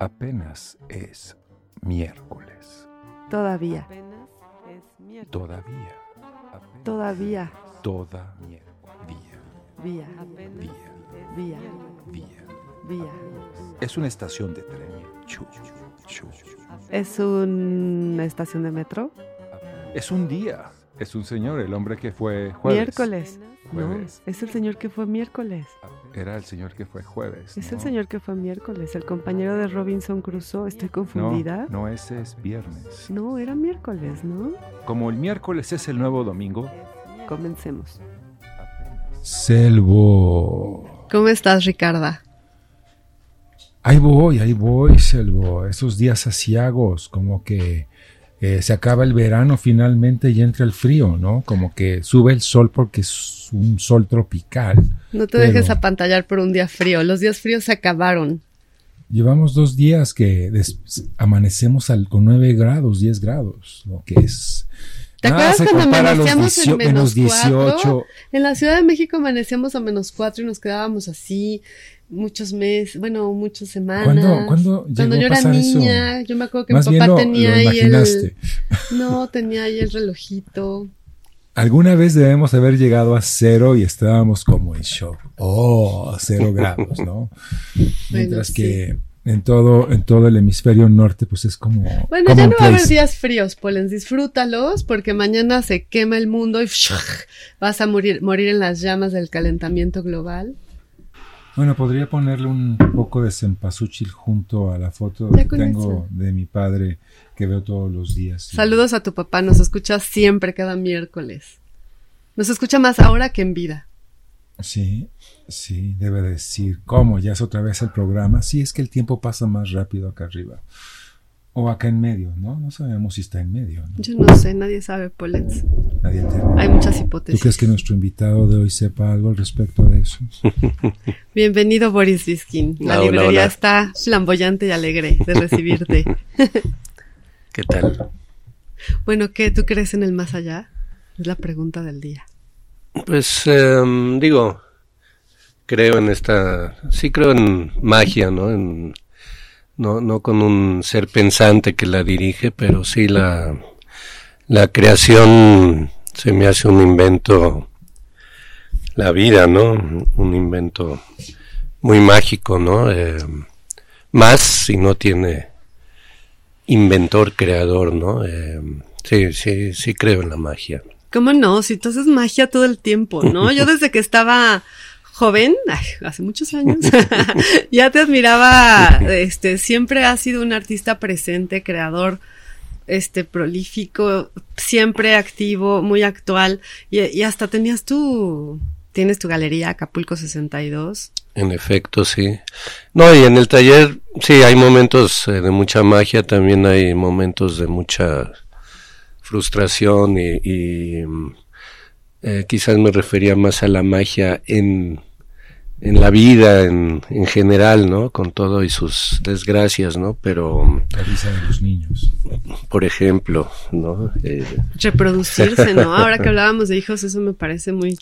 Apenas es miércoles. Todavía. Apenas es miércoles. Todavía. Apenas Todavía. Toda miércoles. Día. Vía. Apenas Día. es Vía. Día. Vía. Es una estación de tren. Chu, chu. ¿Es una estación de metro? Es un día. Es un señor, el hombre que fue jueves. Miércoles. No, es el señor que fue miércoles. Era el señor que fue jueves. Es ¿no? el señor que fue miércoles, el compañero de Robinson Crusoe. ¿Estoy No, confundida? no, ese es viernes. No, era miércoles, ¿no? Como el miércoles es el nuevo domingo. Comencemos. Selvo. ¿Cómo estás, Ricarda? Ahí voy, ahí voy, Selvo. Esos días asiagos, como que eh, se acaba el verano finalmente y entra el frío, ¿no? Como que sube el sol porque es un sol tropical. No te dejes apantallar por un día frío. Los días fríos se acabaron. Llevamos dos días que amanecemos al, con 9 grados, 10 grados, lo que es... ¿Te Nada acuerdas cuando amanecíamos en 18 menos menos 18. cuatro? En la Ciudad de México amanecíamos a menos cuatro y nos quedábamos así muchos meses, bueno, muchas semanas. ¿Cuándo, ¿cuándo llegó Cuando a yo era eso? niña, yo me acuerdo que Más mi papá lo, tenía lo ahí el... No, tenía ahí el relojito. Alguna vez debemos haber llegado a cero y estábamos como en shock. Oh, cero grados, ¿no? Mientras sí. que en todo, en todo el hemisferio norte, pues es como. Bueno, ya no va a haber días fríos, Polens, disfrútalos porque mañana se quema el mundo y vas a morir, morir en las llamas del calentamiento global. Bueno, podría ponerle un poco de cempasúchil junto a la foto Ya que tengo eso. de mi padre que veo todos los días. Saludos a tu papá, nos escucha siempre cada miércoles. Nos escucha más ahora que en vida. Sí, sí, debe decir. ¿Cómo? Ya es otra vez el programa. Sí, es que el tiempo pasa más rápido acá arriba. O acá en medio, ¿no? No sabemos si está en medio, ¿no? Yo no sé, nadie sabe, Polens. Nadie te... Hay muchas ¿Tú hipótesis. crees que nuestro invitado de hoy sepa algo al respecto de eso? Bienvenido, Boris Viskin. La hola, librería hola. está flamboyante y alegre de recibirte. ¿Qué tal? bueno, ¿qué? ¿Tú crees en el más allá? Es la pregunta del día. Pues em, digo, creo en esta, sí creo en magia, ¿no? En, no, no con un ser pensante que la dirige, pero sí la, la creación se me hace un invento, la vida, ¿no? Un invento muy mágico, ¿no? Em, más si no tiene inventor, creador, ¿no? Em, sí, sí, sí creo en la magia. ¿Cómo no? Si tú haces magia todo el tiempo, ¿no? Yo desde que estaba joven, ay, hace muchos años, ya te admiraba, este, siempre has sido un artista presente, creador, este, prolífico, siempre activo, muy actual, y, y hasta tenías tu, tienes tu galería Acapulco 62. En efecto, sí. No, y en el taller, sí, hay momentos eh, de mucha magia, también hay momentos de mucha frustración y, y, mm, eh, quizás me refería más a la magia en, en la vida en, en general, ¿no? Con todo y sus desgracias, ¿no? Pero, La risa de los niños. por ejemplo, ¿no? Eh, Reproducirse, ¿no? Ahora que hablábamos de hijos, eso me parece muy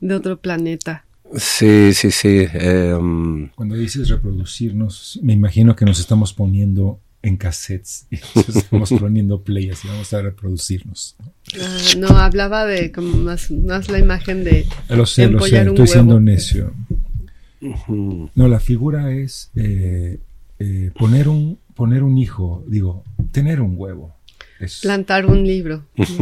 de otro planeta. sí, sí, sí. em, Cuando dices reproducirnos, me imagino que nos estamos poniendo en cassettes y nos estamos poniendo play así vamos a reproducirnos. ¿no? Ah, no, hablaba de como más, más la imagen de Lo sé, lo sé, Empollar un estoy siendo huevo. No, la figura es eh, eh, poner, un, poner un hijo, digo, tener un huevo. Es, plantar un libro. es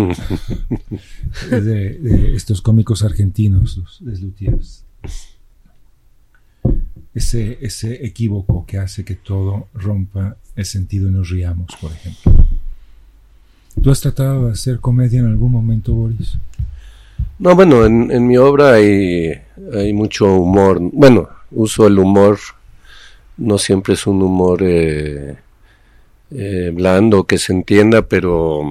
de, de estos cómicos argentinos, los deslutiers. Ese, ese equívoco que hace que todo rompa el sentido y nos riamos, por ejemplo. ¿Tú has tratado de hacer comedia en algún momento, Boris? No, bueno, en, en mi obra hay, hay mucho humor. Bueno, uso el humor, no siempre es un humor eh, eh, blando que se entienda, pero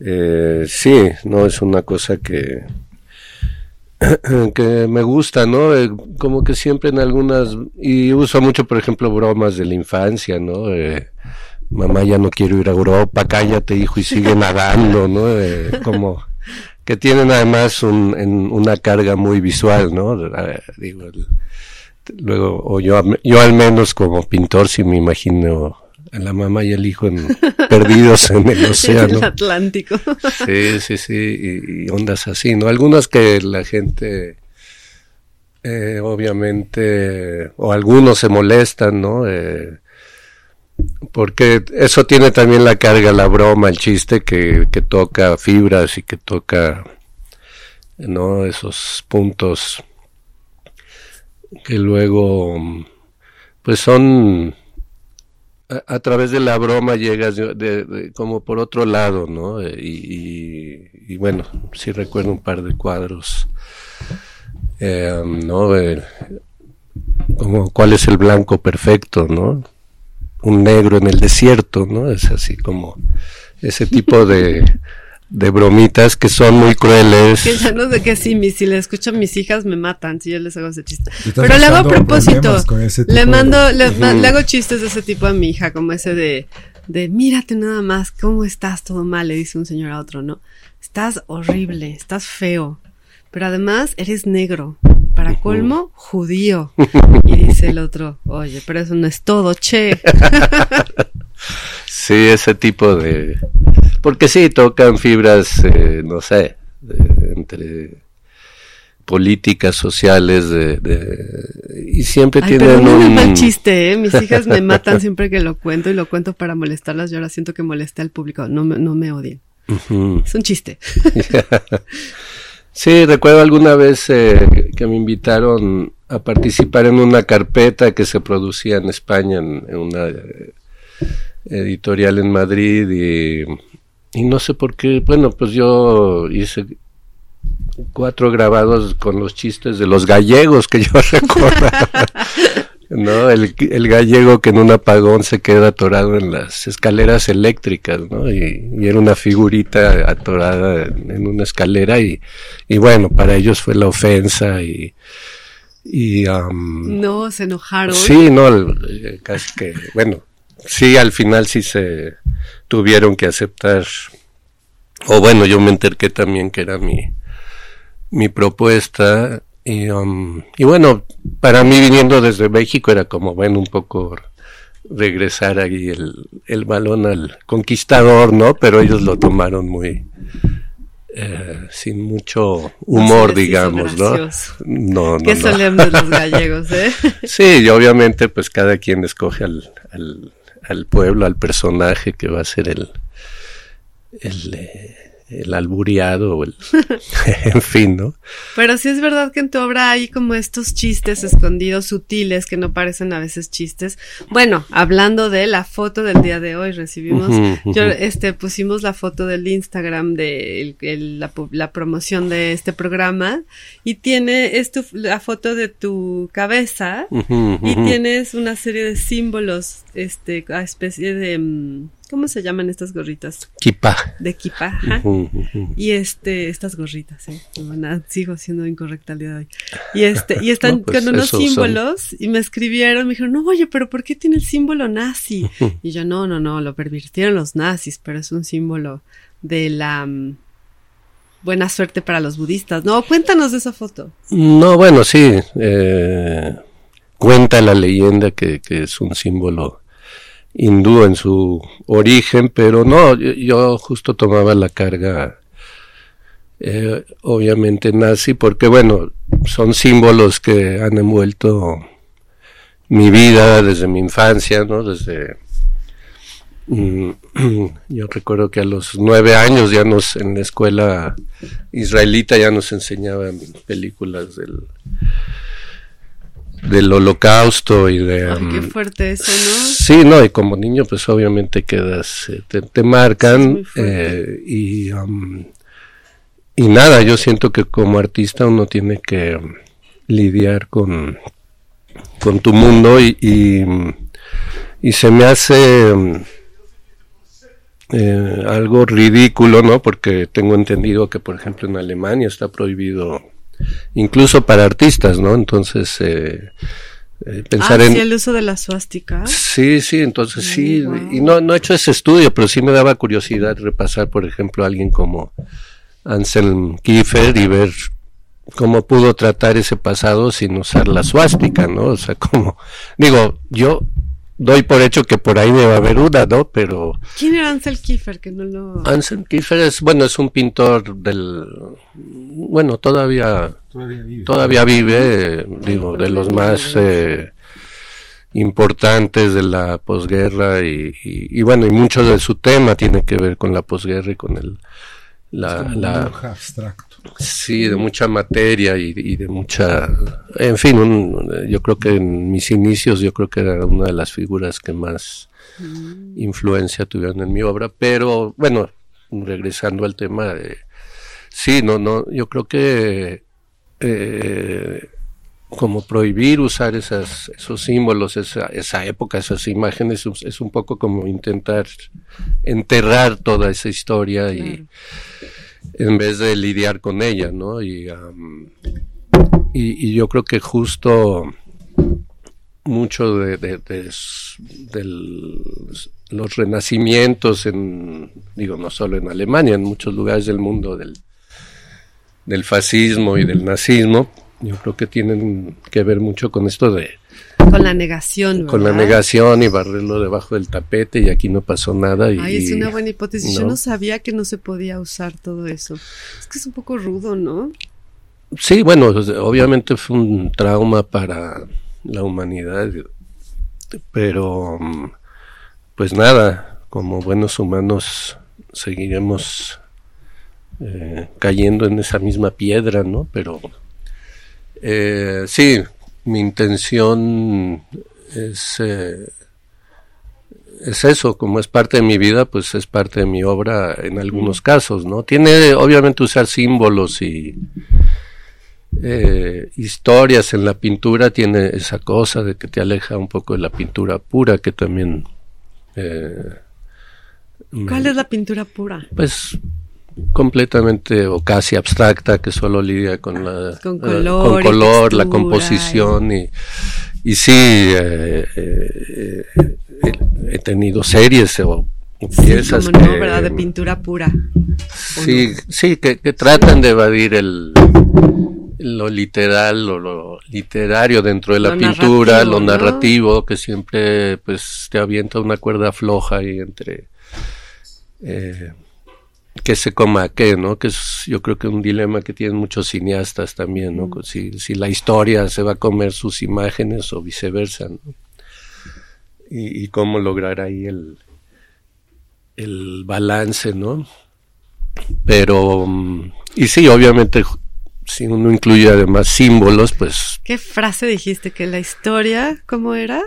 eh, sí, no es una cosa que que me gusta, ¿no? Eh, como que siempre en algunas y uso mucho, por ejemplo, bromas de la infancia, ¿no? Eh, mamá ya no quiero ir a Europa, cállate hijo y sigue nadando, ¿no? Eh, como que tienen además un, en- una carga muy visual, ¿no? Eh, Digo, el luego, o yo, yo al menos como pintor sí me imagino a la mamá y el hijo en, perdidos en el océano. el Atlántico. Sí, sí, sí, y, y, ondas así, ¿no? Algunas que la gente, eh, obviamente, o algunos se molestan, ¿no? Eh, porque eso tiene también la carga, la broma, el chiste que, que toca fibras y que toca, ¿no? Esos puntos que luego, pues son a, través de la broma llegas como por otro lado, ¿no? Y, y, y, bueno, sí recuerdo un par de cuadros, eh, ¿no? Eh, como cuál es el blanco perfecto, ¿no? Un negro en el desierto, ¿no? Es así como ese tipo de, de bromitas que son muy crueles. Que ya no sé qué sí, mi, si le escucho a mis hijas me matan si yo les hago ese chiste. Pero le hago a propósito, le mando, de... le, uh -huh. le, hago chistes de ese tipo a mi hija, como ese de, de mírate nada más, ¿cómo estás? Todo mal, le dice un señor a otro, ¿no? Estás horrible, estás feo, pero además eres negro. Para colmo, judío. Y dice el otro, oye, pero eso no es todo, che. sí, ese tipo de, porque sí, tocan fibras, eh, no sé, de, entre políticas sociales de, de y siempre Ay, tienen pero no un mal chiste, ¿eh? mis hijas me matan siempre que lo cuento y lo cuento para molestarlas. Yo ahora siento que molesté al público, no me, no me odien. Uh -huh. Es un chiste. sí, recuerdo alguna vez eh, que me invitaron a participar en una carpeta que se producía en España, en, una eh, editorial en Madrid y y no sé por qué, bueno, pues yo hice cuatro grabados con los chistes de los gallegos que yo recuerdo. ¿no? El, el, gallego que en un apagón se queda atorado en las escaleras eléctricas, ¿no? Y, y era una figurita atorada en, en una escalera y, y, bueno, para ellos fue la ofensa y... y um, no, se enojaron. Sí, no, casi que, bueno, sí, al final sí se tuvieron que aceptar, o bueno, yo me enterqué también que era mi, mi propuesta, y, um, y bueno, para mí viniendo desde México era como, bueno, un poco regresar ahí el, el balón al conquistador, ¿no? Pero ellos lo tomaron muy, eh, sin mucho humor, digamos, ¿no? No, no. Qué no. solemnes los gallegos, ¿eh? Sí, y obviamente, pues cada quien escoge al, al, al pueblo, al personaje que va a ser el, el, eh, el alburiado o el, en fin, ¿no? Pero sí es verdad que en tu obra hay como estos chistes escondidos, sutiles, que no parecen a veces chistes. Bueno, hablando de la foto del día de hoy, recibimos, uh -huh, uh -huh. yo, este, pusimos la foto del Instagram de el, el, la, la, promoción de este programa y tiene esto, la foto de tu cabeza uh -huh, y tienes una serie de símbolos, este, a especie de, mm, ¿Cómo se llaman estas gorritas? Kipa. De kipa, ajá. Uh -huh, uh -huh. Y este, estas gorritas, eh. Bueno, sigo siendo incorrecta el día de hoy. Y este, y están no, pues con unos símbolos son... y me escribieron, me dijeron, no, oye, pero ¿por qué tiene el símbolo nazi? Uh -huh. Y yo, no, no, no, lo pervirtieron los nazis, pero es un símbolo de la um, buena suerte para los budistas. No, cuéntanos de esa foto. No, bueno, sí. Eh, cuenta la leyenda que, que es un símbolo hindú en su origen, pero no, yo, justo tomaba la carga eh, obviamente nazi, porque bueno, son símbolos que han envuelto mi vida desde mi infancia, ¿no? Desde mm, yo recuerdo que a los nueve años ya nos en la escuela israelita ya nos enseñaban películas del del holocausto y de... Ay, qué fuerte eso, ¿no? Sí, no, y como niño pues obviamente quedas, eh, te, te, marcan eh, y, um, y nada, yo siento que como artista uno tiene que um, lidiar con, con tu mundo y, y, y se me hace... Um, eh, algo ridículo, ¿no? Porque tengo entendido que, por ejemplo, en Alemania está prohibido incluso para artistas, ¿no? Entonces, eh, eh, pensar ah, en... Sí, el uso de la suástica. Sí, sí, entonces sí, wow. y no, no he hecho ese estudio, pero sí me daba curiosidad repasar, por ejemplo, a alguien como Anselm Kiefer y ver cómo pudo tratar ese pasado sin usar la suástica, ¿no? O sea, como, digo, yo doy por hecho que por ahí debe haber una, ¿no? Pero... ¿Quién era Ansel Kiefer? Que no lo... Ansel Kiefer es, bueno, es un pintor del... Bueno, todavía... Todavía vive. Todavía vive, digo, de los más eh, importantes de la posguerra y, y, y, bueno, y mucho de su tema tiene que ver con la posguerra y con el... La, la, abstracto. Sí, de mucha materia y, y de mucha, en fin, un, yo creo que en mis inicios yo creo que era una de las figuras que más mm. influencia tuvieron en mi obra, pero bueno, regresando al tema de, sí, no, no, yo creo que eh, como prohibir usar esas, esos símbolos, esa, esa época, esas imágenes, es un poco como intentar enterrar toda esa historia y en vez de lidiar con ella, ¿no? Y, y, yo creo que justo mucho de, los renacimientos, en, digo, no solo en Alemania, en muchos lugares del mundo, del, del fascismo y del nazismo, yo creo que tienen que ver mucho con esto de con la negación. ¿verdad? Con la negación y barrerlo debajo del tapete y aquí no pasó nada. Y, Ay, es una buena hipótesis. ¿no? Yo no sabía que no se podía usar todo eso. Es que es un poco rudo, ¿no? Sí, bueno, obviamente fue un trauma para la humanidad, pero pues nada, como buenos humanos seguiremos eh, cayendo en esa misma piedra, ¿no? Pero eh, sí, mi intención es, eh, es eso, como es parte de mi vida, pues es parte de mi obra en algunos casos, ¿no? Tiene obviamente usar símbolos y eh, historias en la pintura, tiene esa cosa de que te aleja un poco de la pintura pura, que también... Eh, ¿Cuál es la pintura pura? Pues completamente o casi abstracta que solo lidia con la con color, con color la composición y, y sí eh, eh, he tenido series o piezas sí, que, no, ¿verdad? de pintura pura sí no? sí que, que, tratan de evadir el lo literal o lo literario dentro de la lo pintura narrativo, lo ¿no? narrativo que siempre pues te avienta una cuerda floja y entre eh, que se coma qué, ¿no? Que es yo creo que un dilema que tienen muchos cineastas también, ¿no? Mm. Si, si, la historia se va a comer sus imágenes o viceversa, ¿no? Y, y, cómo lograr ahí el, el balance, ¿no? Pero, mm, y sí, obviamente, si uno incluye además símbolos, pues... ¿Qué frase dijiste? ¿Que la historia, cómo era?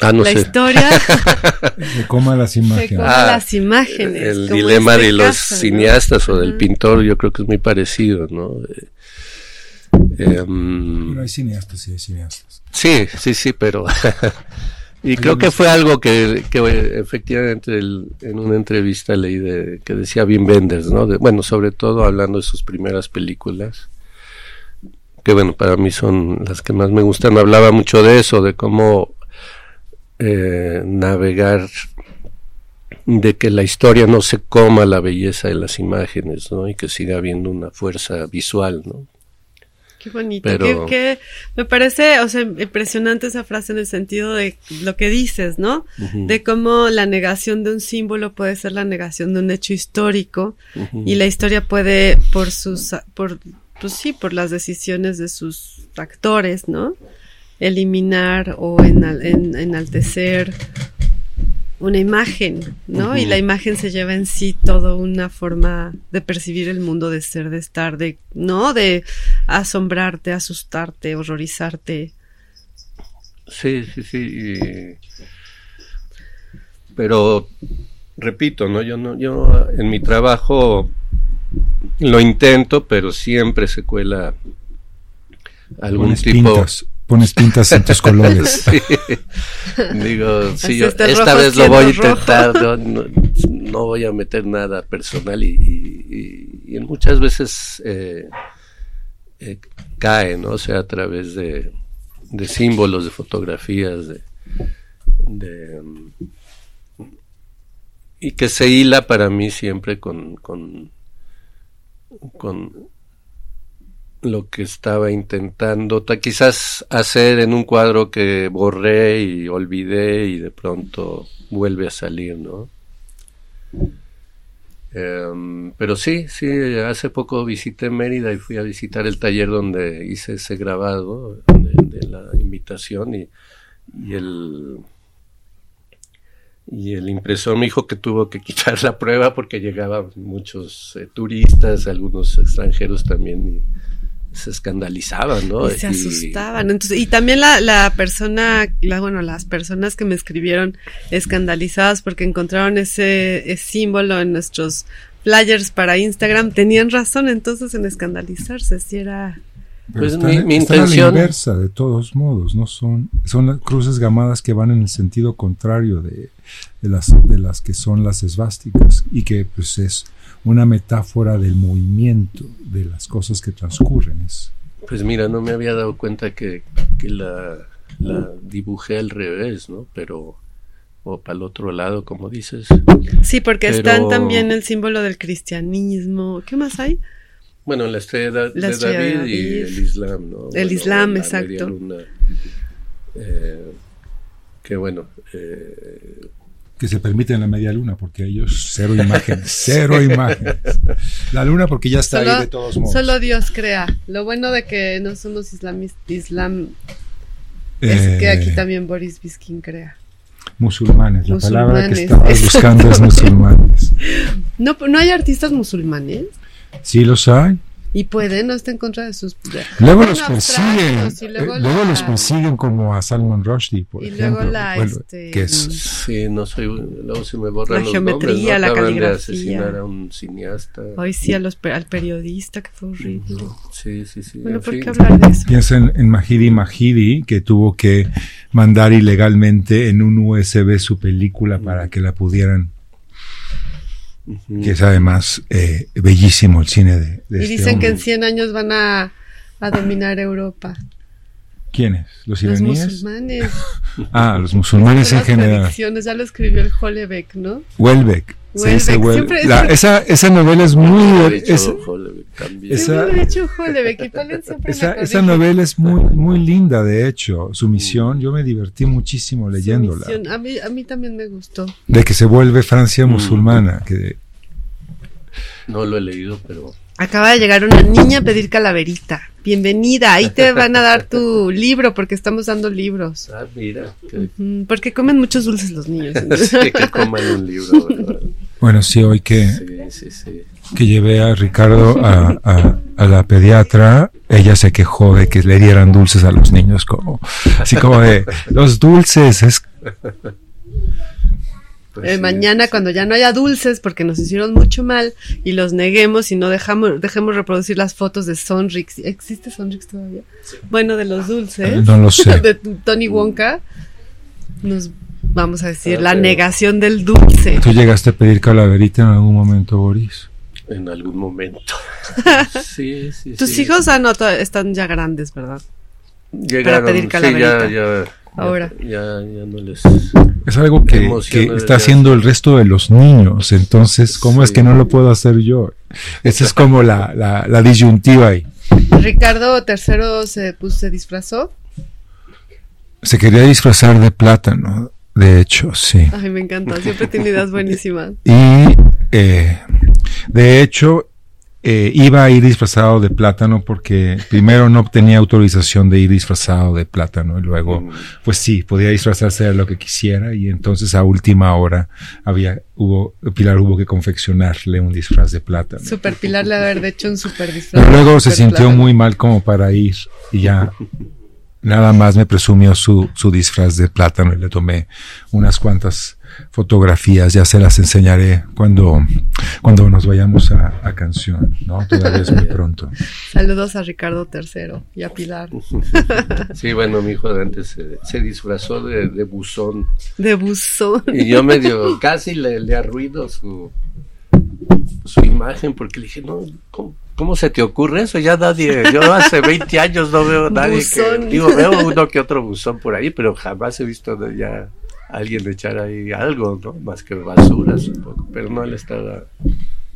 Ah, no la sé. historia se coma las imágenes. Se coma ah, las imágenes. El dilema este de los caso, cineastas ¿no? o del uh -huh. pintor, yo creo que es muy parecido, ¿no? Eh, um, pero hay cineastas, sí, hay cineastas. Sí, sí, sí, pero. y creo que fue algo que, que efectivamente el, en una entrevista leí de, que decía Wim Wenders, ¿no? De, bueno, sobre todo hablando de sus primeras películas que bueno, para mí son las que más me gustan, hablaba mucho de eso, de cómo eh, navegar de que la historia no se coma la belleza de las imágenes, ¿no? Y que siga habiendo una fuerza visual, ¿no? Qué bonito. Pero... ¿Qué, qué, me parece, o sea, impresionante esa frase en el sentido de lo que dices, ¿no? Uh -huh. De cómo la negación de un símbolo puede ser la negación de un hecho histórico uh -huh. y la historia puede, por sus, por, pues sí, por las decisiones de sus actores, ¿no? Eliminar o enal en, enaltecer una imagen, ¿no? Uh -huh. Y la imagen se lleva en sí toda una forma de percibir el mundo, de ser, de estar, de, ¿no? De asombrarte, asustarte, horrorizarte. Sí, sí, sí. Y... Pero, repito, ¿no? Yo no, yo en mi trabajo lo intento, pero siempre se cuela algún tipo pintas pones pintas en tus colores. sí. Digo, sí, yo esta vez lo voy a intentar, no, no, no, voy a meter nada personal y, y, y muchas veces eh, eh, cae, ¿no? O sea, a través de, de símbolos, de fotografías, de, de, y que se hila para mí siempre con, con, con lo que estaba intentando ta- quizás hacer en un cuadro que borré y olvidé y de pronto vuelve a salir, ¿no? Em, pero sí, sí, hace poco visité Mérida y fui a visitar el taller donde hice ese grabado de, la invitación y, y el y el impresor me dijo que tuvo que quitar la prueba porque llegaban muchos eh, turistas, algunos extranjeros también y se escandalizaban, ¿no? Y se asustaban. Entonces, y también la, la persona, la, bueno, las personas que me escribieron escandalizadas porque encontraron ese, ese símbolo en nuestros flyers para Instagram, tenían razón entonces en escandalizarse, si era... Pero Pues están, mi- mi están a la intención- inversa, de todos modos, no son, son las cruces gamadas que van en el sentido contrario de, de las, de las que son las esvásticas y que pues es una metáfora del movimiento de las cosas que transcurren. Es, Pues mira, no me había dado cuenta que, que la, la dibujé al revés, ¿no? Pero, o para el otro lado, como dices. Sí, porque Pero- están también el símbolo del cristianismo. ¿Qué más hay? Bueno, la estrella de, La de estrella de David, y el Islam, ¿no? El Bueno, Islam, la exacto. media luna, eh, que bueno, eh, que se permite en la media luna, porque ellos cero imágenes, cero imágenes. La luna porque ya está ahí de todos modos. solo Dios crea. Lo bueno de que no somos islamistas, islam, es Eh, que aquí también Boris Biskin crea. Musulmanes, la palabra que estabas buscando es musulmanes. No, no hay artistas musulmanes Sí los hay. Y pueden, no está en contra de sus. de- Luego los y luego eh, luego la- los persiguen como a Salman Rushdie, por Y ejemplo. luego la, Bueno, este, que es, sí, no soy, luego se me borran La los geometría, nombres, ¿no? la Acaban de caligrafía. asesinar a un cineasta. Hoy sí a los, al periodista, que fue horrible. Sí, sí, sí. Bueno, en ¿por fin. qué hablar de eso? Piensa en, en Mahidi Mahidi, que tuvo que mandar ilegalmente en un USB su película para que la pudieran, Que es además eh, bellísimo el cine de, de Y este dicen que en 100 años van a, a dominar Europa. ¿Quiénes? ¿Los Los iraníes? musulmanes. Ah, los musulmanes en las general. ya lo escribió el Hollebeck, ¿no? Welbeck. se Welbeck, La- esa, esa novela es muy... Esa- Siempre lo he dicho Hollebeck y Palen siempre esa, me esa novela es muy, muy linda, de hecho. Su misión, yo me divertí muchísimo leyéndola. A mí, a mí también me gustó. De que se vuelve Francia Mm. musulmana. Que, No lo he leído, pero Acaba de llegar una niña a pedir calaverita. Bienvenida, ahí te van a dar tu libro porque estamos dando libros. ah, mira, que, Porque comen muchos dulces los niños. sí, que coman un libro. ¿verdad? bueno, sí, hoy que, Sí, sí, sí. que llevé a Ricardo a, a- a la pediatra, ella se quejó de que le dieran dulces a los niños, como así como de los dulces es Pues Eh, sí, mañana sí. cuando ya no haya dulces porque nos hicieron mucho mal y los neguemos y no dejamos dejemos reproducir las fotos de Sonrix. ¿Existe Sonrix todavía? Bueno, de los dulces. no lo sé. de Tony Wonka. Nos vamos a decir Ah, la pero- negación del dulce. ¿Tú llegaste a pedir calaverita en algún momento, Boris? En algún momento. Sí, sí, Tus sí. hijos ah, no, están ya grandes, ¿verdad? Llegaron, pedir sí, calaverita. ya, ya, Ahora. Ya, ya no les. Es algo que, que está ya. haciendo el resto de los niños, entonces, ¿cómo es que no lo puedo hacer yo? Esa es como la, la, la disyuntiva ahí. Ricardo III se, pues, se disfrazó. Se quería disfrazar de plátano, de hecho, sí. Ay, me encanta. Siempre tiene ideas buenísimas. Y eh, de hecho eh, iba a ir disfrazado de plátano porque primero no obtenía autorización de ir disfrazado de plátano y luego Mm. pues sí podía disfrazarse de lo que quisiera y entonces a última hora había hubo Pilar hubo que confeccionarle un disfraz de plátano. Super Pilar le haber hecho un super disfraz. Pero luego se sintió plátano. muy mal como para ir y ya nada más me presumió su, su disfraz de plátano y le tomé unas cuantas fotografías, ya se las enseñaré cuando, cuando nos vayamos a, a canción, ¿no? Todavía es muy pronto. Saludos a Ricardo III y a Pilar. Sí, bueno, mi hijo de antes se, se disfrazó de, de buzón. De buzón. Y yo medio casi le, le arruido su, su imagen porque le dije, no, ¿cómo, cómo se te ocurre eso? Ya nadie, yo hace 20 años no veo nadie que, Buzón. digo, veo uno que otro buzón por ahí, pero jamás he visto de ya alguien echar ahí algo, ¿no? Más que basura, supongo, pero no, él estaba,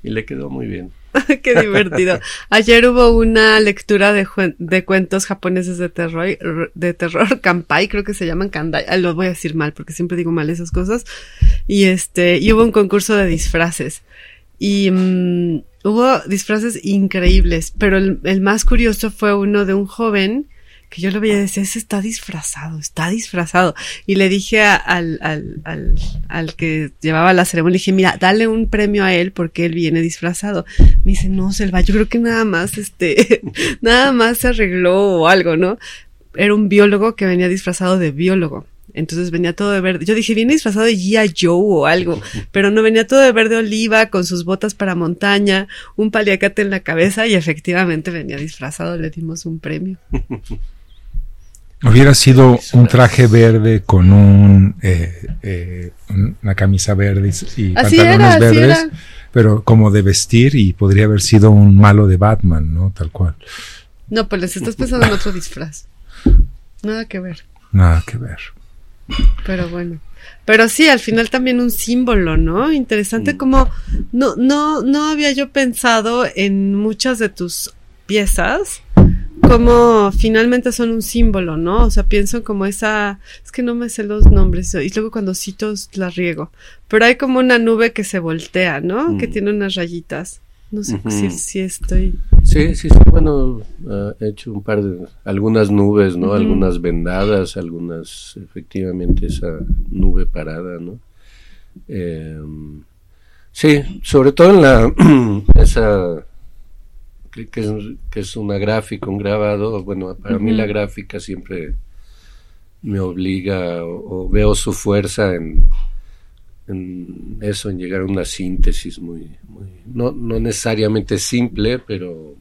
y le quedó muy bien. Qué divertido. Ayer hubo una lectura de, de cuentos japoneses de terror, de terror, kanpai, creo que se llaman kandai. Ah, Lo voy a decir mal porque siempre digo mal esas cosas. Y este, y hubo un concurso de disfraces. Y mm, hubo disfraces increíbles, pero el, el más curioso fue uno de un joven que yo lo veía y decía, ese está disfrazado, está disfrazado. Y le dije a- al, al, al, al que llevaba la ceremonia, le dije, mira, dale un premio a él porque él viene disfrazado. Me dice, no, Selva, yo creo que nada más, este, nada más se arregló o algo, ¿no? Era un biólogo que venía disfrazado de biólogo. Entonces venía todo de verde. Yo dije, viene disfrazado de G.I. Joe o algo, pero no venía todo de verde oliva, con sus botas para montaña, un paliacate en la cabeza y efectivamente venía disfrazado, le dimos un premio. Hubiera sido un traje verde con un, eh, eh, una camisa verde y, Así pantalones era, verdes, era. pero como de vestir y podría haber sido un malo de Batman, ¿no? Tal cual. No, pues les estás pensando en otro disfraz. Nada que ver. Nada que ver. Pero bueno. Pero sí, al final también un símbolo, ¿no? Interesante como no, no, no había yo pensado en muchas de tus piezas como finalmente son un símbolo, ¿no? O sea, pienso como esa, es que no me sé los nombres y luego cuando cito las riego, pero hay como una nube que se voltea, ¿no? Que Mm. tiene unas rayitas. No sé si, si estoy. Sí, sí, sí. Bueno, ah, he hecho un par de. Algunas nubes, ¿no? Algunas vendadas, algunas. Efectivamente, esa nube parada, ¿no? Eh, sí, sobre todo en la. esa. Que, que es, que es una gráfica, un grabado. Bueno, para mí la gráfica siempre me obliga o, o veo su fuerza en, en eso, en llegar a una síntesis muy, muy no, no necesariamente simple, pero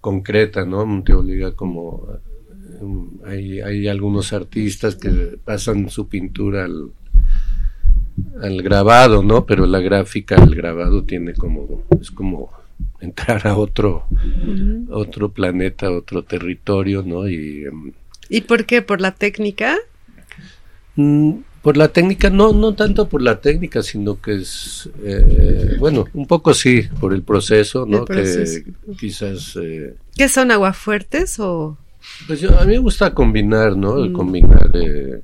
concreta, ¿no? Te obliga como eh, hay, hay algunos artistas que pasan su pintura al, al grabado, ¿no? Pero la gráfica, el grabado tiene como es como entrar a otro otro planeta, otro territorio, ¿no? Y em, ¿Y por qué? ¿Por la técnica? Mm, Por la técnica, no, no tanto por la técnica, sino que es, eh, bueno, un poco sí, por el proceso, ¿no? El proceso. Que quizás, eh, ¿Qué son aguafuertes o...? pues yo, a mí me gusta combinar, ¿no? Mm. Combinar, eh,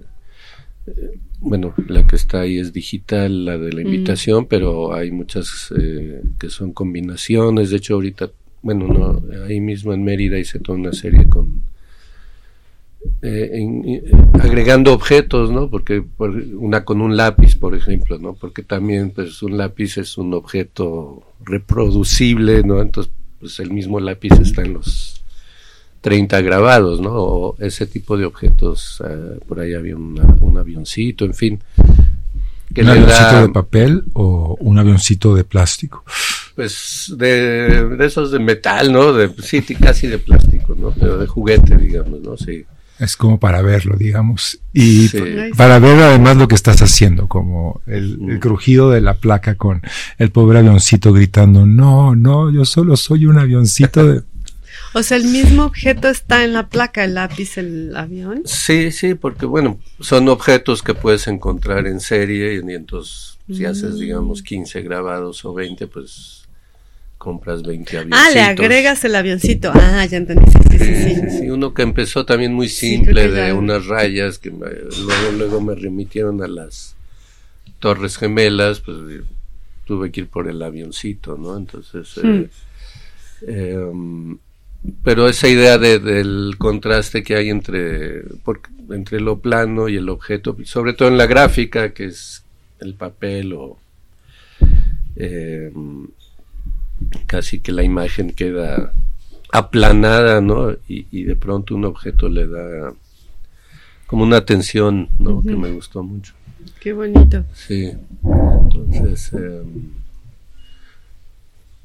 bueno, la que está ahí es digital, la de la Mm. invitación, pero hay muchas eh, que son combinaciones, de hecho ahorita, bueno, no, ahí mismo en Mérida hice toda una serie con eh, en- eh, agregando objetos, ¿no? Porque por- una con un lápiz, por ejemplo, ¿no? Porque también, pues, un lápiz es un objeto reproducible, ¿no? Entonces, pues, el mismo lápiz está en los 30 grabados, ¿no? O ese tipo de objetos, eh, por ahí había una- un avioncito, en fin. Que ¿Un avioncito da, de papel o un avioncito de plástico? pues, de, de esos de metal, ¿no? De, sí, casi de plástico, ¿no? Pero de juguete, digamos, ¿no? Sí. Es como para verlo, digamos. Y Sí. para ver además lo que estás haciendo, como el, el Mm. crujido de la placa con el pobre avioncito gritando, no, no, yo solo soy un avioncito de... O sea, el mismo objeto está en la placa, el lápiz, el avión. Sí, sí, porque bueno, son objetos que puedes encontrar en serie y entonces si haces, digamos, 15 grabados o 20, pues compras 20 avioncitos. Ah, le agregas el avioncito. Ah, ya entendí. Sí, sí, sí. Uno que empezó también muy simple de ya- unas rayas que me- luego, luego me remitieron a las Torres Gemelas, pues eh, tuve que ir por el avioncito, ¿no? Entonces, eh, em, pero esa idea de- del contraste que hay entre, entre lo plano y el objeto, sobre todo en la gráfica, que es el papel o em, casi que la imagen queda aplanada, ¿no? Y, y de pronto un objeto le da como una tensión, ¿no? Que me gustó mucho. Qué bonito. Sí. Entonces, em,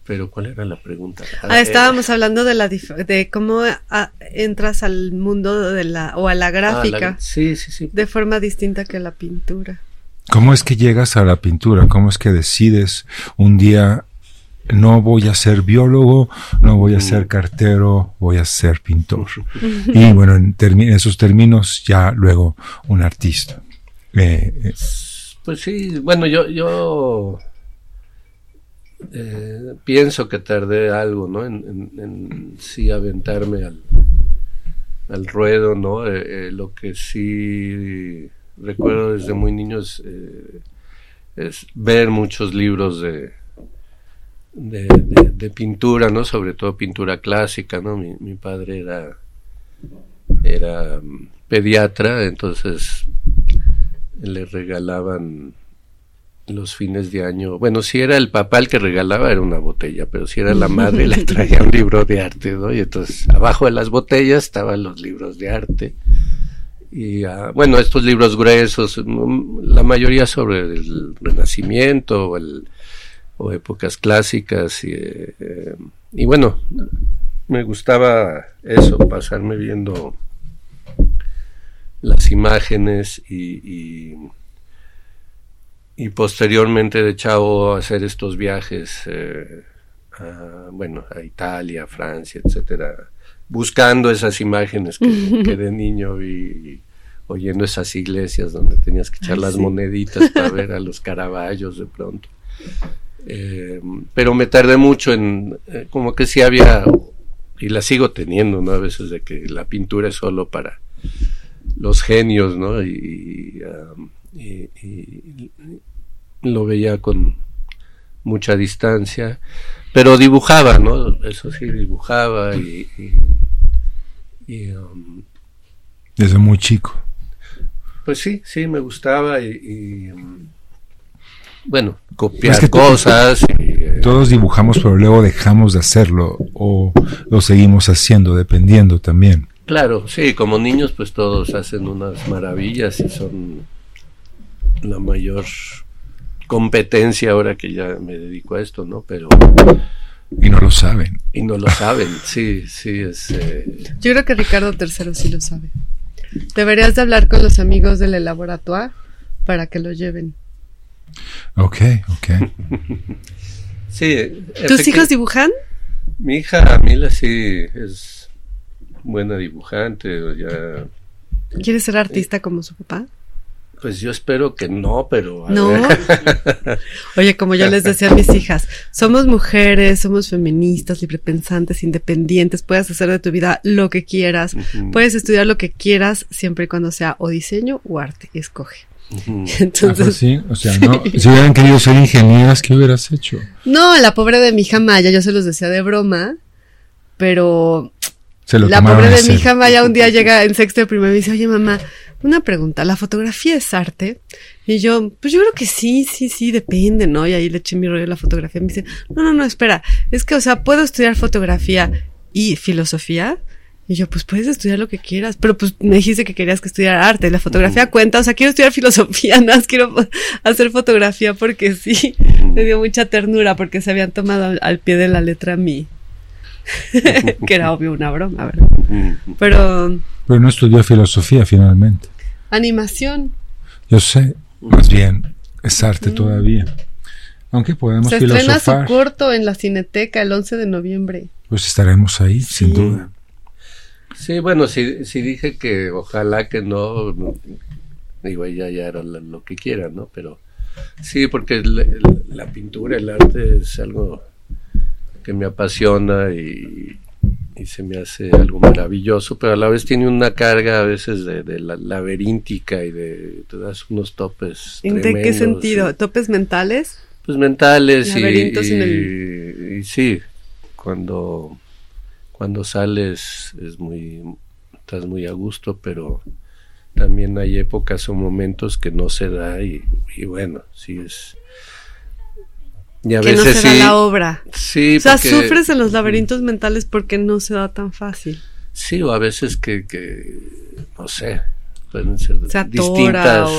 pero ¿cuál era la pregunta? Ah, eh, estábamos hablando de la dif- de cómo ah, entras al mundo de la o a la ah, la- gráfica sí, sí, sí. de forma distinta que la pintura. ¿Cómo es que llegas a la pintura? ¿Cómo es que decides un día, no voy a ser biólogo, no voy a ser cartero, voy a ser pintor? Y bueno, en, en esos términos ya luego un artista. Eh, eh, Pues sí, bueno, yo, yo eh, pienso que tardé algo, ¿no? En, sí aventarme al, al ruedo, ¿no? Eh, eh, lo que sí recuerdo desde muy niño es, ver muchos libros de, de, de, pintura, ¿no? Sobre todo pintura clásica, ¿no? Mi, mi padre era, era mm, pediatra, entonces le regalaban los fines de año. Bueno, si era el papá el que regalaba, era una botella, pero si era la madre, le traía un libro de arte, ¿no? Y entonces, abajo de las botellas estaban los libros de arte. Y uh, bueno, estos libros gruesos, mm, la mayoría sobre el Renacimiento o, el, o épocas clásicas. Y, eh, y bueno, me gustaba eso, pasarme viendo las imágenes y, y, posteriormente de chavo hacer estos viajes eh, a, bueno, a Italia, Francia, etcétera, buscando esas imágenes que, de niño vi oyendo esas iglesias donde tenías que echar las moneditas para ver a los caraballos de pronto. Eh, pero me tardé mucho en, eh, como que sí había, y la sigo teniendo, ¿no? A veces de que la pintura es solo para los genios, ¿no? Y, um, lo veía con mucha distancia, pero dibujaba, ¿no? Eso sí, dibujaba y... Um, Desde muy chico. Pues sí, sí, me gustaba y... Um, bueno, copiar cosas. Eh, todos dibujamos, pero luego dejamos de hacerlo o lo seguimos haciendo, dependiendo también. Claro, sí, como niños pues todos hacen unas maravillas y son la mayor competencia ahora que ya me dedico a esto, ¿no? Pero... Y no lo saben. Y no lo saben, sí, sí, es... Eh, Yo creo que Ricardo III sí lo sabe. Deberías de hablar con los amigos del laboratorio para que lo lleven. Ok, ok. sí. ¿Tus hijos dibujan? Mi hija Mila sí es buena dibujante. Ya... ¿Quieres ser artista como su papá? Pues yo espero que no, pero... no. Oye, como yo les decía a mis hijas, somos mujeres, somos feministas, librepensantes, independientes, puedes hacer de tu vida lo que quieras, puedes estudiar lo que quieras, siempre y cuando sea o diseño o arte, escoge. Entonces, sí, o sea, no, si hubieran querido ser ingenieras, ¿qué hubieras hecho? No, la pobre de mi hija Maya, yo se los decía de broma, pero la pobre de mi hija Maya un día llega en sexto de primaria y dice, oye mamá, una pregunta, ¿la fotografía es arte? Y yo, pues yo creo que sí, sí, sí, depende, ¿no? Y ahí le eché mi rollo a la fotografía. Me dice, no, no, no, espera, es que, o sea, ¿puedo estudiar fotografía y filosofía? Y yo, pues puedes estudiar lo que quieras, pero pues me dijiste que querías que estudiara arte, la fotografía cuenta, o sea, quiero estudiar filosofía, nada más quiero hacer fotografía porque sí, me dio mucha ternura porque se habían tomado al pie de la letra mi, que era obvio una broma, ¿verdad? Pero... Pero no estudió filosofía finalmente. Animación. Yo sé, más bien, es arte todavía. Aunque podemos Se estrena su corto en la Cineteca el 11 de noviembre. Pues estaremos ahí, sin duda. Sí, bueno, si, si dije que ojalá que no, digo, ella ya era lo que quiera, ¿no? Pero sí, porque la pintura, el arte es algo que me apasiona y, se me hace algo maravilloso, pero a la vez tiene una carga a veces de, la laberíntica y de te das unos topes. ¿En de qué sentido? ¿Topes mentales? Pues mentales y, y, sí, cuando, cuando sales es muy, estás muy a gusto, pero también hay épocas o momentos que no se da y, y bueno, sí es y a que veces no se da la obra. Sí, o sea, sufres en los laberintos mentales porque no se da tan fácil. Sí, o a veces que, que no sé, pueden ser distintas.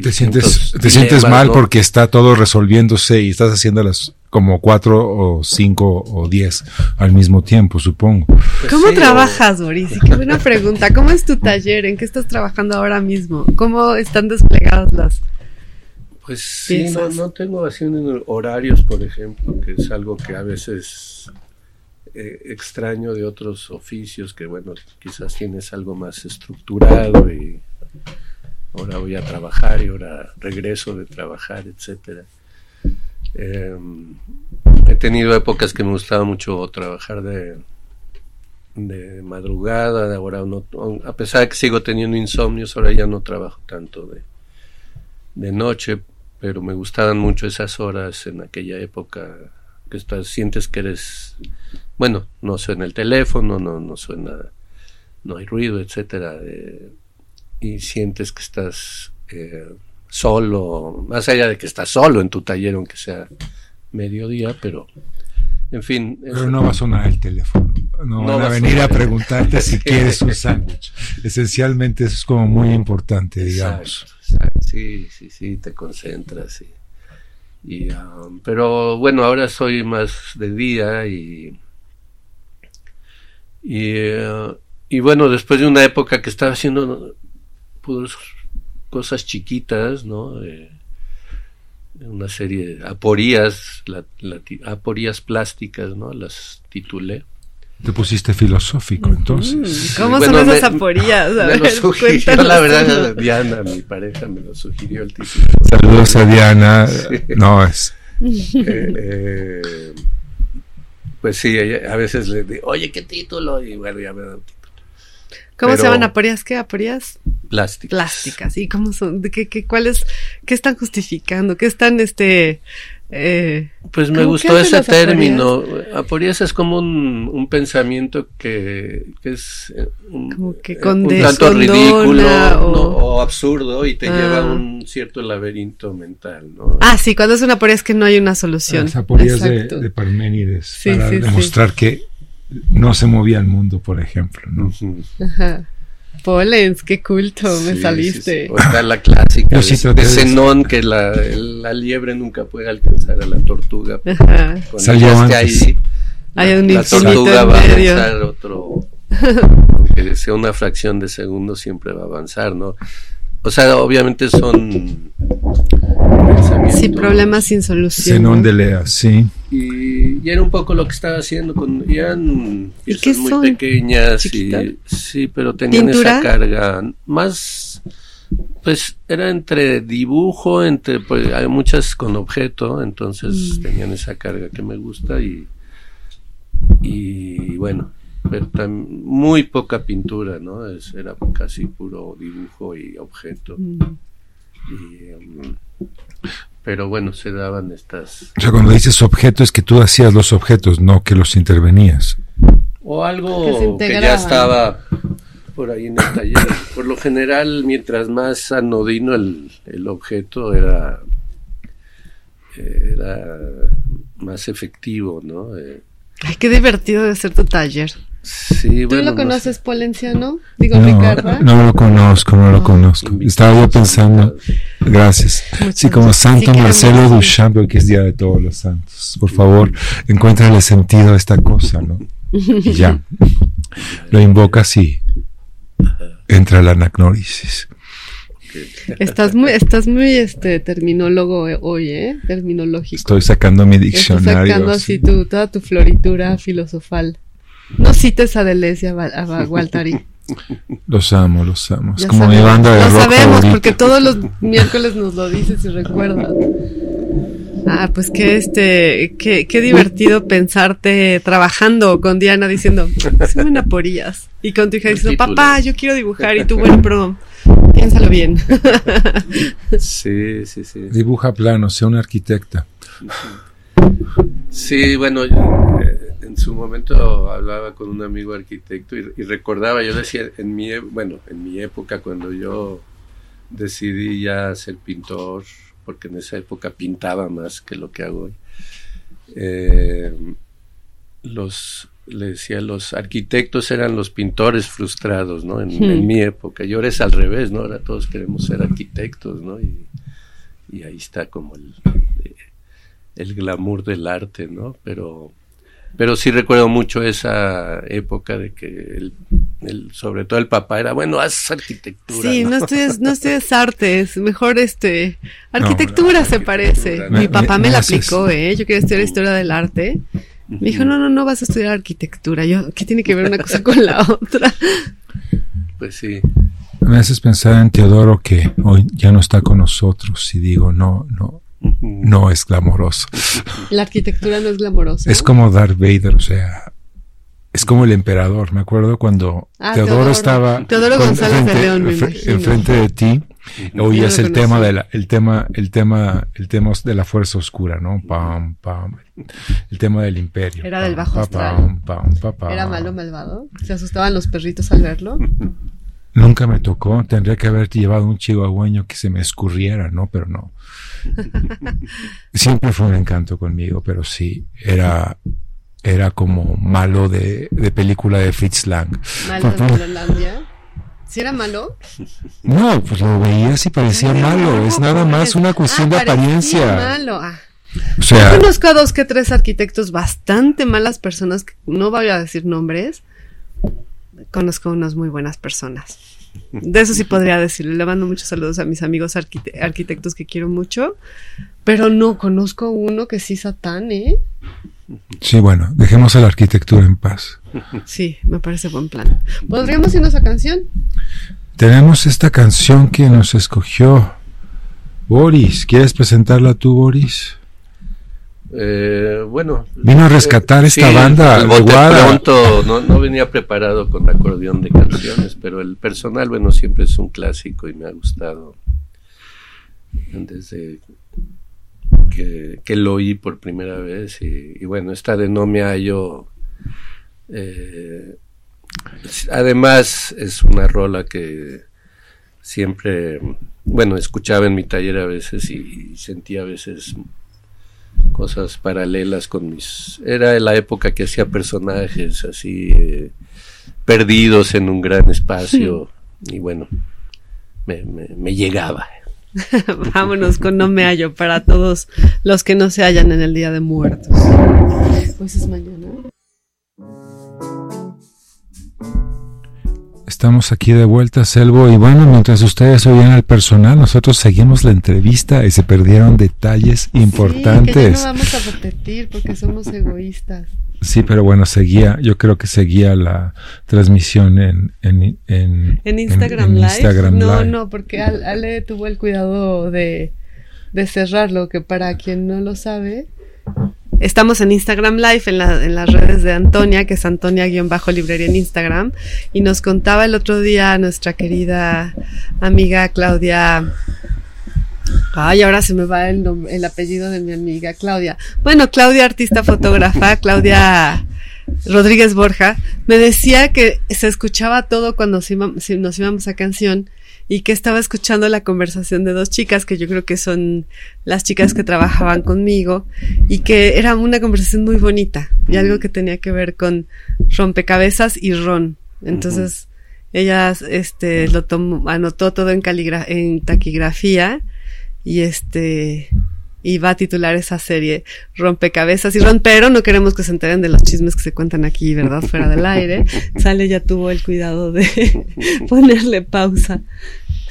te sientes, te sientes mal porque está todo resolviéndose y estás haciéndolas como cuatro o cinco o diez al mismo tiempo, supongo. Pues ¿Cómo trabajas, Boris? Qué buena pregunta. ¿Cómo es tu taller? ¿En qué estás trabajando ahora mismo? ¿Cómo están desplegadas las pues sí, no, no, tengo así horarios, por ejemplo, que es algo que a veces eh, extraño de otros oficios, que bueno, quizás tienes algo más estructurado y ahora voy a trabajar y ahora regreso de trabajar, etcétera. Em, he tenido épocas que me gustaba mucho trabajar de, de madrugada, de ahora no, a pesar de que sigo teniendo insomnios, ahora ya no trabajo tanto de, de noche, pero me gustaban mucho esas horas en aquella época que estás, sientes que eres, bueno, no suena el teléfono, no, no suena, no hay ruido, etcétera, eh, y sientes que estás eh, solo, más allá de que estás solo en tu taller, aunque sea mediodía, pero en fin. Pero no va a sonar el teléfono. No, van a venir a, preguntarte si quieres un sándwich. Esencialmente eso es como muy importante, digamos. Sí, sí, sí, te concentras. Y, um, pero bueno, ahora soy más de día y. Y, uh, y bueno, después de una época que estaba haciendo cosas chiquitas, ¿no? Eh, una serie de aporías, la, aporías plásticas, ¿no? Las titulé. Te pusiste filosófico, entonces. ¿Cómo son esas aporías? me lo sugirió, la verdad, Diana, mi pareja, me lo sugirió el título. Saludos a Diana. No, es... Eh, eh, pues sí, a veces le digo, oye, ¿qué título? Y bueno, ya me da un título. ¿Cómo se llaman aporías? ¿Qué aporías? Plásticas. Plásticas. ¿Y cómo son? ¿Qué, qué, cuáles, qué están justificando? ¿Qué están, este... Eh, pues me gustó ese término. Aporías? es como un, un pensamiento que, que es eh, un, como que eh, un tanto ridículo o... o... absurdo y te lleva a ah. un cierto laberinto mental. ¿no? Ah, sí, cuando es una aporía es que no hay una solución. Las aporías de, de, Parménides sí, para sí, demostrar sí. que no se movía el mundo, por ejemplo, ¿no? Ajá. Polens, qué culto, me saliste. O está la clásica de, de Zenón, que la, la, liebre nunca puede alcanzar a la tortuga. Ajá. Salió antes. Ahí, Hay un la tortuga va a avanzar otro, aunque sea una fracción de segundo, siempre va a avanzar, ¿no? O sea, obviamente son Sí, problemas sin solución. Zenón de Lea, sí. Y, y, era un poco lo que estaba haciendo con eran piezas muy son? pequeñas y sí, pero tenían ¿Pintura? esa carga más pues era entre dibujo, entre pues hay muchas con objeto, entonces mm. tenían esa carga que me gusta y y bueno, pero muy poca pintura, ¿no? Es, era casi puro dibujo y objeto. Mm. Y, um, pero bueno, se daban estas... O sea, cuando dices objeto es que tú hacías los objetos, no que los intervenías. O algo que, que ya estaba por ahí en el taller. Por lo general, mientras más anodino el, el objeto, era, era más efectivo, ¿no? Eh, Ay, qué divertido de ser tu taller. Sí, ¿Tú bueno, lo conoces, no Polenciano? Digo, no, Ricardo. No lo conozco, no lo conozco. Estaba yo pensando, gracias. Muchas sí, como Santo sí, Marcelo Duchamp, que es Día de Todos los Santos. Por favor, encuéntrale sentido a esta cosa, ¿no? Y ya. Lo invocas y entra la anagnorisis. Estás muy, estás muy este terminólogo hoy, ¿eh? Terminológico. Estoy sacando mi diccionario. Estás sacando así tu, toda tu floritura filosofal. No cites a Deleuze y a, a Gualtari. Los amo, los amo. Es ya como sabemos, mi banda de lo rock sabemos favorita. porque todos los miércoles nos lo dices y recuerdas. Ah, pues qué este, qué, qué divertido pensarte trabajando con Diana diciendo, se ven aporías. Y con tu hija diciendo, papá, yo quiero dibujar. Y tú, bueno, pero piénsalo bien. sí, sí, sí. Dibuja plano, sea una arquitecta. Sí, bueno, en su momento hablaba con un amigo arquitecto y, y, recordaba, yo decía, en mi, bueno, en mi época cuando yo decidí ya ser pintor, porque en esa época pintaba más que lo que hago hoy, eh, los, le decía, los arquitectos eran los pintores frustrados, ¿no? En, hmm. en, mi época, y ahora es al revés, ¿no? Ahora todos queremos ser arquitectos, ¿no? Y, y ahí está como el, el glamour del arte, ¿no? Pero pero sí recuerdo mucho esa época de que el, el, sobre todo el papá era bueno haz arquitectura sí no, no estudies no estudies artes mejor este arquitectura no, se parece. mi papá me, me la aplicó eh yo quería estudiar historia del arte. Me dijo no no no vas a estudiar arquitectura yo qué tiene que ver una cosa con la otra pues sí. Me haces pensar en Teodoro que hoy ya no está con nosotros y digo no no no es glamoroso. La arquitectura no es glamorosa. Es como Darth Vader, o sea, es como el emperador. Me acuerdo cuando Ah, Teodoro, Teodoro. enfrente Teodoro González de León, me imagino. enfrente de ti, oías el tema de la, el tema, el tema, el tema de la fuerza oscura, ¿no? Pam, pam, el tema del imperio. Era del bajo pa, astral. pam, pam, pa, pam. Era malo, malvado. Se asustaban los perritos al verlo. Nunca me tocó, tendría que haber llevado un chihuahueño que se me escurriera, ¿no? Pero no. Siempre fue un encanto conmigo, pero sí, era, era como malo de, de película de Fritz Lang. Malo de Malolandia. ¿Sí era malo? No, pues lo veías y parecía malo, es nada más una cuestión de Ah, apariencia. malo. Ah. O sea, Conozco a dos que tres arquitectos bastante malas personas, que no voy a decir nombres. Conozco unas muy buenas personas. De eso sí podría decirle. Le mando muchos saludos a mis amigos arquite- arquitectos que quiero mucho. Pero no, conozco uno que sí satán, ¿eh? sí, bueno, dejemos a la arquitectura en paz. Sí, me parece buen plan. ¿Podríamos irnos a canción? Tenemos esta canción que nos escogió Boris. ¿Quieres presentarla tú, Boris? Eh, bueno. Vino a rescatar eh, esta sí, banda de pronto, no, no venía preparado con acordeón de canciones, pero el personal, bueno, siempre es un clásico y me ha gustado desde que, que lo oí por primera vez. Y, y bueno, esta de No me hallo. eh, además, es una rola que siempre, bueno, escuchaba en mi taller a veces y sentía a veces cosas paralelas con mis... Era la época que hacía personajes así eh, perdidos en un gran espacio y bueno, me, me, me llegaba. Vámonos con No me hallo para todos los que no se hallan en el Día de Muertos. Pues es mañana. Estamos aquí de vuelta, Selvo, y bueno, mientras ustedes oían al personal, nosotros seguimos la entrevista y se perdieron detalles Sí, que ya importantes. no vamos a repetir porque somos egoístas. Sí, pero bueno, seguía, yo creo que seguía la transmisión en, en, en, En Instagram en Live. Instagram no, Live. no, porque Al- Ale tuvo el cuidado de, de cerrarlo, que para quien no lo sabe, estamos en Instagram Live, en, en las redes de Antonia, que es Antonia-librería en Instagram, y nos contaba el otro día nuestra querida amiga Claudia. Ay, ahora se me va el, el apellido de mi amiga Claudia. Bueno, Claudia, artista fotógrafa, Claudia Rodríguez Borja, me decía que se escuchaba todo cuando nos íbamos a canción y que estaba escuchando la conversación de dos chicas que yo creo que son las chicas que trabajaban conmigo y que era una conversación muy bonita y algo que tenía que ver con rompecabezas y ron. Entonces, ella este lo tomó, anotó todo en en taquigrafía y este y va a titular esa serie Rompecabezas y Ron, pero no queremos que se enteren de los chismes que se cuentan aquí, ¿verdad? Fuera del aire. Sale ya tuvo el cuidado de ponerle pausa.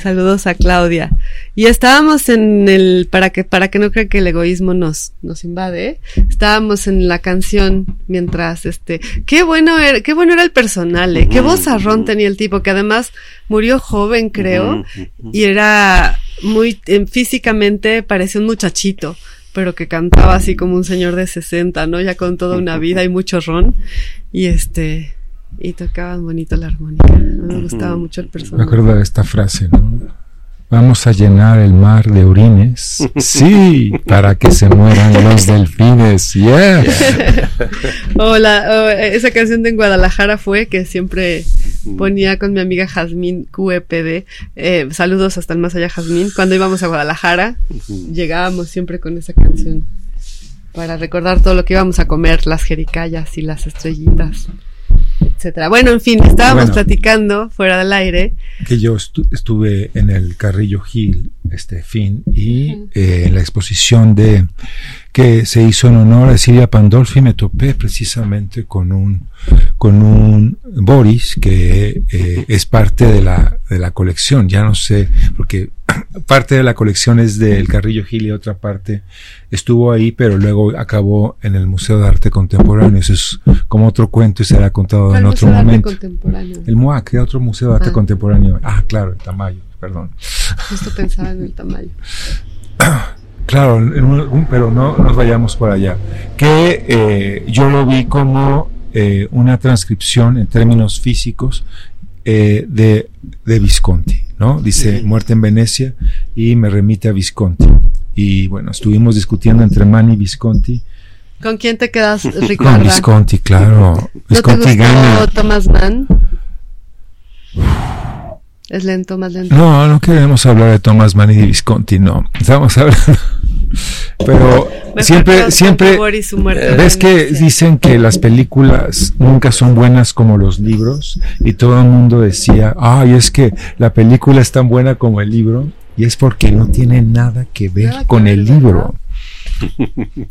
Saludos a Claudia. Y estábamos en el, para que, para que no crean que el egoísmo nos, nos invade, estábamos en la canción mientras este, qué bueno era, qué bueno era el personal, ¿eh? qué vozarrón tenía el tipo, que además murió joven, creo, y era muy, eh, físicamente parecía un muchachito, pero que cantaba así como un señor de 60, ¿no? Ya con toda una vida y mucho ron. Y este, y tocaban bonito la armónica. Me gustaba mucho el Me personaje. acuerdo de esta frase, ¿no? Vamos a llenar el mar de orines. Sí, para que se mueran los delfines. Yeah. O la, o esa canción de en Guadalajara fue que siempre ponía con mi amiga Jazmín QEPD. Eh, saludos hasta el más allá, Jazmín. Cuando íbamos a Guadalajara, llegábamos siempre con esa canción para recordar todo lo que íbamos a comer, las jericayas y las estrellitas, etcétera. Bueno, en fin, estábamos Bueno. platicando fuera del aire. que yo estu- estuve en el Carrillo Gil este fin y eh, en la exposición de que se hizo en honor a Silvia Pandolfi me topé precisamente con un con un Boris que eh, es parte de la de la colección ya no sé porque parte de la colección es del Carrillo Gil y otra parte estuvo ahí pero luego acabó en el Museo de Arte Contemporáneo eso es como otro cuento y será contado ¿Cuál en otro museo de arte momento el MOAC, otro museo de arte Ah. contemporáneo. Ah, claro, el Tamayo, perdón. Justo pensaba en el tamaño. claro, un- pero no nos vayamos por allá. Que eh, yo lo vi como eh, una transcripción en términos físicos eh, de, de Visconti, ¿no? Dice. Muerte en Venecia y me remite a Visconti. Y bueno, estuvimos discutiendo entre Manny y Visconti. ¿Con quién te quedas, Con Ricardo? Visconti, claro. ¿No te Visconti gustó gana. Thomas Mann? Es lento, más lento. No, no queremos hablar de Thomas Mann y de Visconti, no. Estamos hablando. Pero Mejor siempre, siempre. ¿Ves que dicen que las películas nunca son buenas como los libros? Y todo el mundo decía, ay, es que la película es tan buena como el libro. Y es porque no tiene nada que ver Nada que con ver, el ¿verdad? libro.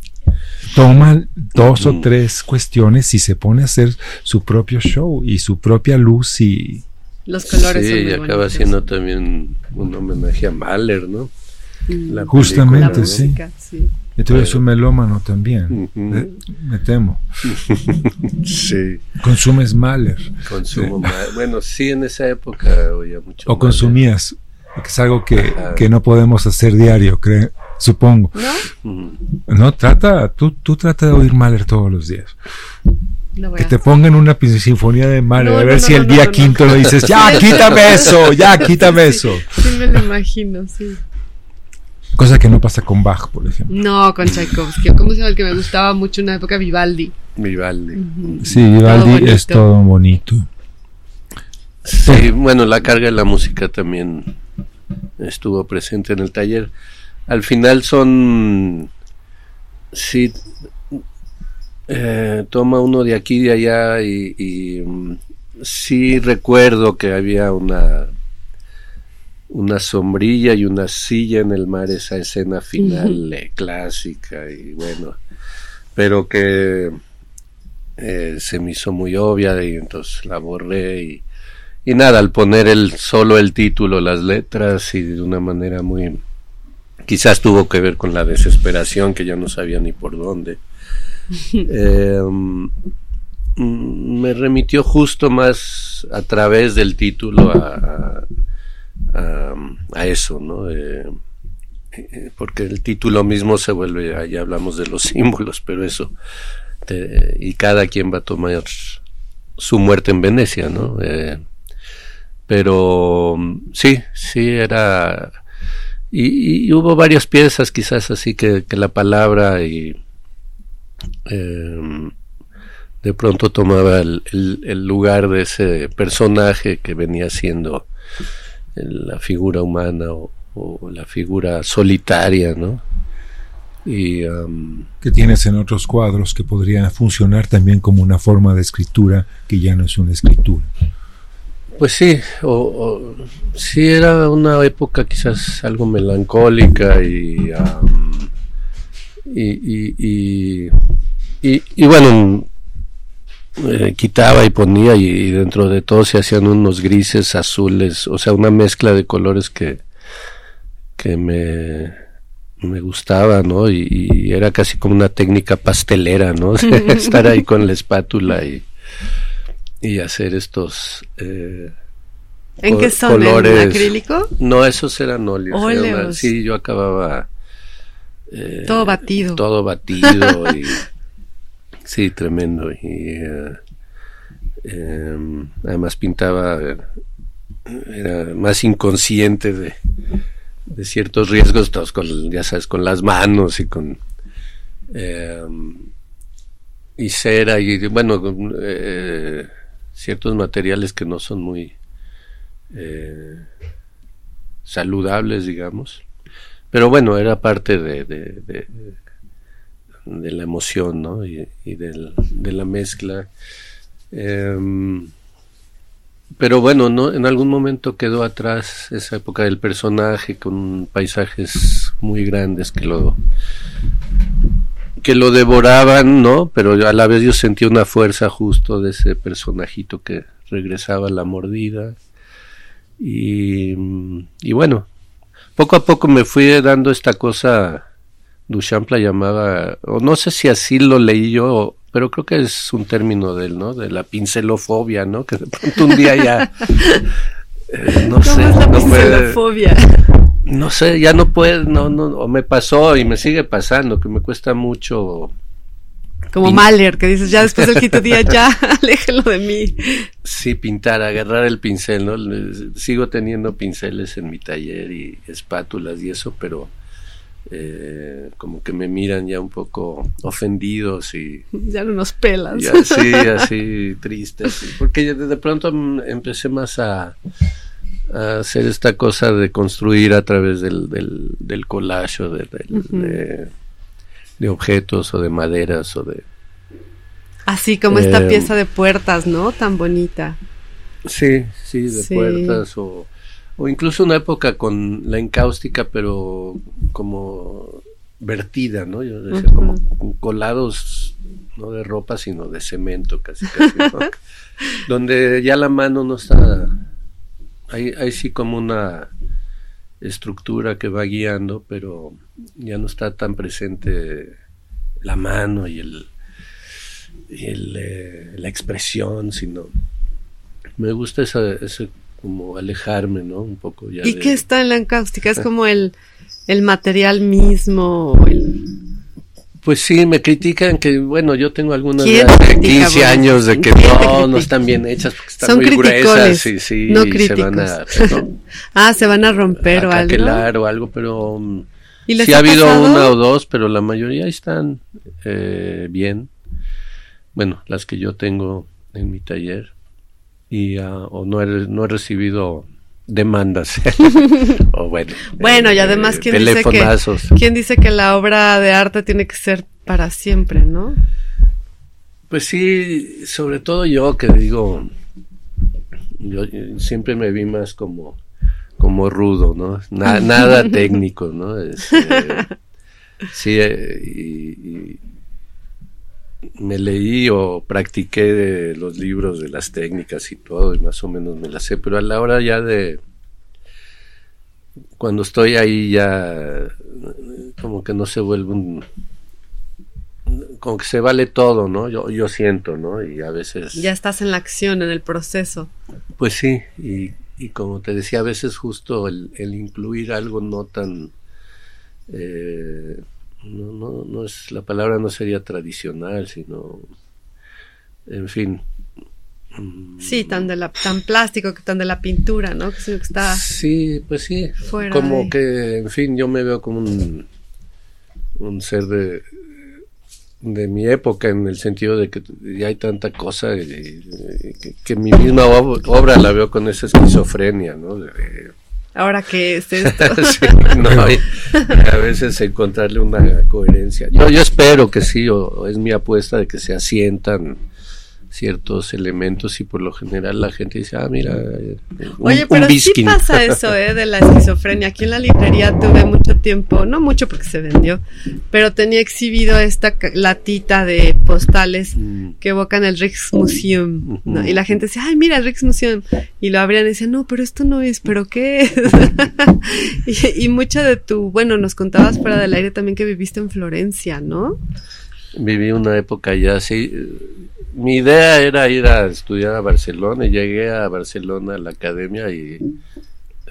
Toma dos o tres cuestiones y se pone a hacer su propio show y su propia luz y Los colores son Sí, muy y acaba bonitos. siendo también un homenaje a Mahler, ¿no? Mm. La Justamente, La película, ¿no? sí. música, sí. y tú eres un melómano también. Eh, Me temo. Sí, Consumes Mahler. consumo más. Bueno, sí, en esa época oía mucho. O Mahler. consumías, que es algo que, que no podemos hacer diario, cre- supongo. ¿No? No, trata, tú, tú trata de oír Mahler todos los días. Lo voy Que a te hacer. pongan una sinfonía de Mahler, No, a ver no, si el no, día no, no. quinto lo dices, ya, quítame eso, ya, quítame Sí, eso. Sí, me lo imagino, sí. Cosa que no pasa con Bach, por ejemplo. No, con Tchaikovsky. ¿o ¿Cómo se llama el que me gustaba mucho en una época? Vivaldi. Vivaldi. Sí, Vivaldi es todo bonito. Sí, bueno, la carga de la música también estuvo presente en el taller. Al final son, sí, eh, toma uno de aquí y de allá y, y, mm, sí recuerdo que había una una sombrilla y una silla en el mar, esa escena final eh, clásica y bueno, pero que eh, se me hizo muy obvia y entonces la borré y, y nada, al poner el solo el título, las letras y de una manera muy quizás tuvo que ver con la desesperación que ya no sabía ni por dónde. Eh, mm, me remitió justo más a través del título a, a, eso, ¿no? Eh, porque el título mismo se vuelve, ya hablamos de los símbolos, pero eso, y cada quien va a tomar su muerte en Venecia, ¿no? Eh, pero mm, sí, sí era... Y, y hubo varias piezas quizás así que, que la palabra y eh, de pronto tomaba el, el- el lugar de ese personaje que venía siendo el- la figura humana o, o la figura solitaria, ¿no? Y um, Que tienes en otros cuadros que podría funcionar también como una forma de escritura que ya no es una escritura. Pues sí, o, o- sí era una época quizás algo melancólica y, am, y, y, y, y- bueno, eh, quitaba y ponía y, y dentro de todo se hacían unos grises, azules, o sea, una mezcla de colores que, que me, me gustaba, ¿no? Y, y era casi como una técnica pastelera, ¿no? Estar ahí con la espátula y, y hacer estos... eh, ¿En qué son? ¿En colores. acrílico? No, esos eran óleos. Óleos. sí, yo acababa... eh, Todo batido. Todo batido y... sí, tremendo. Y eh, em, además pintaba... Era más inconsciente de, de ciertos riesgos, todos con, ya sabes, con las manos y con... em, y cera y bueno, con, eh, ciertos materiales que no son muy saludables, digamos. Pero bueno, era parte de, de, de, la emoción, ¿no? Y, y del- de la mezcla. Em, pero bueno, ¿no? en algún momento quedó atrás esa época del personaje con paisajes muy grandes que lo que lo devoraban, ¿no? Pero a la vez yo sentí una fuerza justo de ese personajito que regresaba a la mordida. Y, y bueno, poco a poco me fui dando esta cosa, Duchamp la llamaba, o no sé si así lo leí yo, pero creo que es un término de él, ¿no? De la pincelofobia, ¿no? Que de pronto un día ya, eh, no ¿Cómo sé, es la no puede, pincelofobia? no sé, ya no puedo, no, no, o me pasó y me sigue pasando, que me cuesta mucho. Como Pin- Mahler, que dices, ya después del quinto día, ya, aléjelo de mí. Sí, pintar, agarrar el pincel, ¿no? Sigo teniendo pinceles en mi taller y espátulas y eso, pero eh, como que me miran ya un poco ofendidos y Ya no nos pelas. y así, así tristes. Porque ya de pronto empecé más a, a hacer esta cosa de construir a través del, del, del collage o de, del- Ujú. de, de objetos o de maderas o de... Así como esta Eh, pieza de puertas, ¿no? Tan bonita. Sí, sí, de Sí. puertas o, o incluso una época con la encáustica, pero como vertida, ¿no? Yo decía, como colados, no de ropa, sino de cemento, casi, casi, ¿no? Donde ya la mano no está, hay, hay sí como una estructura que va guiando, pero ya no está tan presente la mano y el, y el, eh, la expresión, sino me gusta esa, ese como alejarme, ¿no? Un poco ya. ¿Y de- qué está en la encáustica? Es como el, el material mismo. el- Pues sí, me critican que, bueno, yo tengo algunas ¿Quién de hace critica, 15 Boris? años de que ¿Quién te no, no están bien hechas porque están Son muy gruesas y sí, no y se van a. Ah, se van a romper a o algo. o algo, pero mm, ¿Y les sí ha habido una o dos, pero la mayoría están eh, bien. Bueno, las que yo tengo en mi taller. Y ah, o no he, no he recibido demandas. o bueno. Bueno, y eh, además, ¿quién dice, que. ¿quién dice que la obra de arte tiene que ser para siempre, no? Pues sí, sobre todo yo que digo, yo eh, siempre me vi más como, como rudo, ¿no? Na- nada técnico, ¿no? Es, eh, sí, eh, y, y me leí o practiqué los libros de las técnicas y todo, y más o menos me las sé, pero a la hora ya de, cuando estoy ahí ya, como que no se vuelve un como que se vale todo, ¿no? Yo, yo siento, ¿no? Y a veces... Ya estás en la acción, en el proceso. Pues sí, y, y como te decía, a veces justo el, el incluir algo no tan... eh, no, no, no es, la palabra no sería tradicional, sino... En fin. Sí, tan de la, tan plástico, que tan de la pintura, ¿no? Que está Sí, pues sí. como de- que, en fin, yo me veo como un, un ser de, de mi época en el sentido de que ya hay tanta cosa y- y que, que mi misma ob- obra la veo con esa esquizofrenia, ¿no? De- Ahora que es esto. sí, no, a veces encontrarle una coherencia. Yo, yo espero que sí, o, o es mi apuesta de que se asientan ciertos elementos y por lo general la gente dice, ah, mira, un, Oye, un pero sí Biskin. pasa eso, ¿eh? De la esquizofrenia. Aquí en la librería tuve mucho tiempo, no mucho porque se vendió, pero tenía exhibido esta latita de postales Mm. que evocan el Rijksmuseum, ¿no? Ujú. Y la gente decía, ay, mira el Rijksmuseum. Y lo abrían y decían, no, pero esto no es, ¿pero qué es? y, y mucha de tu, bueno, nos contabas fuera del aire también que viviste en Florencia, ¿no? Viví una época ya así. Mi idea era ir a estudiar a Barcelona y llegué a Barcelona a la academia y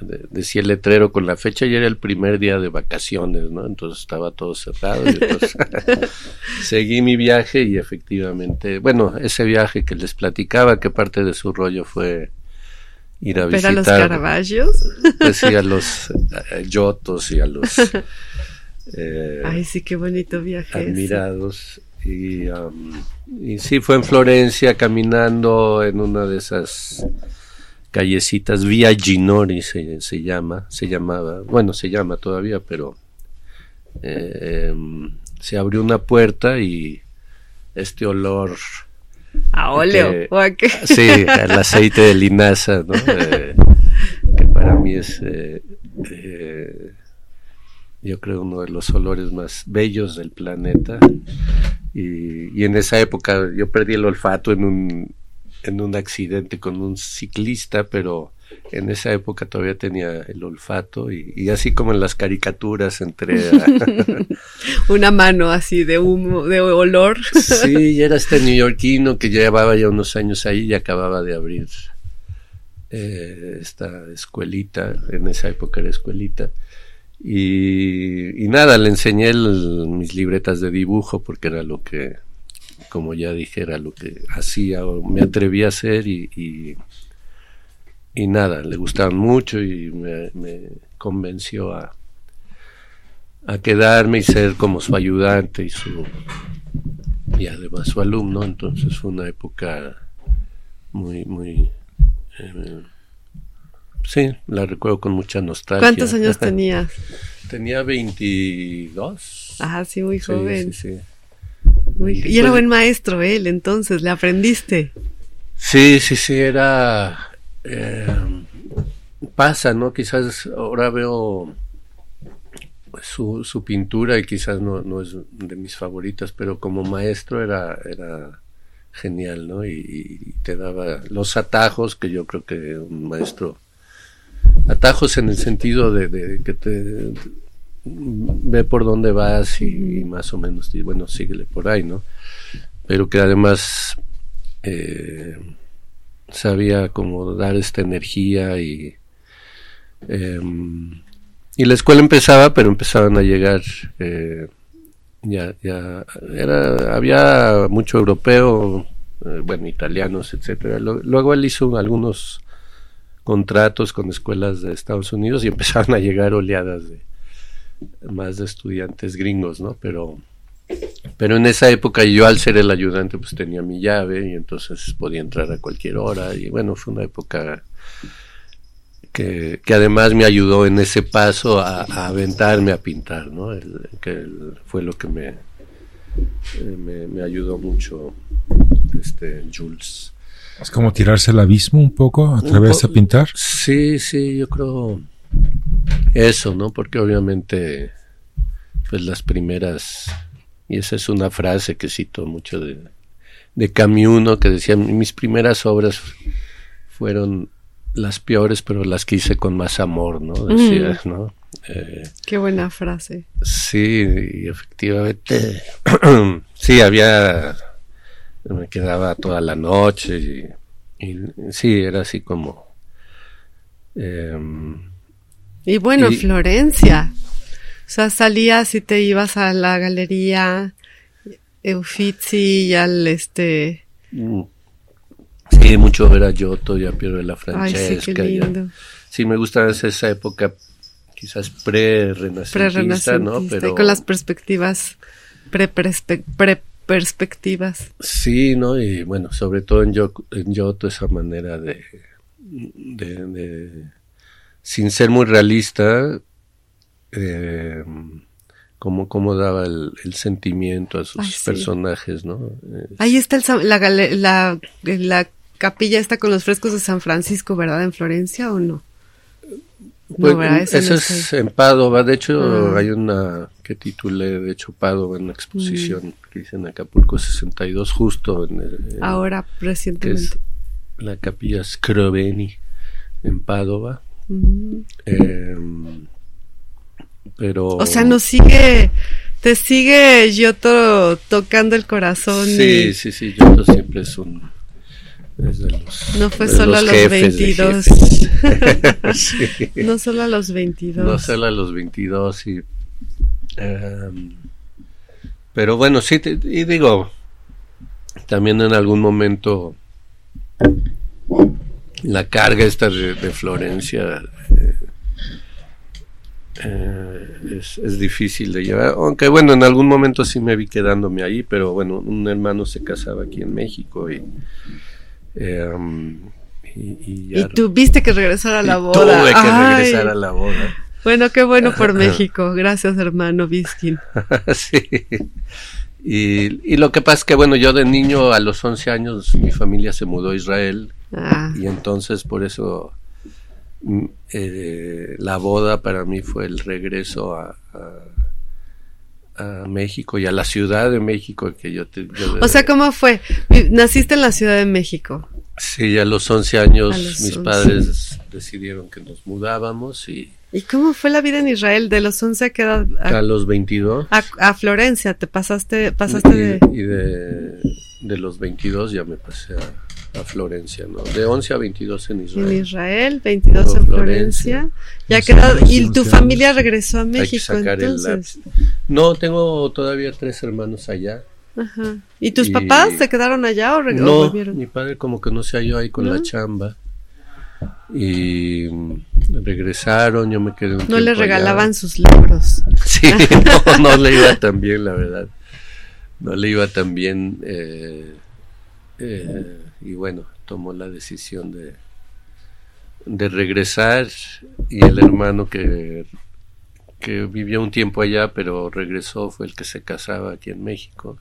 de- decía el letrero con la fecha y era el primer día de vacaciones, ¿no? Entonces estaba todo cerrado. y entonces seguí mi viaje y efectivamente, bueno, ese viaje que les platicaba, que parte de su rollo fue ir a Ver a los visitar Caravaggios. pues sí, a los Giottos y a los eh, Ay, sí, qué bonito viaje. ese. Y, um, y sí, fue en Florencia caminando en una de esas callecitas, Via Ginori se, se llama, se llamaba, bueno, se llama todavía, pero eh, em, se abrió una puerta y este olor, A óleo. que- ¿O a qué? sí, el aceite de linaza, ¿no? Eh, que para mí es, eh, yo creo, uno de los olores más bellos del planeta. Y, y en esa época yo perdí el olfato en un, en un accidente con un ciclista, pero en esa época todavía tenía el olfato y, y así como en las caricaturas entré a, Una mano así de humo, de olor. Sí, y era este neoyorquino que llevaba ya unos años ahí y acababa de abrir eh, esta escuelita, en esa época era escuelita. Y, nada, le enseñé mis libretas de dibujo porque era lo que, como ya dije, era lo que hacía o me atreví a hacer y, y, nada, le gustaban mucho y me, me convenció a, a quedarme y ser como su ayudante y su y además su alumno, entonces fue una época muy, muy eh, sí, la recuerdo con mucha nostalgia. ¿Cuántos años tenías? Tenía 22. Ah, sí, muy joven. sí, sí. Muy- Y era pues- buen maestro él, entonces, le aprendiste. Sí, sí, sí, era... eh, pasa, ¿no? Quizás ahora veo su, su pintura y quizás no, no es de mis favoritas, pero como maestro era, era genial, ¿no? Y, y te daba los atajos que yo creo que un maestro... Atajos en el sentido de, de que te ve por dónde vas y, y más o menos, y bueno, síguele por ahí, ¿no? Pero que además eh, sabía cómo dar esta energía y eh, y la escuela empezaba pero empezaban a llegar eh, ya ya era había mucho europeo eh, bueno italianos etcétera luego él hizo algunos contratos con escuelas de Estados Unidos y empezaron a llegar oleadas de más de estudiantes gringos no pero pero en esa época yo al ser el ayudante pues tenía mi llave y entonces podía entrar a cualquier hora y bueno, fue una época que, que además me ayudó en ese paso a, aventarme a pintar, ¿no? Que fue lo que me, eh, me, me ayudó mucho este Jules. Es como tirarse al abismo un poco, atreverse po- a pintar. Sí, sí, yo creo eso, ¿no? Porque obviamente, pues las primeras, y esa es una frase que cito mucho de, de Camus, ¿no? Que decía, mis primeras obras fueron las peores, pero las que hice con más amor, ¿no? Decía, ¿no? Eh, Qué buena frase. Sí, y efectivamente, sí, había, me quedaba toda la noche y, y sí, era así como... em, Y bueno, Y- Florencia. O sea, salías y te ibas a la galería Uffizi y al este. mm, sí, mucho ver a Giotto y a Piero de la Ay, Francesca. sí, me gusta esa época quizás pre-renacentista, Pre-renacentista. ¿no? y con las perspectivas. Pre-perspectivas. Perspectivas. Sí, ¿no? Y bueno, sobre todo en, Yo- en Giotto esa manera de, de, de- sin ser muy realista, eh, cómo, cómo daba el, el sentimiento a sus Ay, sí. personajes, ¿no? Ahí está el, la, la, la capilla está con los frescos de San Francisco, ¿verdad? ¿En Florencia o no? Pues, no es en Padova, de hecho Ah. hay una que titulé, de hecho, Padova, en una exposición que hice en Acapulco 62, justo en el, en- Ahora, recientemente. es la capilla Scroveni en Padova. Ujú. Eh, pero. O sea, nos sigue, te sigue Giotto tocando el corazón. Sí, y sí, sí, Giotto siempre es un. Los, No fue solo a los de 22. jefes. Sí. no solo a los 22. No solo a los 22 y. em, pero bueno, sí, te- y digo, también en algún momento la carga esta de, de Florencia eh, eh, es, es difícil de llevar, aunque bueno, en algún momento sí me vi quedándome ahí, pero bueno, un hermano se casaba aquí en México y... em, y, y ya Y tuviste que regresar a la y boda. Tuve que Ay. regresar a la boda. Bueno, qué bueno por México. Gracias, hermano Biskin. sí. Y, y lo que pasa es que, bueno, yo de niño a los 11 años mi familia se mudó a Israel Ah, y entonces por eso mm, eh, la boda para mí fue el regreso a, a, a México y a la Ciudad de México que yo... Te, yo o sea, ¿cómo fue? Naciste en la Ciudad de México. Sí, a los 11 años los mis 11. padres decidieron que nos mudábamos y ¿Y cómo fue la vida en Israel? De los 11 a qué edad? a A, los 22 a- a Florencia, te pasaste, pasaste y, de... y de, de los 22 ya me pasé a, a Florencia, ¿no? De 11 a 22 en En Israel. Israel, 22 Luego en Florencia. Florencia. Ya quedado, y tu familia regresó a Hay que México sacar el entonces. lápiz. No, tengo todavía tres hermanos allá. Ajá. ¿Y tus Y- papás se quedaron allá o, re- o No, mi padre como que no se halló ahí con ¿No? la chamba. Y regresaron, yo me quedé un No le allá. regalaban sus libros. Sí, no, no le iba tan bien, la verdad. No le iba tan bien. eh, eh, y bueno, tomó la decisión de, de regresar. Y el hermano que, que vivió un tiempo allá, pero regresó, fue el que se casaba aquí en México.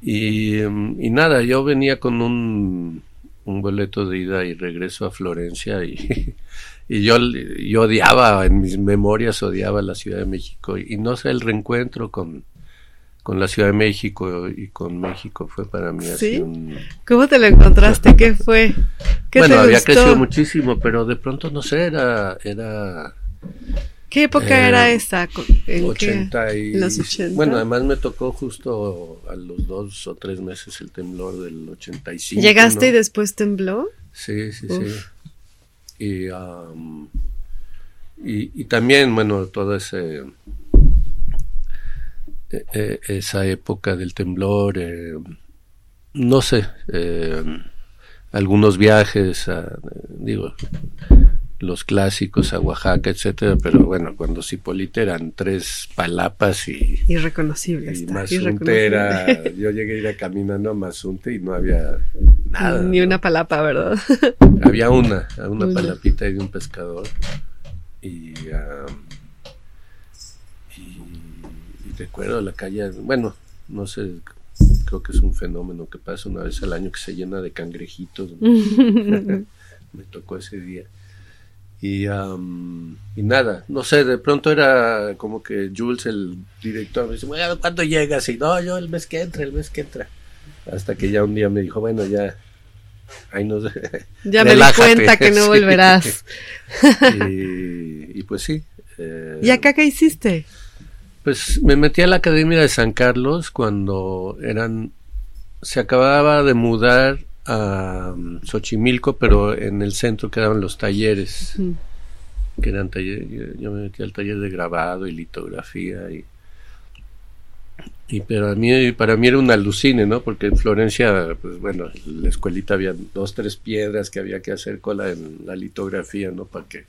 Y, mm, y nada, yo venía con un, un boleto de ida y regreso a Florencia y, y yo, yo odiaba, en mis memorias odiaba la Ciudad de México y, no sé, el reencuentro con, con la Ciudad de México y con México fue para mí así ¿Sí? un... ¿Cómo te lo encontraste? ¿Qué fue? ¿Qué Bueno, te había gustó? crecido muchísimo, pero de pronto, no sé, era... era ¿Qué época Eh, era esa? ¿En qué? 80 y, ¿En los 80? Bueno, además me tocó justo a los dos o tres meses el temblor del 85. ¿Llegaste ¿no? y después tembló? Sí, sí, Uf. sí. Y, am, y, y también, bueno, toda ese, eh, esa época del temblor, eh, no sé, eh, algunos viajes, a, digo, los clásicos a Oaxaca, etcétera, pero bueno, cuando Cipolite eran tres palapas y, Irreconocible. y Mazunte era, yo llegué a ir a caminando a Mazunte y no había nada. Ni ¿no? una palapa, ¿verdad? Había una, una Una. palapita y de un pescador. Y, y recuerdo la calle, bueno, no sé, creo que es un fenómeno que pasa una vez al año que se llena de cangrejitos. Me tocó ese día. Y, am, y nada, no sé, de pronto era como que Jules, el director, me dice, bueno, ¿cuándo llegas? Y no, yo el mes que entra, el mes que entra. Hasta que ya un día me dijo, bueno, ya, ahí nos... ya me di cuenta que no volverás. y, y pues sí. eh, ¿Y acá qué hiciste? Pues me metí a la Academia de San Carlos cuando eran... Se acababa de mudar a um, Xochimilco, pero en el centro quedaban los talleres, que eran talleres... Yo, yo me metí al taller de grabado y litografía y... Y para mí, para mí era un alucine, ¿no? Porque en Florencia, pues bueno, en la escuelita había dos, tres piedras que había que hacer cola en la litografía, ¿no? Para que.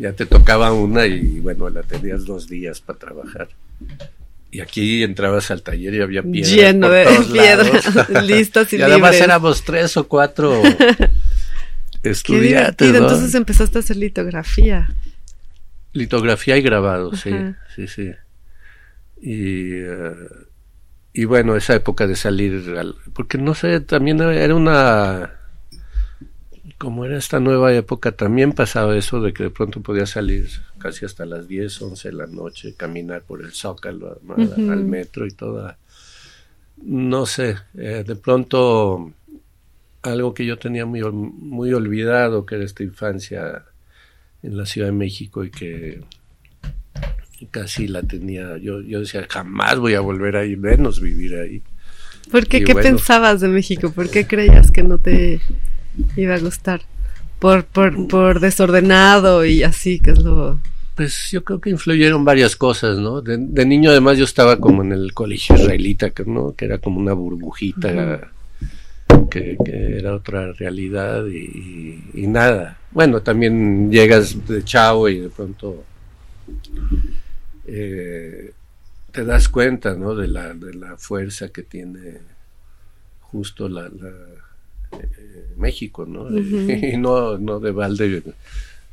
Ya te tocaba una y bueno, la tenías dos días para trabajar. Y aquí entrabas al taller y había piedras. Lleno por de todos piedras lados. listas y, y además libres. éramos tres o cuatro estudiantes. ¿no? Entonces empezaste a hacer litografía. Litografía y grabado, sí, Ajá. sí, sí. Y, eh, y bueno, esa época de salir, al- porque no sé, también era una, como era esta nueva época, también pasaba eso de que de pronto podía salir casi hasta las 10, 11 de la noche, caminar por el Zócalo, ¿no? al- metro y toda, no sé, eh, de pronto algo que yo tenía muy, muy olvidado, que era esta infancia en la Ciudad de México y que casi la tenía, yo, yo decía, jamás voy a volver ahí, menos vivir ahí. ¿Por qué? Y ¿Qué bueno. pensabas de México? ¿Por qué creías que no te iba a gustar? Por, por, por desordenado y así, que es lo... Pues yo creo que influyeron varias cosas, ¿no? De, de niño además yo estaba como en el colegio israelita, que, ¿no? Que era como una burbujita, que, que era otra realidad y, y nada. Bueno, también llegas de chavo y de pronto eh, te das cuenta, ¿no? De la, de la fuerza que tiene justo la, la, eh, México, ¿no? Y no, no de balde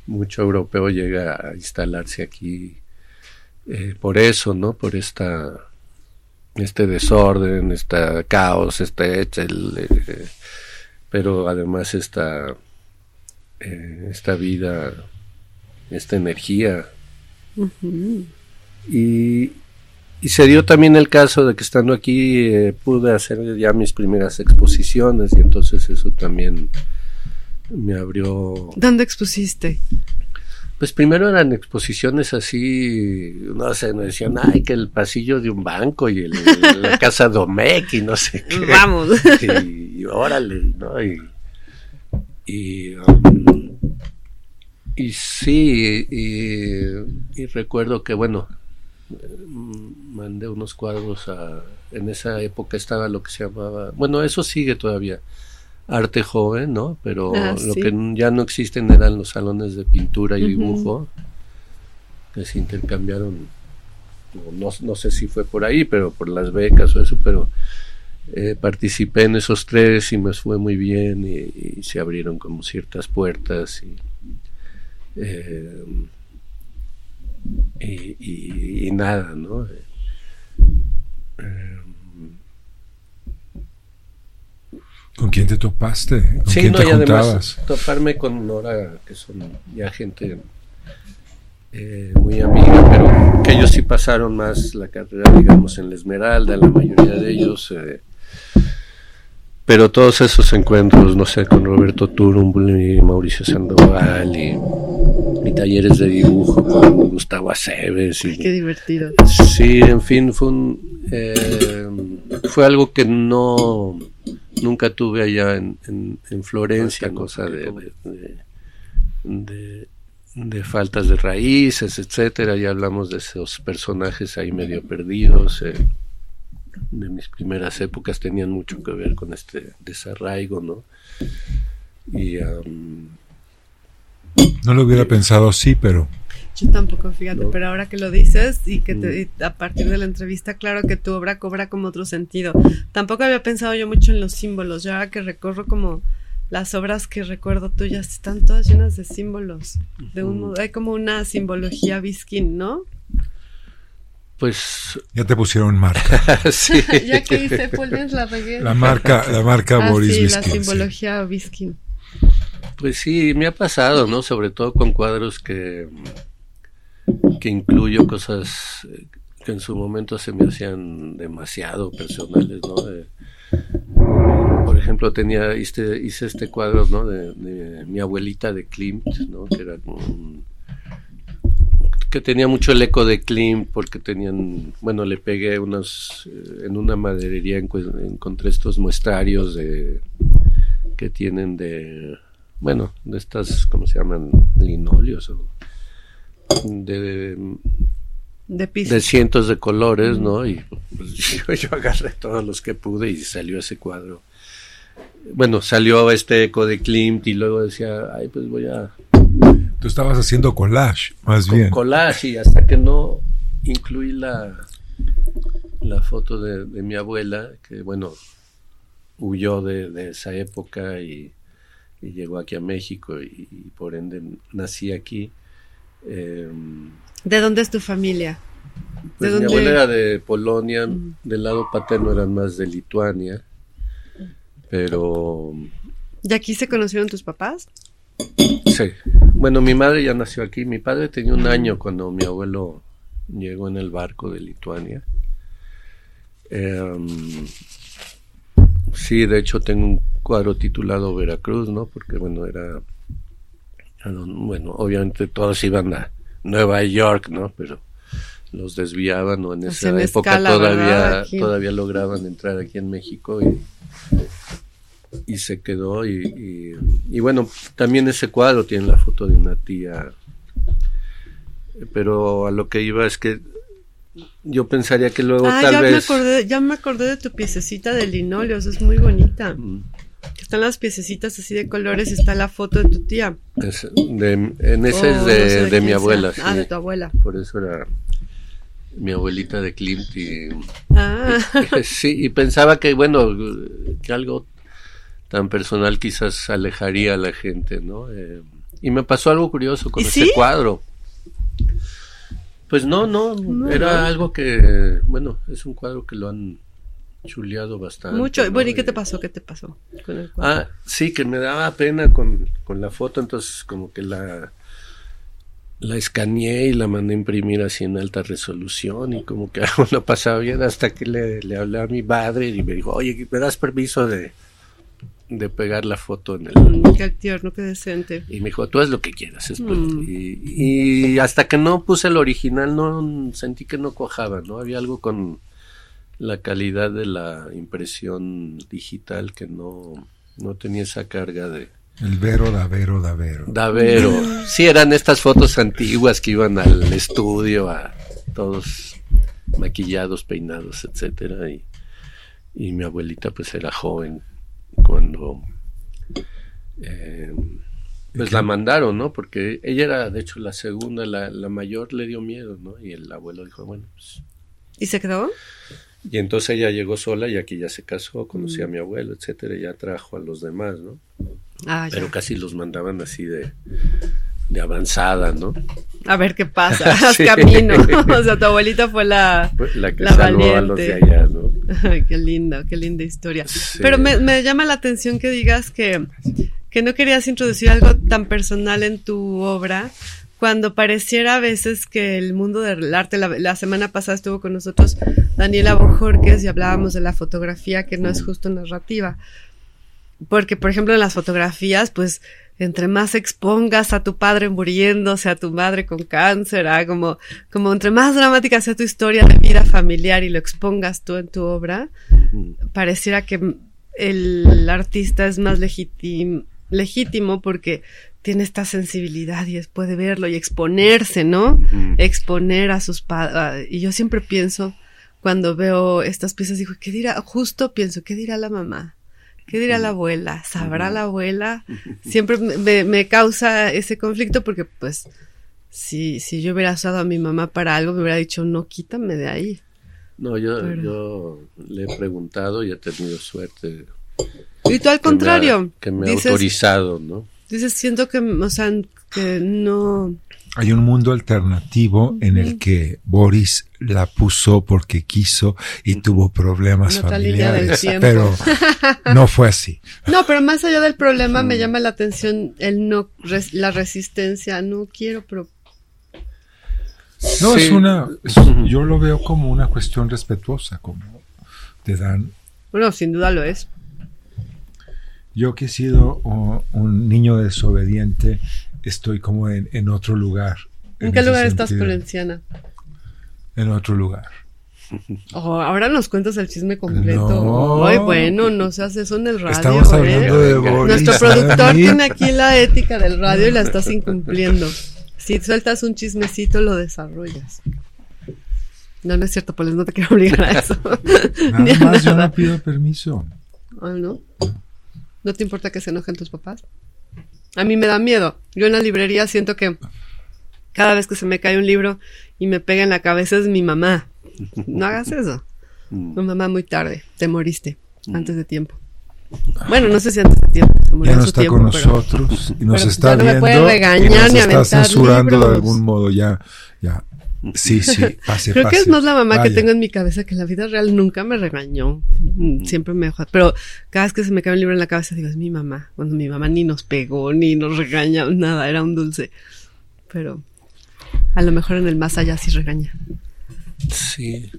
mucho europeo llega a instalarse aquí eh, por eso, ¿no? Por esta este desorden, este caos, este el, eh, pero además esta eh, esta vida, esta energía y, y se dio también el caso de que estando aquí eh, pude hacer ya mis primeras exposiciones y entonces eso también me abrió ¿Dónde expusiste? Pues primero eran exposiciones así, no sé, me decían, ay, que el pasillo de un banco y el, la casa Domecq y no sé qué. Vamos. Y, y órale, ¿no? Y, y, um, y sí, y, y recuerdo que, bueno, mandé unos cuadros a... En esa época estaba lo que se llamaba... Bueno, eso sigue todavía. Arte joven, ¿no? Pero Ah, lo sí. que ya no existen eran los salones de pintura y dibujo que se intercambiaron. No, no sé si fue por ahí, pero por las becas o eso, pero eh, participé en esos tres y me fue muy bien y, y se abrieron como ciertas puertas y, eh, y, y- y nada, ¿no? Eh, ¿Con quién te topaste? ¿Con sí, quién no, te y además toparme con Nora, que son ya gente eh, muy amiga, pero que ellos sí pasaron más la carrera, digamos, en la Esmeralda, la mayoría de ellos. eh, pero todos esos encuentros, no sé, con Roberto Turumbul y Mauricio Sandoval y talleres de dibujo con Gustavo Aceves y Qué divertido. Sí, en fin, fue un, eh, fue algo que no nunca tuve allá en, en, en Florencia, cosa de, de, de- de- de faltas de raíces, etcétera. Ya hablamos de esos personajes ahí medio perdidos. eh, de mis primeras épocas tenían mucho que ver con este desarraigo, ¿no? Y am, No lo hubiera pensado así, pero Yo tampoco, fíjate, No. pero ahora que lo dices y que te- Mm. y a partir de la entrevista, claro que tu obra cobra como otro sentido. Tampoco había pensado yo mucho en los símbolos. Yo ahora que recorro como las obras que recuerdo tuyas están todas llenas de símbolos. De un modo, hay como una simbología biskin, ¿no? pues ya te pusieron marca. sí. ya que hice Polens la regué. La marca, la marca Ah, Boris sí, Biskin, la sí. simbología biskin. Pues sí, me ha pasado, ¿no? Sobre todo con cuadros que, que incluyo cosas eh, que en su momento se me hacían demasiado personales, ¿no? Por ejemplo, tenía hice, hice este cuadro, ¿no? De, mi abuelita de Klimt, ¿no? Que era como un- que tenía mucho el eco de Klimt porque tenían, bueno, le pegué unos eh, en una maderería encontré estos muestrarios de que tienen de bueno, de estas, ¿cómo se llaman? Linóleos o de, De de cientos de colores, ¿no? Y pues, yo, yo agarré todos los que pude y salió ese cuadro. Bueno, salió este eco de Klimt y luego decía, ay, pues voy a Tú estabas haciendo collage, más con bien. collage y hasta que no incluí la, la foto de, de mi abuela, que bueno, huyó de, de esa época y, y llegó aquí a México y, y por ende nací aquí. Eh, ¿De dónde es tu familia? pues ¿De mi dónde? abuela era de Polonia, del lado paterno eran más de Lituania, pero ¿Y aquí se conocieron tus papás? Sí. Bueno, mi madre ya nació aquí. Mi padre tenía un año cuando mi abuelo llegó en el barco de Lituania. Em, sí, de hecho tengo un cuadro titulado Veracruz, ¿no? Porque, bueno, era... a don- Bueno, obviamente todos iban a Nueva York, ¿no? Pero los desviaban, ¿no? En esa época todavía, todavía lograban entrar aquí en México y y se quedó y, y, y bueno, también ese cuadro tiene la foto de una tía, pero a lo que iba es que yo pensaría que luego ah, tal ya me vez... acordé, ya me acordé de tu piececita de linóleos, es muy bonita. Mm, Están las piececitas así de colores está la foto de tu tía. es de- en ese Oh, es no de, sé de mi abuela, Ah, sí. de tu abuela. por eso era mi abuelita de Klimt y Ah, sí, y pensaba que bueno, que algo tan personal quizás alejaría a la gente, ¿no? Eh, y me pasó algo curioso con ¿Y ese sí? cuadro. Pues no, no, No, era no. algo que, bueno, es un cuadro que lo han chuleado bastante. mucho. ¿no? Bueno, ¿y qué te pasó? ¿Qué te pasó con el cuadro? Ah, sí, que me daba pena con, con la foto, entonces como que la, la escaneé y la mandé a imprimir así en alta resolución y como que algo no pasaba bien hasta que le, le hablé a mi padre y me dijo, oye, ¿me das permiso de, de pegar la foto en el... Mm, qué tierno, qué decente. Y me dijo, tú haz lo que quieras. es pues". Mm. y, y hasta que no puse el original, no sentí que no cuajaba, ¿no? Había algo con la calidad de la impresión digital que no, no tenía esa carga de... El vero, da vero, da vero. Davero. Sí, eran estas fotos antiguas que iban al estudio a todos maquillados, peinados, etcétera. Y, y mi abuelita pues era joven cuando eh, pues la mandaron, ¿no? Porque ella era de hecho la segunda, la, la mayor le dio miedo, ¿no? Y el abuelo dijo, bueno, pues... ¿Y se quedó? Y entonces ella llegó sola y aquí ya se casó, conocía a mi abuelo, etcétera, y ya trajo a los demás, ¿no? Ah. Pero casi los mandaban así de, de avanzada, ¿no? A ver qué pasa, haz Sí. camino. o sea, tu abuelita fue la, La que la salvó a los de valiente. allá, ¿no? Qué linda, qué linda historia. Sí. Pero me, me llama la atención que digas que, que no querías introducir algo tan personal en tu obra, cuando pareciera a veces que el mundo del arte, la, la semana pasada estuvo con nosotros Daniela Bojorques y hablábamos de la fotografía que no es justo narrativa. Porque, por ejemplo, en las fotografías, pues, entre más expongas a tu padre muriéndose, a tu madre con cáncer, a como, como entre más dramática sea tu historia de vida familiar y lo expongas tú en tu obra, pareciera que el artista es más legitim- legítimo porque tiene esta sensibilidad y es- puede verlo y exponerse, ¿no? Exponer a sus padres. Y yo siempre pienso, cuando veo estas piezas, digo, ¿qué dirá? Justo pienso, ¿qué dirá la mamá? ¿Qué dirá la abuela? ¿Sabrá la abuela? Siempre me, me causa ese conflicto porque, pues, si, si yo hubiera usado a mi mamá para algo, me hubiera dicho, no, quítame de ahí. No, yo, Pero- yo le he preguntado y he tenido suerte. Y tú al que me ha- contrario, Que me ha dices, autorizado, ¿no? Dices, siento que, o sea, que no, Hay un mundo alternativo en el que Boris la puso porque quiso y tuvo problemas del familiares, tiempo. pero no fue así. No, pero más allá del problema me llama la atención el no, res- la resistencia, no quiero, pero No, Sí. es una, es- yo lo veo como una cuestión respetuosa, como te dan. bueno, sin duda lo es. Yo que he sido oh, un niño desobediente, estoy como en, en otro lugar. ¿En qué lugar estás, sentido. Florenciana? En otro lugar. Oh, ahora nos cuentas el chisme completo. No. Ay, bueno, no se hace eso en el radio. Estamos ¿eh? hablando de Boris. Nuestro productor tiene aquí la ética del radio y la estás incumpliendo. Si sueltas un chismecito, lo desarrollas. No, no es cierto, Poles, no te quiero obligar a eso. Nada más yo no pido permiso. Ah, ¿no? ¿No te importa que se enojen tus papás? A mí me da miedo. Yo en la librería siento que cada vez que se me cae un libro y me pega en la cabeza es mi mamá. No hagas eso. Mm. Tu mamá muy tarde, te moriste antes de tiempo. Bueno, no sé si antes de tiempo, se murió Ya no está tiempo, con pero- nosotros y nos pero está no me viendo puede regañar y nos ni está censurando libros. de algún modo. Ya, ya. Sí, sí, pase, Creo que es pase. más la mamá que tengo en mi cabeza que en la vida real nunca me regañó. Mm, Siempre me dejó. Pero cada vez que se me cae un libro en la cabeza digo, es mi mamá. Cuando mi mamá ni nos pegó, ni nos regaña, nada, era un dulce. Pero a lo mejor en el más allá sí regaña. Sí.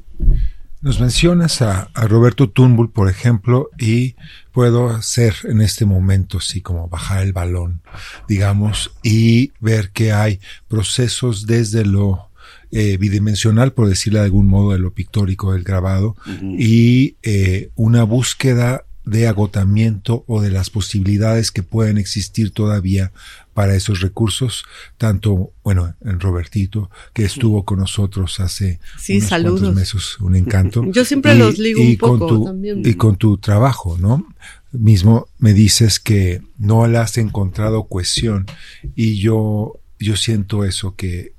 Nos mencionas a, a Roberto Turnbull, por ejemplo, y puedo hacer en este momento, sí, como bajar el balón, digamos, y ver que hay procesos desde lo eh, bidimensional, por decirlo de algún modo, de lo pictórico del grabado, y eh, una búsqueda de agotamiento o de las posibilidades que pueden existir todavía para esos recursos, tanto, bueno, en Robertito, que estuvo con nosotros hace Sí, unos saludos. meses, un encanto. Yo siempre los ligo un con poco tu, también. Y con tu trabajo, ¿no? Mismo me dices que no le has encontrado cohesión y yo, yo siento eso, que,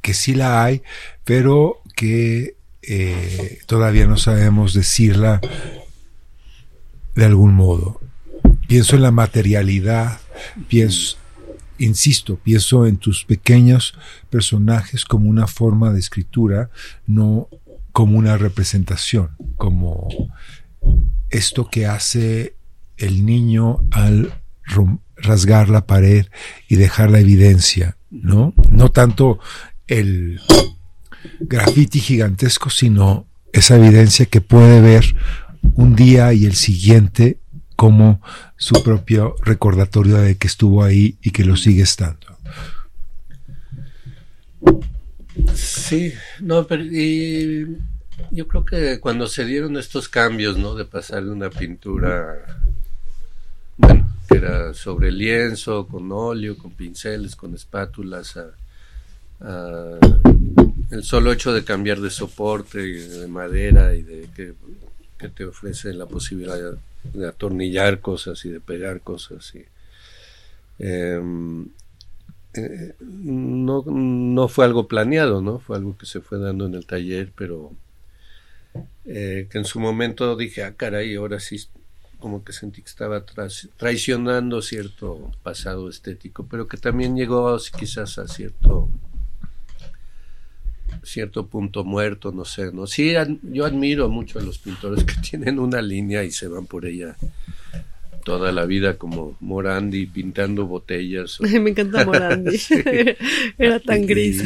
que sí la hay, pero que eh, todavía no sabemos decirla de algún modo. Pienso en la materialidad, pienso, insisto, pienso en tus pequeños personajes como una forma de escritura, no como una representación, como esto que hace el niño al rasgar la pared y dejar la evidencia, ¿no? No tanto el graffiti gigantesco, sino esa evidencia que puede ver un día y el siguiente como su propio recordatorio de que estuvo ahí y que lo sigue estando. Sí, no, pero y yo creo que cuando se dieron estos cambios, ¿no? De pasar de una pintura, bueno, que era sobre lienzo, con óleo, con pinceles, con espátulas, a, a el solo hecho de cambiar de soporte, de madera y de que, te ofrece la posibilidad de, atornillar cosas y de pegar cosas. Y, eh, eh, no, no fue algo planeado, ¿no? Fue algo que se fue dando en el taller, pero eh, que en su momento dije, ah, caray, ahora sí, como que sentí que estaba traicionando cierto pasado estético, pero que también llegó quizás a cierto cierto punto muerto, no sé, ¿no? Sí, yo admiro mucho a los pintores que tienen una línea y se van por ella toda la vida como Morandi pintando botellas. Me encanta Morandi, sí. era tan gris.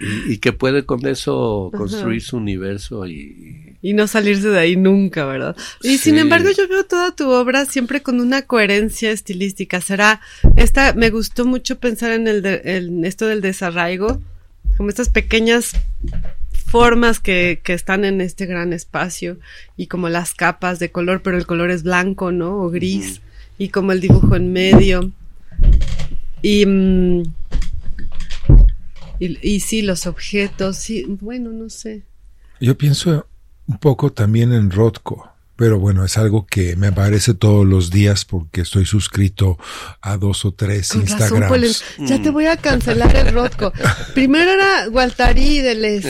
Y, y, que puede con eso construir Ajá. su universo y... Y no salirse de ahí nunca, ¿verdad? Y sí. sin embargo yo veo toda tu obra siempre con una coherencia estilística. Será, esta, me gustó mucho pensar en, el de, en esto del desarraigo, como estas pequeñas formas que, que, están en este gran espacio y como las capas de color, pero el color es blanco, ¿no? O gris, y como el dibujo en medio. Y, mm, y, y, sí, los objetos, sí, bueno, no sé. Yo pienso un poco también en Rothko. Pero bueno, es algo que me aparece todos los días porque estoy suscrito a dos o tres Con Instagrams. Razón, ya te voy a cancelar el Rotco. Primero era Gualtarí del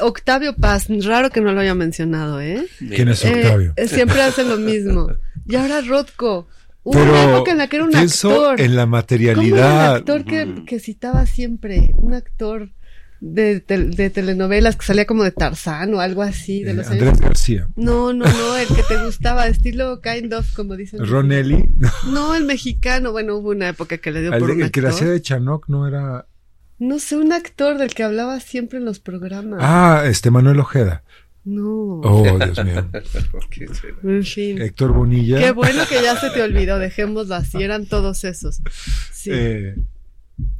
Octavio Paz. Raro que no lo haya mencionado, ¿eh? ¿Quién es Octavio? Eh, siempre hace lo mismo. Y ahora Rotco. Pero una época en la que era un actor. en la materialidad. Un actor que, que citaba siempre. Un actor de, de, de, telenovelas que salía como de Tarzán o algo así. De eh, los Andrés años. García. No, no, no, el que te gustaba, estilo kind of, como dicen. Ronelli. No, el mexicano. Bueno, hubo una época que le dio el, por un El actor. que hacía de Chanoc no era. No sé, un actor del que hablaba siempre en los programas. Ah, este Manuel Ojeda. No. Oh, Dios mío. en fin. Héctor Bonilla. Qué bueno que ya se te olvidó, dejémoslo así, eran todos esos. Sí. Eh,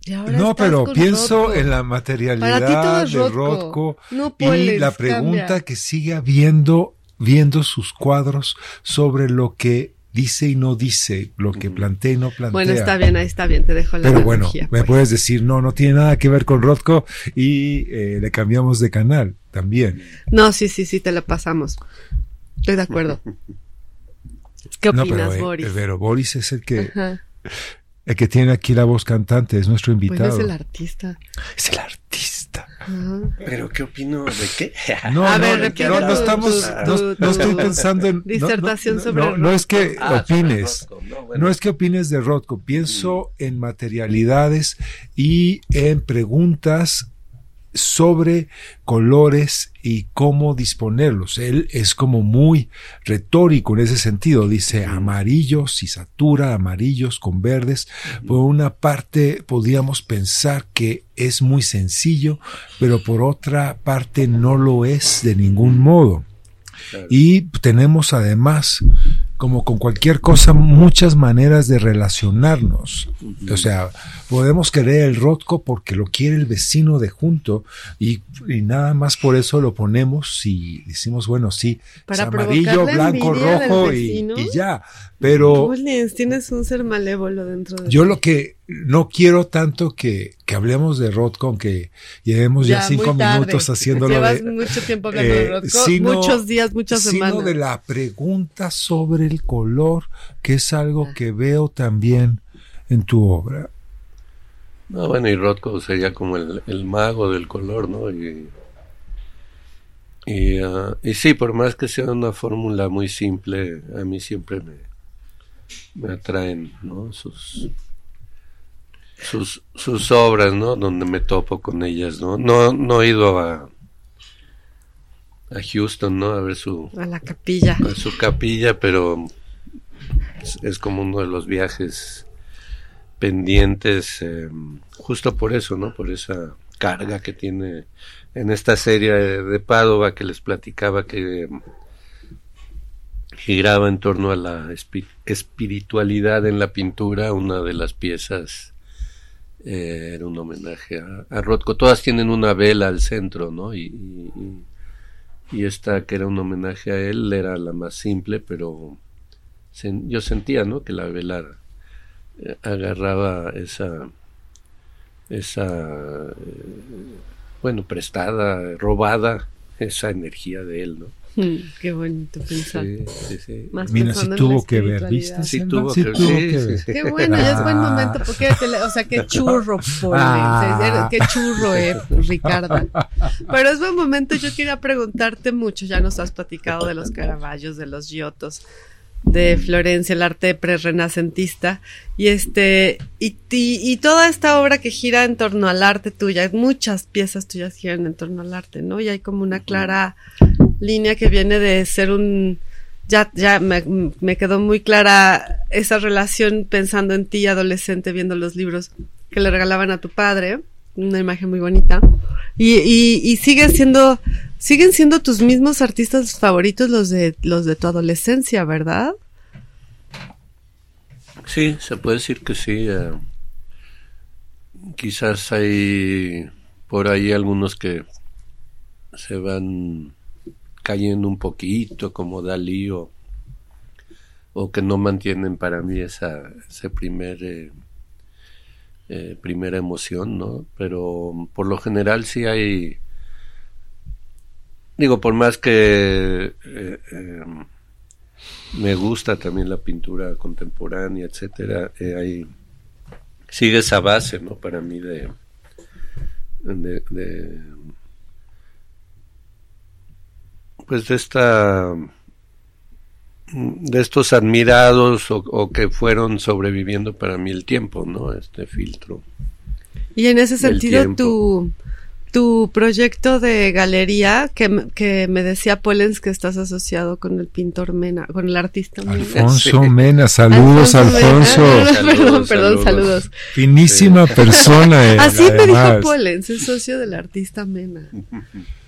no, pero pienso en la materialidad de Rothko no, y la pregunta que sigue habiendo viendo sus cuadros sobre lo que dice y no dice, lo que plantea y no plantea. Bueno, está bien, ahí está bien, te dejo la Pero bueno, me pues. puedes decir, no, no tiene nada que ver con Rothko y eh, le cambiamos de canal también. No, sí, sí, sí, te la pasamos. Estoy de acuerdo. ¿Qué opinas, no, pero, eh, Boris? Pero Boris es el que... Ajá. El que tiene aquí la voz cantante, es nuestro invitado. Pues es el artista. Es el artista. Pero ¿qué opino de qué? No, A no, ver, no, estamos, tu- no, tu- no estoy pensando en disertación no, no, sobre no, no es que Ah, opines, no, bueno. no es que opines de Rothko, pienso en materialidades y en preguntas sobre colores y cómo disponerlos. Él es como muy retórico en ese sentido. Dice amarillos y satura amarillos con verdes. Por una parte podríamos pensar que es muy sencillo, pero por otra parte no lo es de ningún modo. Y tenemos además, como con cualquier cosa, muchas maneras de relacionarnos. O sea, podemos querer el Rotco porque lo quiere el vecino de junto y, y nada más por eso lo ponemos y decimos, bueno, sí, Para es amarillo, blanco, rojo y, y ya. Pero Mullins, tienes un ser malévolo dentro de yo ti. lo que no quiero tanto que, que hablemos de Rotco, aunque llevemos ya, Ya, cinco muy tarde. minutos haciéndolo Llevas de, mucho tiempo hablando eh, de Rothko, sino- muchos días, muchas sino semanas. de la pregunta sobre el color, que es algo Ah. que veo también en tu obra. No, bueno, y Rothko sería como el, el mago del color, ¿no? Y, y, ah, y sí, por más que sea una fórmula muy simple, a mí siempre me, me atraen, ¿no? Sus, sus, sus obras, ¿no? Donde me topo con ellas, ¿no? No, no he ido a, a Houston, ¿no? A ver su, A la capilla. a su capilla, pero es, es como uno de los viajes pendientes, eh, justo por eso, ¿no? Por esa carga que tiene en esta serie de Padova que les platicaba que giraba en torno a la espiritualidad en la pintura. Una de las piezas eh, era un homenaje a, a. Todas tienen una vela al centro, ¿no? Y, esta que era un homenaje a él era la más simple, pero yo sentía, ¿no? Que la vela eh, agarraba esa, esa, eh, bueno, prestada, robada, esa energía de él, ¿no? Qué bonito pensar. Sí, sí, sí. Más Mira, la tuvo que ver. ¿viste? Sí Selva? tuvo Sí que- tuvo sí, que sí, ver. sí. Qué bueno, ya es buen momento, porque, o sea, qué churro, Paul, Ah. qué churro, eh, Ricardo. Pero es buen momento, yo quería preguntarte mucho, ya nos has platicado de los Caravallos, de los Giottos, de Florencia, el arte pre-renacentista, y este, y, y, y toda esta obra que gira en torno al arte tuya, muchas piezas tuyas giran en torno al arte, ¿no? Y hay como una clara línea que viene de ser un, ya, ya me, quedó muy clara esa relación pensando en ti, adolescente, viendo los libros que le regalaban a tu padre, una imagen muy bonita. Y, y, y sigue siendo, siguen siendo tus mismos artistas favoritos los de, los de tu adolescencia, ¿verdad? Sí, se puede decir que sí. eh, quizás hay por ahí algunos que se van cayendo un poquito, como Dalí, o, o que no mantienen para mí esa ese primer eh, eh, primera emoción, ¿no? Pero por lo general sí hay, digo, por más que eh, eh, me gusta también la pintura contemporánea, etcétera, hay, sigue esa base, ¿no? Para mí de pues de esta de estos admirados o, o, que fueron sobreviviendo para mí el tiempo, ¿no? Este filtro. Y en ese sentido, tu, tu proyecto de galería, que, que me decía Pollens que estás asociado con el pintor Mena, con el artista Mena. Alfonso Sí. Mena, saludos Alfonso Mena. Perdón, Saludos, perdón, saludos. Finísima persona. él, Así me dijo. Pollens, es socio del artista Mena.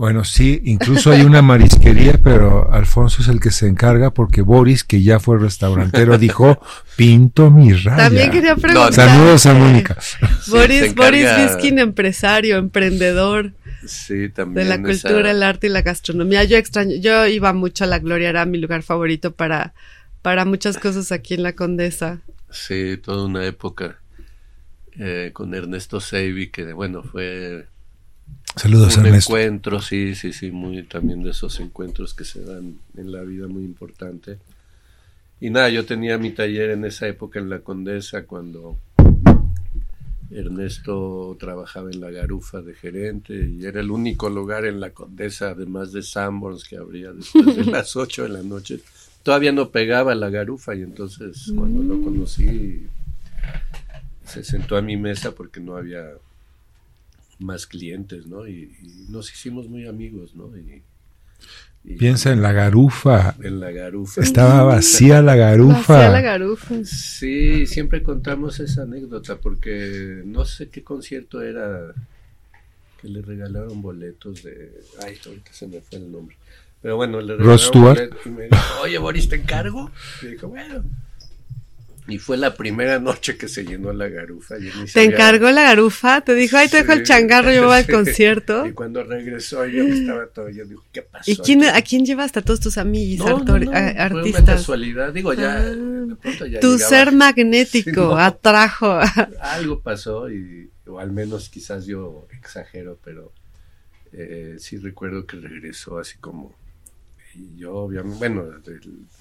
Bueno, sí, incluso hay una marisquería, pero Alfonso es el que se encarga porque Boris, que ya fue restaurantero, dijo, pinto mi raya. También quería preguntar. Saludos a Mónica. Sí, Boris, Boris Biskin, empresario, emprendedor Sí, de también la esa- cultura, el arte y la gastronomía. Yo extraño, yo iba mucho a la Gloria, era mi lugar favorito para, para muchas cosas aquí en la Condesa. Sí, toda una época eh, con Ernesto Seibi, que bueno, fue Saludos un Ernesto. encuentro, sí, sí, sí, muy también de esos encuentros que se dan en la vida muy importante. Y nada, yo tenía mi taller en esa época en la Condesa cuando Ernesto trabajaba en la Garufa de gerente y era el único lugar en la Condesa, además de Sanborns, que abría después de las 8 de la noche. Todavía no pegaba la Garufa y entonces cuando lo conocí se sentó a mi mesa porque no había más clientes, ¿no? Y, y nos hicimos muy amigos, ¿no? Y, y Piensa en la garufa. en la Garufa. Estaba vacía la Vacía garufa. la garufa. Sí, siempre contamos esa anécdota porque no sé qué concierto era que le regalaron boletos de... Ay, ahorita se me fue el nombre. Pero bueno, le regalaron boletos y me dijo, oye, Boris, ¿te encargo? Y dijo, bueno. Y fue la primera noche que se llenó la garufa. ni Te sabía- encargó la garufa, te dijo, ay, te dejo el changarro, yo voy al concierto. Y cuando regresó yo estaba todo, yo digo, ¿qué pasó? ¿Y quién, aquí?". a quién llevaste a todos tus amigos, No, no, no, fue una casualidad, digo, ya, Ah, de pronto ya Tu llegaba- ser magnético Sí, atrajo. algo pasó y o al menos quizás yo exagero pero eh, sí recuerdo que regresó así como y yo obviamente bueno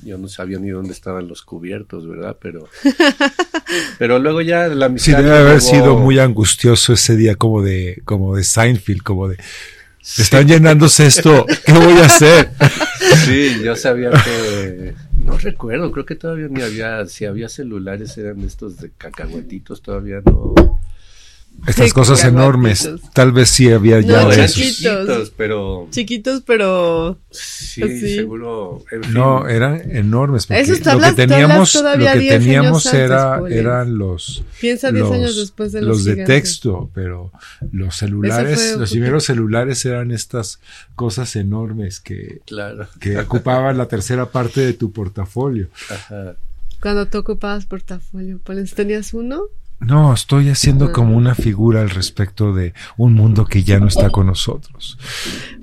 yo no sabía ni dónde estaban los cubiertos verdad pero pero luego ya la Sí, amistad debe me haber sido muy angustioso ese día, como de, como de Seinfeld, como de, están llenándose esto, ¿qué voy a hacer? sí yo sabía que no recuerdo creo que todavía ni había si había celulares eran estos de cacahuetitos todavía no Estas Sí, cosas enormes. Tal vez sí había ya No, de eran esos. chiquitos. chiquitos, pero Chiquitos, pero sí, Así. seguro. en fin. No, eran enormes. porque Esos lo que teníamos, todavía lo que 10 años teníamos antes, era, eran los, piensa 10 años después de los, los de texto, pero los celulares, los primeros celulares eran estas cosas enormes que, Claro. que ocupaban la tercera parte de tu portafolio. Ajá. Cuando tú ocupabas portafolio, ¿tenías uno? No, estoy haciendo como una figura al respecto de un mundo que ya no está con nosotros.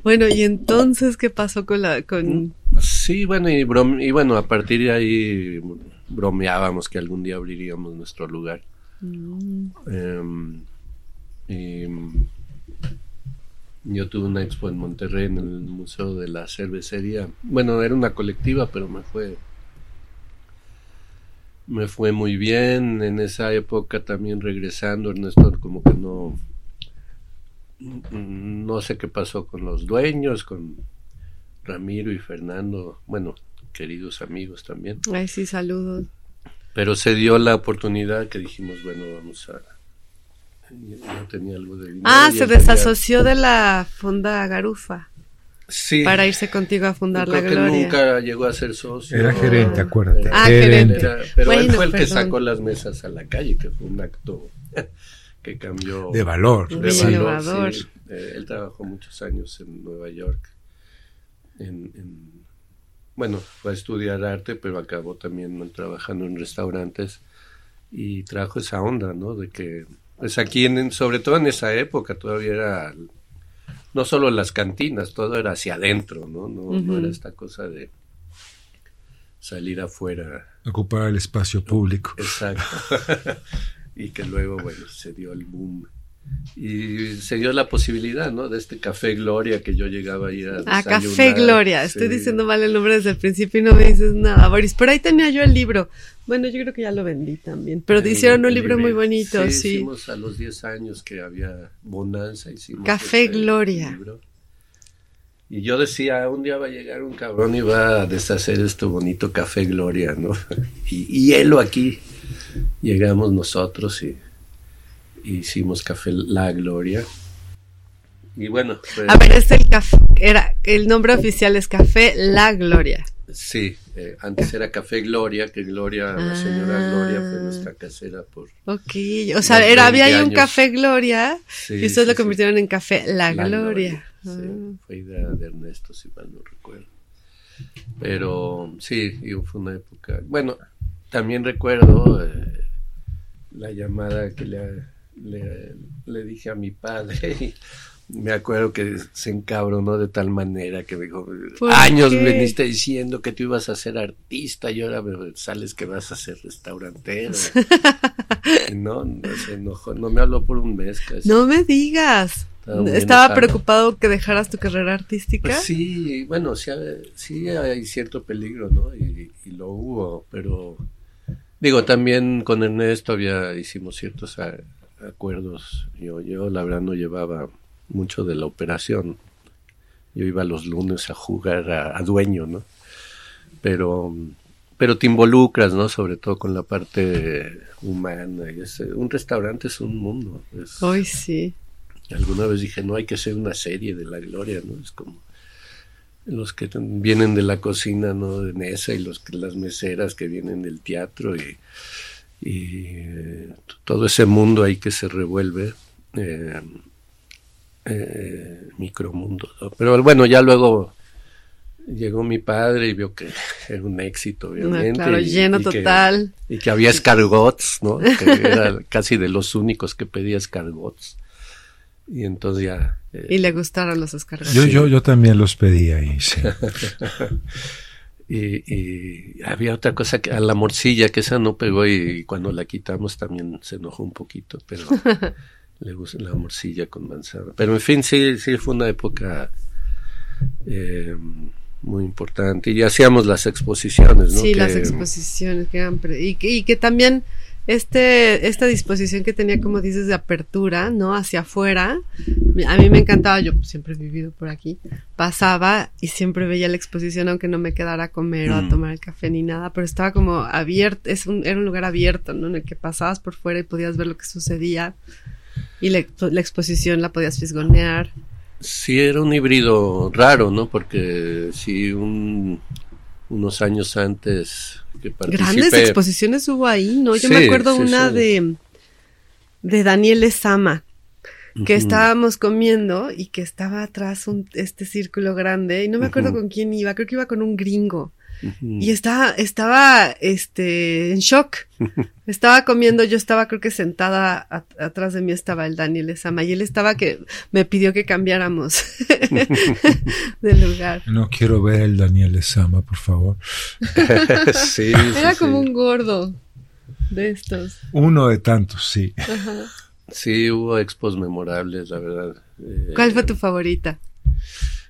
Bueno, y entonces, ¿qué pasó con la, con, Sí, bueno, y, brom- y bueno, a partir de ahí bromeábamos que algún día abriríamos nuestro lugar. Mm. Em, y, yo tuve una expo en Monterrey en el Museo de la Cervecería. Bueno, era una colectiva, pero me fue me fue muy bien en esa época también regresando Ernesto como que no no sé qué pasó con los dueños con Ramiro y Fernando bueno queridos amigos también. Ay, sí, saludos. pero se dio la oportunidad que dijimos bueno vamos a yo tenía algo de dinero Ah, se desasoció de la Fonda Garufa sí para irse contigo a fundar la creo que Gloria. nunca llegó a ser socio. Era gerente, acuérdate. Ah, gerente. gerente. Era- pero él fue el que sacó las mesas a la calle, que fue un acto que cambió De valor. de valor, innovador. sí. Eh, él trabajó muchos años en Nueva York. En, en- bueno, fue a estudiar arte, pero acabó también trabajando en restaurantes y trajo esa onda, ¿no? De que, pues aquí, en, sobre todo en esa época, todavía era no solo las cantinas, todo era hacia adentro, ¿no? No, era esta cosa de salir afuera. Ocupar el espacio público. Exacto. y que luego, bueno, se dio el boom. Y se dio la posibilidad, ¿no? De este Café Gloria que yo llegaba a ir a Ah, desayunar. Café Gloria. Estoy Sí. diciendo mal el nombre desde el principio y no me dices nada, Boris. Por ahí tenía yo el libro. Bueno, yo creo que ya lo vendí también. Pero El- hicieron un libro muy bonito, Sí, sí. Hicimos a los 10 años que había bonanza. Hicimos Café este Gloria. libro. Y yo decía, un día va a llegar un cabrón y va a deshacer este bonito Café Gloria, ¿no? Y, y helo aquí. Llegamos nosotros y hicimos Café La Gloria. Y bueno, pues, A ver, es el café. Era, el nombre oficial es Café La Gloria. sí, eh, antes era Café Gloria, que Gloria, la señora Ah. Gloria fue nuestra casera por... Ok. O sea, era, había 20 ahí un. Café Gloria Sí, y ustedes sí, lo sí. convirtieron en Café La, La Gloria. sí. Ah. Fue idea de Ernesto, si mal no recuerdo. Pero sí, y fue una época. Bueno, también recuerdo eh, la llamada que le, le, le dije a mi padre. Y me acuerdo que se encabronó de tal manera que me dijo: ¿Por Años qué? veniste diciendo que tú ibas a ser artista y ahora sales que vas a ser restaurantero. No, no se enojó, no me habló por un mes casi. No me digas. Estaba preocupado que dejaras tu carrera artística. Pues sí, bueno, sí, hay- sí hay cierto peligro, ¿no? Y, y lo hubo, pero digo, también con Ernesto había, hicimos ciertos a- acuerdos. Yo, yo la verdad no llevaba mucho de la operación. Yo iba los lunes a jugar a, a dueño, ¿no? Pero, pero te involucras, ¿no? Sobre todo con la parte humana. Y es- un restaurante es un mundo. es- Hoy sí. Alguna vez dije, no hay que hacer una serie de la gloria, ¿no? Es como los que vienen de la cocina, ¿no? De Nesa y los las meseras que vienen del teatro y, y, eh, todo ese mundo ahí que se revuelve, eh, eh, micromundo. ¿no? Pero bueno, ya luego llegó mi padre y vio que era un éxito, No, obviamente. claro, y- lleno y que- total. y que había escargots, ¿no? Que era casi de los únicos que pedía escargots. Y entonces ya... eh, Y le gustaron los escargots. Yo, yo, yo también los pedí ahí, sí. y, y había otra cosa que a la morcilla, que esa no pegó y, cuando la quitamos también se enojó un poquito, pero le gusta la morcilla con manzana. Pero en fin, sí, sí fue una época eh, muy importante. Y hacíamos las exposiciones, ¿no? Sí, Que- las exposiciones que eran pre- y, que, y que también este esta disposición que tenía como dices de apertura, ¿no? hacia afuera. A mí me encantaba, yo siempre he vivido por aquí. Pasaba y siempre veía la exposición aunque no me quedara a comer o a Mm. tomar el café ni nada, pero estaba como abierto, es un, era un lugar abierto, ¿no? En el que pasabas por fuera y podías ver lo que sucedía. Y la, la exposición la podías fisgonear. Sí, era un híbrido raro, ¿no? Porque sí, un, unos años antes que. Grandes exposiciones hubo ahí, ¿no? Yo me acuerdo sí, una sí. de, de Daniel Esama, que estábamos comiendo y que estaba atrás un, este círculo grande y no me acuerdo con quién iba, creo que iba con un gringo. Y estaba, estaba, este, en shock. Estaba comiendo, yo estaba creo que sentada, a- atrás de mí estaba el Daniel Esama y él estaba que me pidió que cambiáramos de lugar. No quiero ver el Daniel Esama, por favor. sí, Era sí, como sí. un gordo de estos. Uno de tantos, sí. Sí, hubo expos memorables, la verdad. Eh, ¿Cuál fue tu favorita?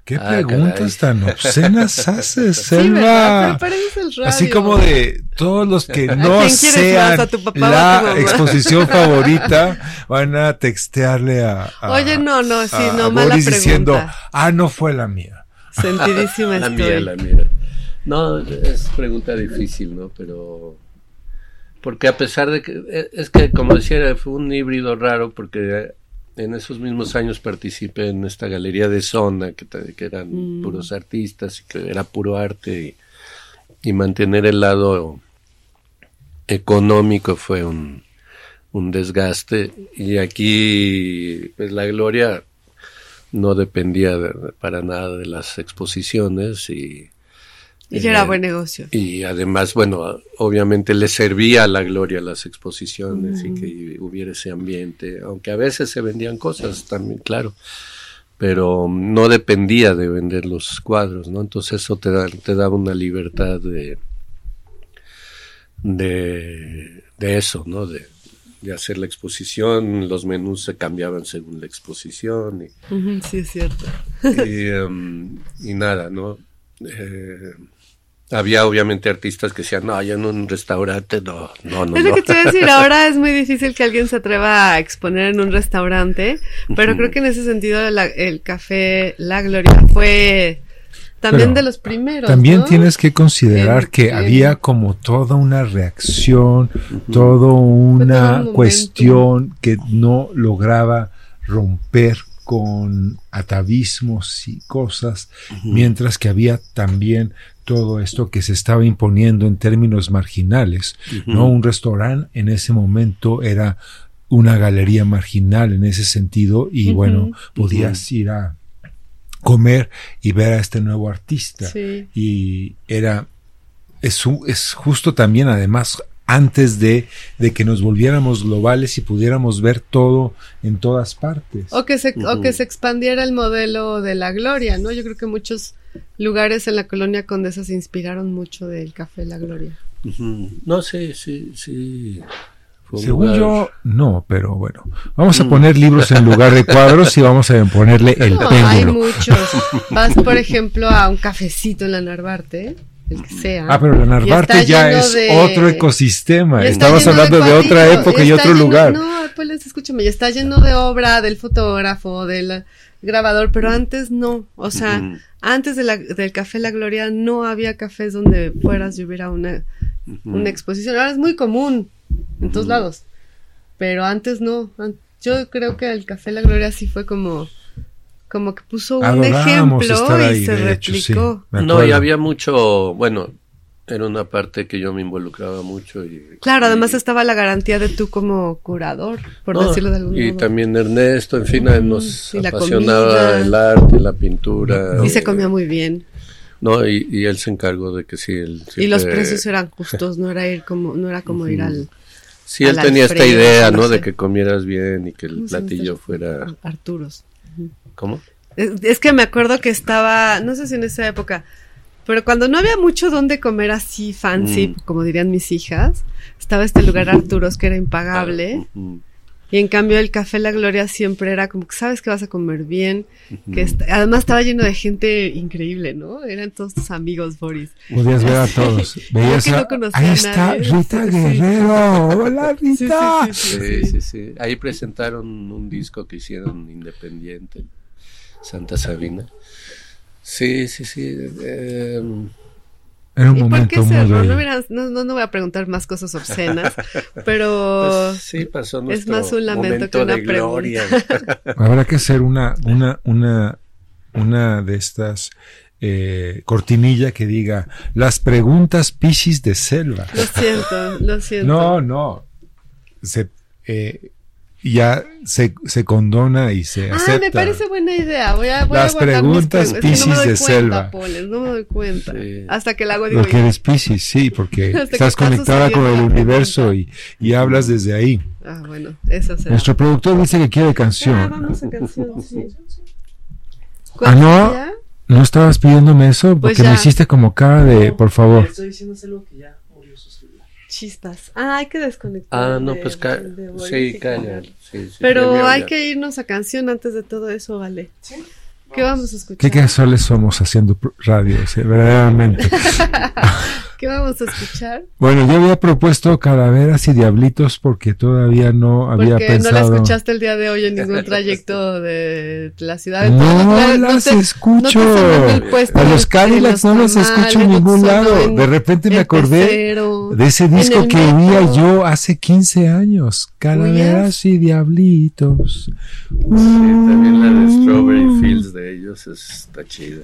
¿Qué Ah, preguntas tan obscenas haces. Selva? Así como de todos los que no sean más, a tu papá o a la exposición favorita van a textearle a, a- Oye, no, no, sí, a no, mala Boris diciendo, pregunta. ah, no fue la mía. Sentidísima la estoy. mía, la mía. No, es pregunta difícil, ¿no? Pero porque a pesar de que eh, es que como decía fue un híbrido raro porque en esos mismos años participé en esta galería de zona que, que eran Mm. puros artistas y que era puro arte y, y mantener el lado económico fue un, un desgaste y aquí pues la gloria no dependía de- para nada de las exposiciones y Y era eh, buen negocio. y además, bueno, obviamente le servía a la gloria las exposiciones y que hubiera ese ambiente, aunque a veces se vendían cosas también, claro, pero no dependía de vender los cuadros, ¿no? Entonces eso te, da, te daba una libertad de, de, de eso, ¿no? De, de hacer la exposición, los menús se cambiaban según la exposición y, sí, es cierto. y, em, y nada, ¿no? Eh, había obviamente artistas que decían, no, yo en un restaurante, no, no, no, Es lo no. que te iba a decir, ahora es muy difícil que alguien se atreva a exponer en un restaurante, pero creo que en ese sentido la- el café La Gloria fue también Pero de los primeros. También ¿no? tienes que considerar que había como toda una reacción, todo todo una un cuestión que no lograba romper con atavismos y cosas, mientras que había también todo esto que se estaba imponiendo en términos marginales, ¿no? Un restaurante en ese momento era una galería marginal en ese sentido y bueno, podías ir a comer y ver a este nuevo artista Sí. y era es, es justo también además antes de, de que nos volviéramos globales y pudiéramos ver todo en todas partes. O que, se, o que se expandiera el modelo de la gloria, ¿no? Yo creo que muchos lugares en la colonia Condesa se inspiraron mucho del café La Gloria. No, sí, sí, sí. Según lugar- yo, no, pero bueno, vamos a poner libros en lugar de cuadros y vamos a ponerle el No, hay péndulo. muchos. Vas, por ejemplo, a un cafecito en la Narvarte, el que sea. Ah, pero la Narvarte ya es de- otro ecosistema. lleno hablando de, otra época y otro lleno- lugar. No, pues escúchame, y está lleno de obra del fotógrafo, del grabador, pero antes no. O sea, antes de la- del Café La Gloria no había cafés donde fueras y hubiera una, una exposición. Ahora es muy común en todos lados, pero antes no. Yo creo que el Café La Gloria sí fue como, como que puso un Adorábamos ejemplo estar y se de hecho, sí. replicó. No, y había mucho, bueno, era una parte que yo me involucraba mucho. Y, Claro, además y- estaba la garantía de tú como curador, por No, decirlo de algún y modo. también Ernesto, en fin, nos y apasionaba el arte, la pintura. Y se comía muy bien. No, y, y él se encargó de que sí, él Y los precios eran justos, no era ir como, no era como ir al Sí, él tenía esta idea, no ¿no? sé. De que comieras bien y que el ¿cómo se llama platillo fuera... Arturos. ¿Cómo? Es, es que me acuerdo que estaba, no sé si en esa época, pero cuando no había mucho donde comer así fancy, Mm. como dirían mis hijas, estaba este lugar Arturos que era impagable. Ujú, Y en cambio el Café La Gloria siempre era como que sabes que vas a comer bien, que est- además estaba lleno de gente increíble, ¿no? Eran todos tus amigos, Boris. Podías ver a todos. Veías no ahí está nadie. Rita. Guerrero. Hola Rita. sí, sí, Sí, sí. sí, sí. Ahí presentaron un disco que hicieron independiente, Santa Sabina. Sí, sí, sí. eh, Era un ¿Y por momento qué cerró? No, no, no, no voy a preguntar más cosas obscenas, pero Pues sí, pasó es más un lamento momento que una gloria. Habrá que hacer una, una, una, una de estas eh, cortinilla que diga las preguntas Piscis de selva. lo siento, lo siento. No, no. Se, eh, ya se, se condona y se Ah, acepta. me parece buena idea. Voy a, voy Las a guardar mis preguntas preguntas. Es que no me Piscis doy de cuenta, selva. No me doy cuenta. Sí. Hasta que la hago digo, Porque eres Piscis, sí, porque estás está conectada con el universo y, y hablas desde ahí. ah, bueno, eso será. Nuestro productor dice que quiere Ah, canción. vamos a canción, sí. Ah, no. ¿Ya? ¿No estabas pidiéndome eso? Porque Pues me hiciste como cara de, por favor. Estoy diciendo algo que ya. Chispas. Ah, hay que desconectar. Ah, no, de- pues ca- de sí, calla. Sí, sí, Pero hay que irnos a canción antes de todo eso, vale. Sí. ¿Qué vamos a escuchar? Qué casuales somos haciendo radio, sí, verdaderamente. ¿Qué vamos a escuchar? Bueno, yo había propuesto calaveras y diablitos porque todavía no había Porque no la pensado. escuchaste el día de hoy en ningún trayecto de la ciudad. No Entonces, las te- escucho. no puesto A los Cadillacs no los tamales, escucho en no ningún lado. en De repente me acordé de ese disco que oía yo hace 15 años. Calaveras y diablitos. Sí, también la de Strawberry Fields de ellos está chida.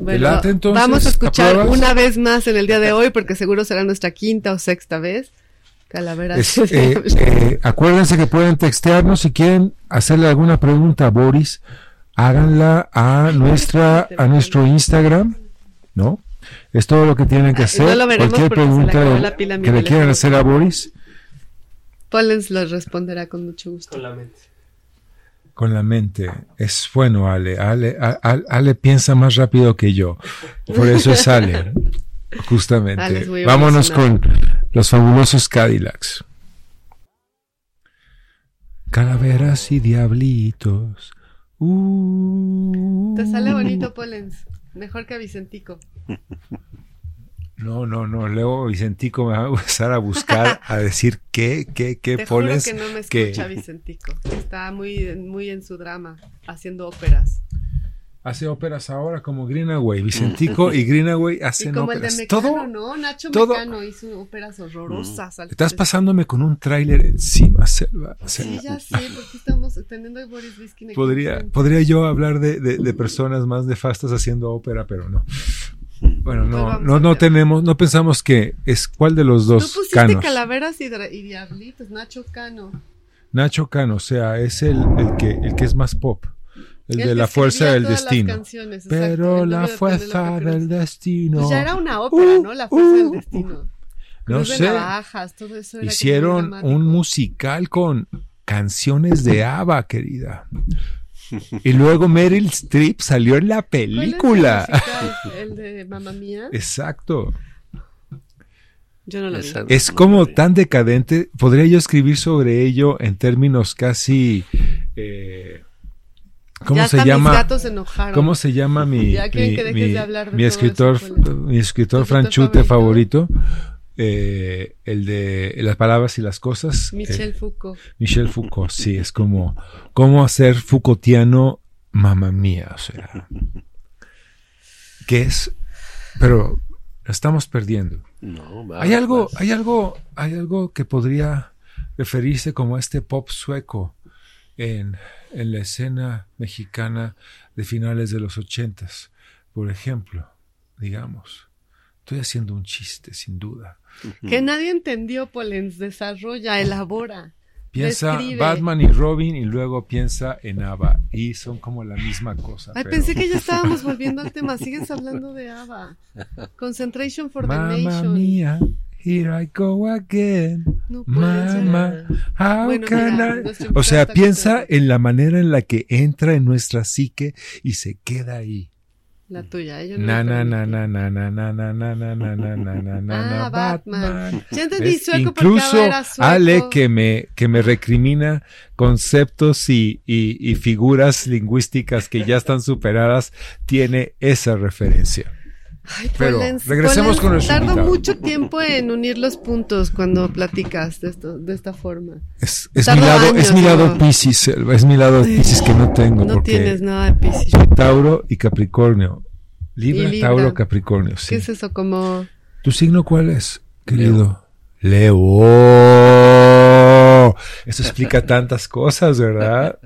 Bueno, late, entonces? vamos a escuchar ¿Apruebas? una vez más en el día de hoy, porque seguro será nuestra quinta o sexta vez. Es- eh, eh, acuérdense que pueden textearnos si quieren hacerle alguna pregunta a Boris, háganla a nuestra a nuestro Instagram, ¿no? Es todo lo que tienen que hacer. no Cualquier pregunta la que le quieran hacer a Boris Pollens los responderá con mucho gusto. Con la mente. Con la mente. Es bueno, Ale. Ale, Ale piensa más rápido que yo. Por eso es Ale. Ale Justamente. Vámonos con los fabulosos Cadillacs. Calaveras y diablitos. Uh. Te sale bonito, Pollens. Mejor que a Vicentico. No, no, no. Luego Vicentico me va a empezar a buscar, a decir qué, qué, qué Te juro pones. que no me que- escucha Vicentico. Está muy, muy en su drama, haciendo óperas. Hace óperas ahora como Greenaway. Vicentico y Greenaway Y hacen como el de óperas. Mecano, Todo. ¿no? Nacho todo- Mecano hizo óperas horrorosas. al- Estás pasándome con un tráiler encima, Selva. Sí, ya sé, porque estamos teniendo a Boris Biskin Podría, podría yo hablar de, de- de personas más nefastas haciendo ópera, pero no. Bueno, no, no, no tenemos, no pensamos que es cuál de los Tú dos pusiste canos. calaveras y, diablitos, Nacho Cano. Nacho Cano, o sea, es el, el que, el que es más pop. El de la fuerza del destino. Pero la fuerza del destino. Pues ya era una ópera, Uh, ¿no? La fuerza uh, del destino. No Cruz de sé. navajas, todo eso era como Hicieron un musical con canciones de ABBA, querida. Y luego Meryl Streep salió en la ¿Cuál es el película. musical? El de Mamma Mía. Exacto. Yo no lo vi. Es como tan decadente. Podría yo escribir sobre ello en términos casi. eh, ¿Cómo ya se hasta llama? Mis gatos se enojaron. ¿Cómo se llama mi, Ya mi, que dejes mi- de hablar de mi todo escritor, mi escritor ¿Tu franchute favorito? Eh, el de las palabras y las cosas. Michel eh, Foucault. Michel Foucault, sí, es como cómo hacer Foucaultiano mamá mía, o sea, que es, pero lo estamos perdiendo. No, va, Hay algo, hay algo, hay algo que podría referirse como este pop sueco en, en la escena mexicana de finales de los ochentas. Por ejemplo, digamos, estoy haciendo un chiste, sin duda. Que nadie entendió, Polens. Desarrolla, elabora. Piensa Describe. Batman y Robin y luego piensa en Ava y son como la misma cosa. Ay, pero- pensé que ya estábamos volviendo al tema. Sigues hablando de ABBA. Concentration for the Nation. mía, here I go again. No. Mamá, how Bueno, can mira, I- nuestro O sea, piensa en la manera en la que entra en nuestra psique y se queda ahí. La tuya, ella no Na lo na na na na na na na na na na na na na na Ah, na Batman. Ya entendí sueco porque Incluso era sueco. Ale que me, que me recrimina conceptos y, y, y figuras lingüísticas que ya están superadas, tiene esa referencia. Ay, Pero Polens, regresemos Polens, con nuestro Tardo invitado. mucho tiempo en unir los puntos cuando platicas de, esto, de esta forma. Es, mi lado, años, es mi lado ¿no? Piscis, es mi lado Piscis que no tengo No porque tienes nada de Piscis. soy Tauro y Capricornio. Libra, Y Libra. Tauro, Capricornio. sí. ¿Qué es eso? Como... ¿Tu signo cuál es, querido? Leo. Eso explica tantas cosas, ¿verdad?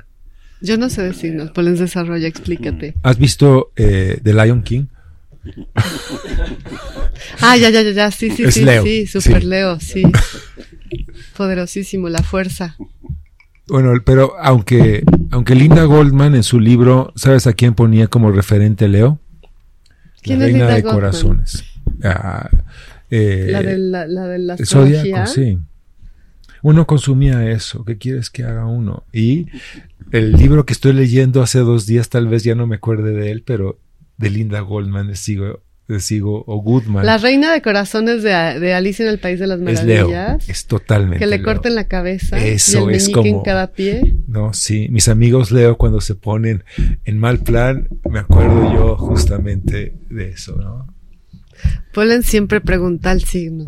Yo no sé de signos, Polens desarrolla, explícate. ¿Has visto eh, The Lion King? Ah, ya, ya, ya, ya, sí, sí, Es sí, Leo, sí, super sí. Leo, sí. Poderosísimo, la fuerza. Bueno, pero aunque, aunque Linda Goldman en su libro, ¿sabes a quién ponía como referente Leo? ¿Quién la reina Linda de Goldman? corazones. Ah, eh, La de la, la de la zodiaco, sí. Uno consumía eso. ¿Qué quieres que haga uno? Y el libro que estoy leyendo hace dos días, tal vez ya no me acuerde de él, pero de Linda Goldman, de Sigo, de Sigo o Goodman. La reina de corazones de, de Alicia en el País de las es Leo. Maravillas. Es totalmente. que le Leo. corten la cabeza Eso y el es meñique en como- cada pie. No, sí, mis amigos Leo cuando se ponen en mal plan, me acuerdo yo justamente de eso, ¿no? Polen siempre pregunta el signo.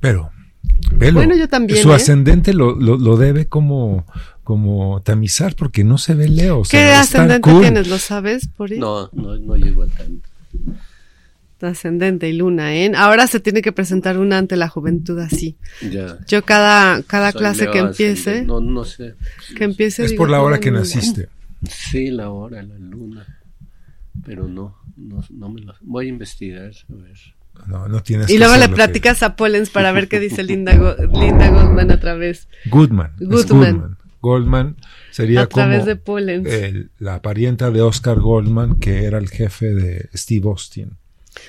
Pero, velo, Bueno, yo también, su ¿eh? ascendente lo, lo, lo debe como, como tamizar porque no se ve Leo. o ¿Qué sea, ascendente cool. tienes? ¿Lo sabes? Por ahí? No, no, no llego a tanto. Ascendente y luna, ¿eh? Ahora se tiene que presentar una ante la juventud así. Ya. Yo cada, cada Soy clase Leo que ascendente. empiece, No, no sé. que empiece. Es digo, por la hora "Hola, que luna". naciste. Sí, la hora, la luna. Pero no, no, no me lo. Voy a investigar, a ver. No, no tienes Y luego le que- platicas a Pollens para ver qué dice Linda, Go- Linda Goodman. es Goodman. Goodman. Goldman sería a través como de Pollens. el- la parienta de Oscar Goldman, que era el jefe de Steve Austin.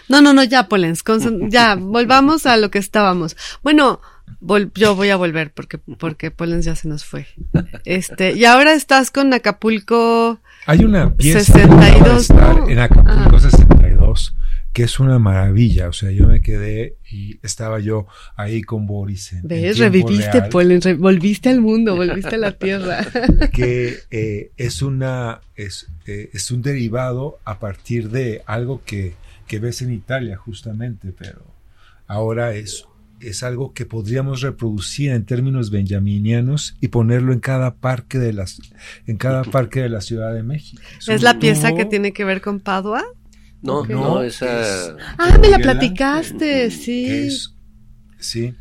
No, no, no, ya, Polens, concen- ya, volvamos a lo que estábamos. Bueno, vol- yo voy a volver porque, porque Polens ya se nos fue. Este, y ahora estás con Acapulco. Hay una pieza 62, que acaba de estar ¿no? en Acapulco Ah. 62 que es una maravilla. O sea, yo me quedé y estaba yo ahí con Boris. En, ¿Ves? Reviviste, real, volviste al mundo, volviste a la tierra. que eh, es una es, eh, es un derivado a partir de algo que, que ves en Italia justamente, pero ahora es es algo que podríamos reproducir en términos benjaminianos y ponerlo en cada parque de las en cada parque de la Ciudad de México. ¿Es un la pieza que tiene que ver con Padua? No, Ok. no, No, esa. es- Ah, me la platicaste, que sí. es- sí,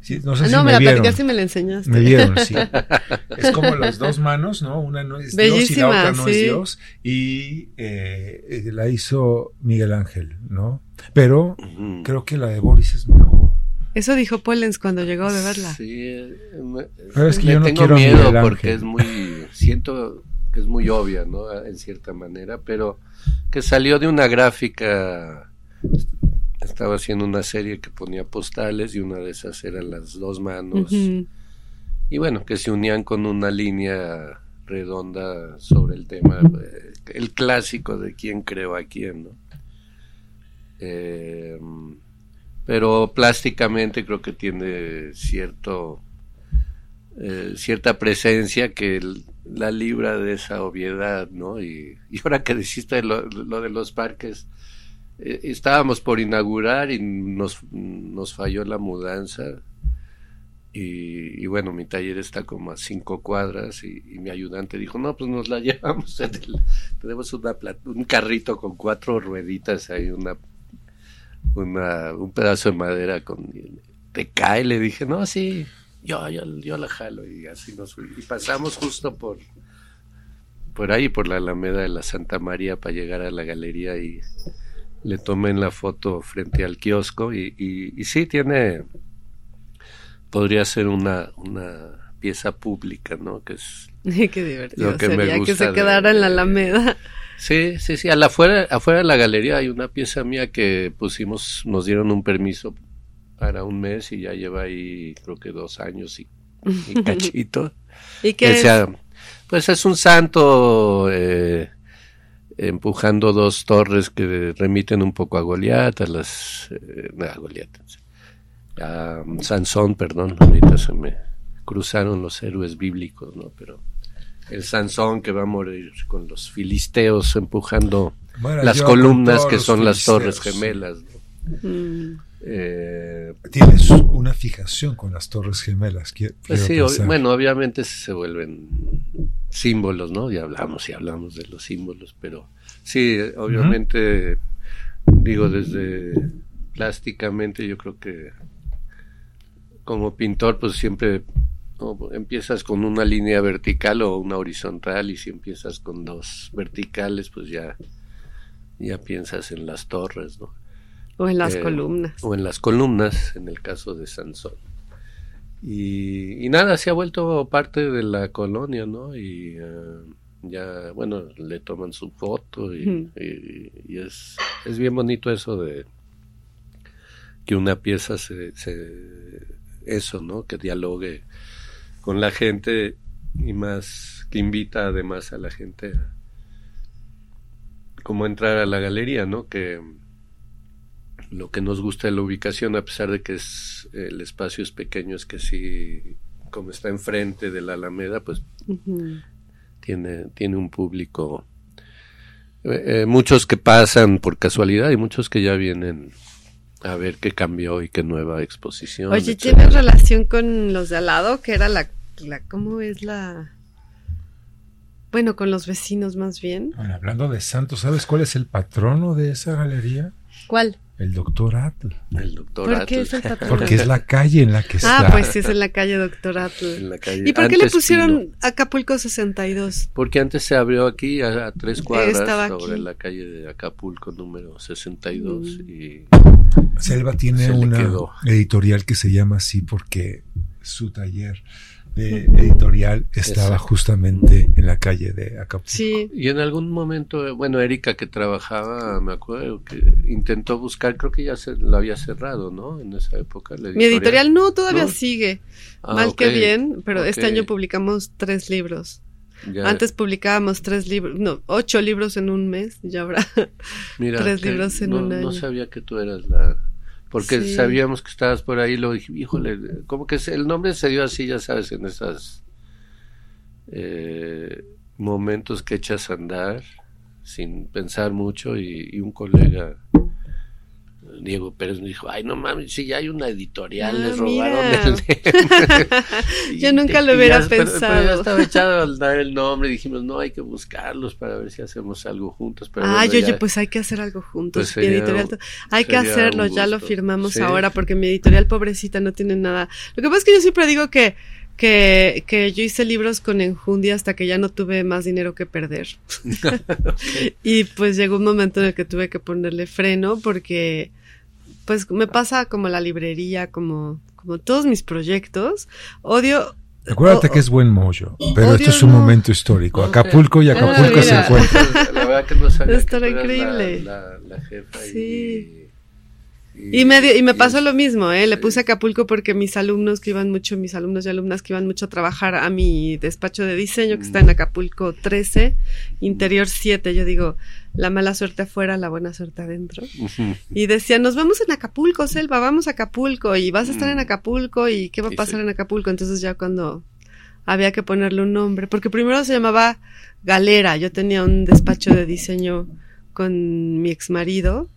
sí, no sé Ah, si no, me, me, la vieron. platicaste y me la enseñaste. Me vieron, sí. Es como las dos manos, ¿no? Una no es Dios y Bellísima, la otra no es sí. Dios. Y eh, eh, la hizo Miguel Ángel, ¿no? Pero Ujú. creo que la de Boris es mejor. Eso dijo Polens cuando llegó de verla. Sí, eh, me- Pero es que le yo no tengo quiero a miedo porque es muy. Siento que es muy obvia, ¿no? En cierta manera, pero que salió de una gráfica. Estaba haciendo una serie que ponía postales y una de esas eran las dos manos. Y bueno, que se unían con una línea redonda sobre el tema, eh, el clásico de quién creo a quién, ¿no? Eh, pero plásticamente creo que tiene cierto eh, cierta presencia que el- la libra de esa obviedad, ¿no? Y, y ahora que dijiste lo, lo de los parques, eh, estábamos por inaugurar y nos, nos falló la mudanza. Y, bueno, mi taller está como a cinco cuadras y, mi ayudante dijo, no, pues nos la llevamos. tenemos una un carrito con cuatro rueditas ahí, una, una, un pedazo de madera con... ¿Te cae? Le dije, no, sí, yo, yo, yo la jalo y así nos. Y pasamos justo por, por ahí, por la Alameda de la Santa María para llegar a la galería y le tomé la foto frente al kiosco y, y, y sí tiene, podría ser una, una pieza pública, ¿no? Que es Qué divertido Lo que me sería que gusta se de- quedara en la Alameda. Sí, sí, sí. A la afuera, afuera de la galería hay una pieza mía que pusimos, nos dieron un permiso para un mes y ya lleva ahí creo que dos años y, y cachito. ¿Y qué es? sea- pues es un santo eh, empujando dos torres que remiten un poco a Goliat, a las... eh, no, a Goliat. A Sansón, perdón, ahorita se me cruzaron los héroes bíblicos, ¿no? Pero el Sansón que va a morir con los filisteos empujando Bueno, las columnas que son las torres gemelas. ¿no? Mm. Eh, Tienes una fijación con las Torres Gemelas. Pues sí, ob- bueno, obviamente se vuelven símbolos, ¿no? Y hablamos y hablamos de los símbolos, pero Sí, obviamente, digo, desde plásticamente yo creo que como pintor pues siempre ¿no? empiezas con una línea vertical o una horizontal y si empiezas con dos verticales pues ya, ya piensas en las torres, ¿no? O en las Eh, columnas. O en las columnas, en el caso de Sansón. Y, y nada, se ha vuelto parte de la colonia, ¿no? Y eh, ya, bueno, le toman su foto y, Ujú. y- y es, es bien bonito eso de que una pieza se, se- eso, ¿no? Que dialogue con la gente y más, que invita además a la gente a como entrar a la galería, ¿no? Que lo que nos gusta de la ubicación, a pesar de que es el espacio es pequeño, es que sí, como está enfrente de la Alameda, pues tiene, tiene un público, eh, eh, muchos que pasan por casualidad y muchos que ya vienen a ver qué cambió y qué nueva exposición. Oye. ¿tienes relación con los de al lado? Que era la, la ¿cómo es la? Bueno, con los vecinos más bien. Bueno, hablando de santos, ¿sabes cuál es el patrono de esa galería? ¿Cuál? El doctor Atl. El doctor ¿Por qué es el? Porque es la calle en la que está. Ah, pues sí, es en la calle Doctor Atl. En la calle- ¿Y por qué le pusieron Pino. Acapulco 62? Porque antes se abrió aquí a, a tres cuadras Estaba sobre aquí. la calle de Acapulco número 62 Mm. y Selva tiene Se le una editorial que se llama así porque su taller de editorial estaba Exacto. justamente en la calle de Acapulco. Sí. Y en algún momento, eh, bueno, Erika que trabajaba, me acuerdo que intentó buscar, creo que ya se lo había cerrado, ¿no? En esa época. la Mi editorial no, todavía ¿No? sigue. Ah, Mal que bien, pero este año publicamos tres libros. Ya, Antes publicábamos tres libros, no, ocho libros en un mes, y ahora. mira, tres libros en no, un No año. sabía que tú eras la... Porque Sí. sabíamos que estabas por ahí, lo dije, híjole, como que el nombre se dio así, ya sabes, en esas eh, momentos que echas a andar sin pensar mucho y, y un colega Diego Pérez me dijo, ay no mames, si ya hay una editorial, Ah, les robaron el nombre". Yo nunca lo hubiera ya, pero- Pero, pensado. ya estaba echado al dar el nombre dijimos, no, hay que buscarlos para ver si hacemos algo juntos. Pero bueno, oye, ya- pues hay que hacer algo juntos. Pues sería editorial. hay que hacerlo, ya lo firmamos Sí. ahora porque mi editorial pobrecita no tiene nada. Lo que pasa es que yo siempre digo que, que, que yo hice libros con enjundia hasta que ya no tuve más dinero que perder. Y pues llegó un momento en el que tuve que ponerle freno porque pues me pasa como la librería, como, como todos mis proyectos. Odio Acuérdate o- que es buen mollo, pero odio esto es un no. momento histórico. Acapulco y Acapulco Ah, se encuentran. La verdad que no sabía Estará que increíble. La, la, la jefa Sí. y, Y me, y me pasó es- lo mismo, ¿eh? Le puse Acapulco porque mis alumnos que iban mucho, mis alumnos y alumnas que iban mucho a trabajar a mi despacho de diseño, que está en Acapulco 13, interior 7, yo digo, la mala suerte afuera, la buena suerte adentro. Y decían, nos vamos en Acapulco, Selva, vamos a Acapulco, y vas a estar en Mm. Acapulco, y qué va a pasar en Acapulco. Entonces ya cuando había que ponerle un nombre, porque primero se llamaba Galera, yo tenía un despacho de diseño con mi ex marido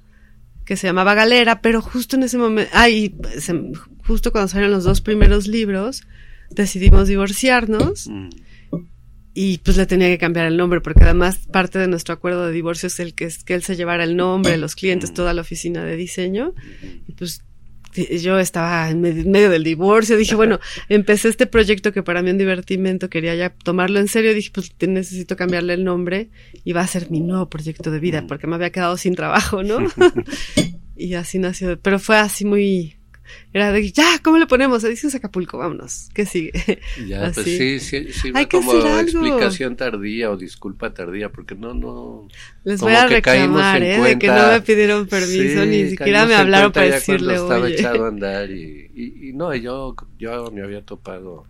que se llamaba Galera, pero justo en ese momento, ay, se- justo cuando salieron los dos primeros libros, decidimos divorciarnos Mm. Y pues le tenía que cambiar el nombre porque además parte de nuestro acuerdo de divorcio es el que, es que él se llevara el nombre, los clientes, toda la oficina de diseño. Y pues yo estaba en med- medio del divorcio, dije, bueno, empecé este proyecto que para mí un divertimento, quería ya tomarlo en serio, dije, pues necesito cambiarle el nombre y va a ser mi nuevo proyecto de vida porque me había quedado sin trabajo, ¿no? y así nació, pero fue así muy... Era de, ya, ¿cómo le ponemos? Ediciones Acapulco, vámonos. ¿Qué sigue? Ya, pues Así. sí, sí, sí, Hay que como hacer algo. explicación tardía o disculpa tardía, porque no, no. Les voy a reclamar, ¿eh? De que no me pidieron permiso, Sí, ni siquiera me hablaron para decirle, estaba oye. echado a andar y, y, y no, yo, yo me había topado.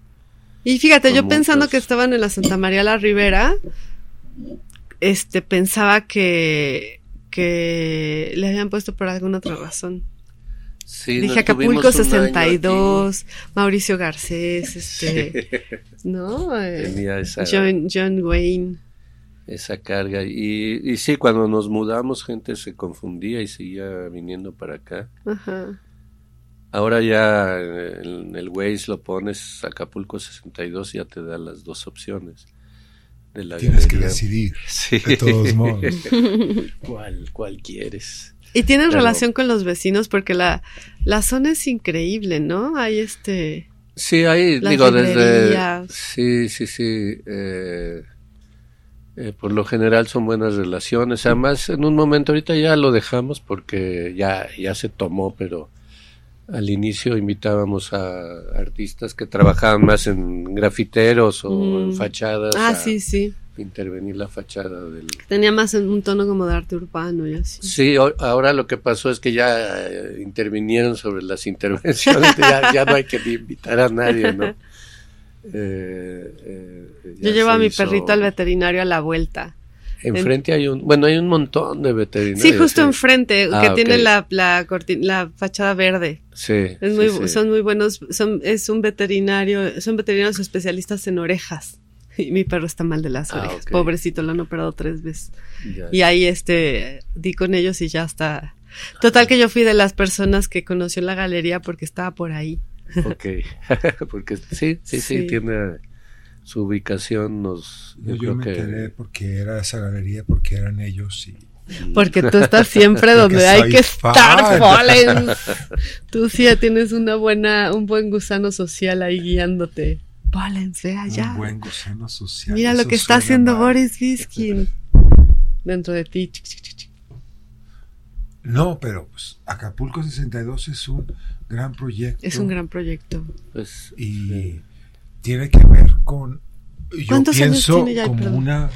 Y fíjate, yo pensando que estaban en la Santa María la Ribera, este, pensaba que, que le habían puesto por alguna otra razón. Sí, Dije Acapulco tuvimos un año 62, Mauricio Garcés, este, ¿no? Eh, Tenía esa, John, John Wayne. esa carga. Y, y sí, cuando nos mudamos, gente se confundía y seguía viniendo para acá. Ajá. Ahora ya en el Waze lo pones Acapulco 62 y ya te da las dos opciones. de la Tienes que decidir, Sí. de todos modos. ¿Cuál, cuál quieres? Y tienen Pero- relación con los vecinos porque la, la zona es increíble, ¿no? Hay este... Sí, ahí digo desde sí, sí, sí. eh, eh, por lo general son buenas relaciones. Además, en un momento ahorita ya lo dejamos porque ya ya se tomó, pero al inicio invitábamos a artistas que trabajaban más en grafiteros o en Mm. fachadas Ah, a sí, sí. Intervenir la fachada del Tenía más un tono como de arte urbano y así. Sí, ahora lo que pasó es que ya eh, intervinieron sobre las intervenciones, ya, ya no hay que invitar a nadie, ¿no? Eh, eh, ya Yo llevo a mi hizo- perrito al veterinario a la vuelta. Enfrente hay un, bueno, hay un montón de veterinarios. Sí, justo sí. enfrente, Ah, que ok. tiene la, la, la fachada verde. Sí, Es sí, muy, sí. Son muy buenos, son, es un veterinario, son veterinarios especialistas en orejas. Y mi perro está mal de las Ah, orejas. Pobrecito, lo han operado tres veces. Ya. Y ahí este, di con ellos y ya está. Total que yo fui de las personas que conoció la galería porque estaba por ahí. Ok, porque sí, sí, sí, Sí. tiene su ubicación, nos, Yo, yo, yo creo me que... enteré porque era esa galería, porque eran ellos y Porque tú estás siempre donde hay que estar, fan. Pollens. Tú sí ya tienes una buena, un buen gusano social ahí guiándote. Ve allá. un buen gusano social. Mira lo que está haciendo mal. Boris Biskin dentro de ti. No, pero pues, Acapulco 62 es un gran proyecto. Es un gran proyecto. Pues, y sí. tiene que ver con yo ¿Cuántos años pienso tiene ya? como Perdón. una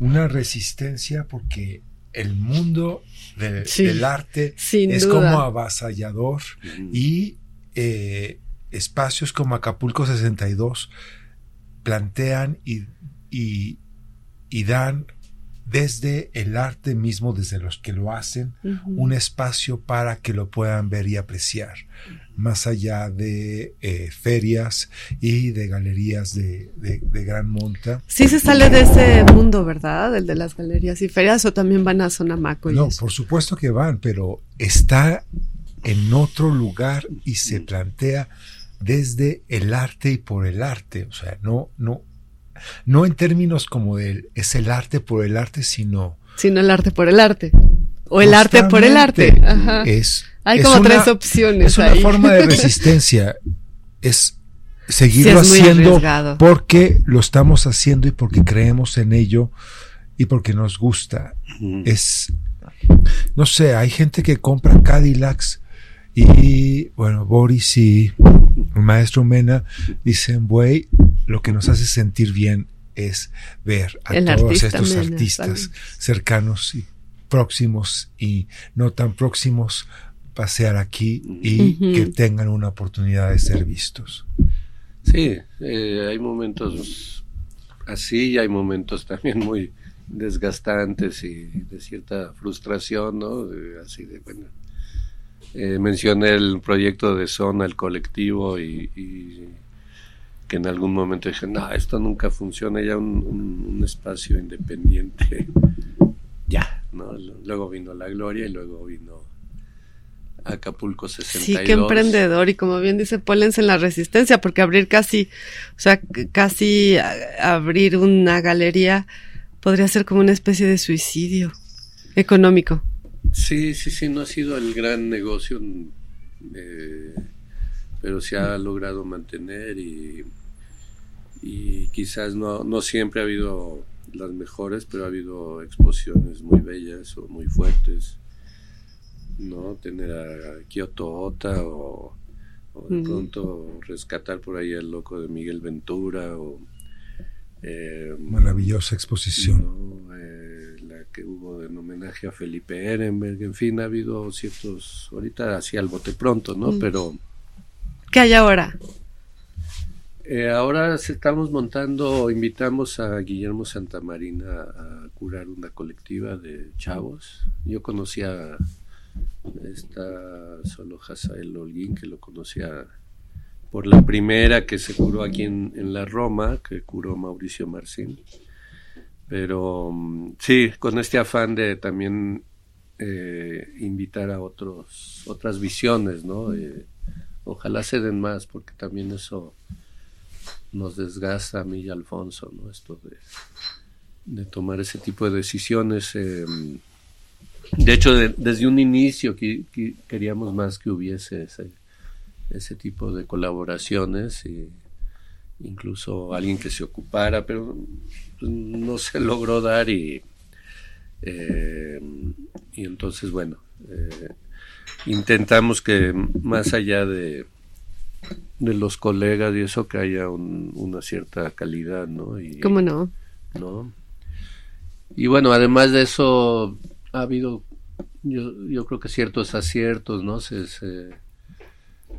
una resistencia porque el mundo Sí, del arte es duda. como avasallador y eh, espacios como Acapulco 62 plantean y, y, y dan desde el arte mismo, desde los que lo hacen, un espacio para que lo puedan ver y apreciar, más allá de eh, ferias y de galerías de, de- de gran monta. Sí se sale de ese mundo, ¿verdad? El de las galerías y ferias o también van a Sonamaco y No, eso? por supuesto que van, pero está en otro lugar y se plantea desde el arte y por el arte, o sea, no, no, no en términos como de es el arte por el arte, sino Sino el arte por el arte. O el arte por el arte. Ajá. Es, Hay es como una- tres opciones Es una ahí. forma de resistencia. Es Sí, seguirlo es haciendo arriesgado. porque lo estamos haciendo y porque creemos en ello y porque nos gusta. Es, no sé, hay gente que compra Cadillacs y, bueno, Boris y el maestro Mena dicen, güey, lo que nos hace sentir bien es ver a El todos estos Mena, artistas cercanos y próximos y no tan próximos pasear aquí y que tengan una oportunidad de ser vistos. Sí, eh, hay momentos así y hay momentos también muy desgastantes y de cierta frustración, ¿no? Así de, bueno, eh, mencioné el proyecto de Zona, el colectivo y, que en algún momento dije, no, esto nunca funciona, ya un, un- espacio independiente, ya, ¿no? Luego vino La Gloria y luego vino Acapulco 62. Sí, qué emprendedor. Y como bien dice Pollens en la resistencia, porque abrir casi, o sea, casi abrir una galería podría ser como una especie de suicidio económico. Sí, sí, sí, no ha sido el gran negocio, eh, pero se ha logrado mantener y, y quizás no, no siempre ha habido las mejores, pero ha habido exposiciones muy bellas o muy fuertes. ¿no? Tener a Kyoto Ota o, o de pronto rescatar por ahí el loco de Miguel Ventura o eh, Maravillosa exposición. ¿no? Eh, la que hubo en homenaje a Felipe Ehrenberg, en fin, ha habido ciertos, ahorita hacia el bote pronto, ¿no? Mm. Pero ¿Qué hay ahora? eh, ahora estamos montando, invitamos a Guillermo Santamarina a curar una colectiva de chavos. Yo conocía esta solo Hazael Holguín, que lo conocía por la primera que se curó aquí en, la Roma, que curó Mauricio Marcín. Pero mm, sí, con este afán de también eh, invitar a otros, otras visiones, ¿no? Ojalá se den más, porque también eso nos desgasta a mí y Alfonso, ¿no? Esto de tomar ese tipo de decisiones. eh, de hecho, de- desde un inicio queríamos más que hubiese ese, ese tipo de colaboraciones y incluso alguien que se ocupara, pero pues, no se logró dar y, eh, y entonces, bueno, eh, intentamos que más allá de, de los colegas y eso, que haya un- una cierta calidad, ¿no? Y, ¿Cómo no? ¿no? Y bueno, además de eso, ha habido, yo, yo creo que ciertos aciertos, ¿no? Se, se,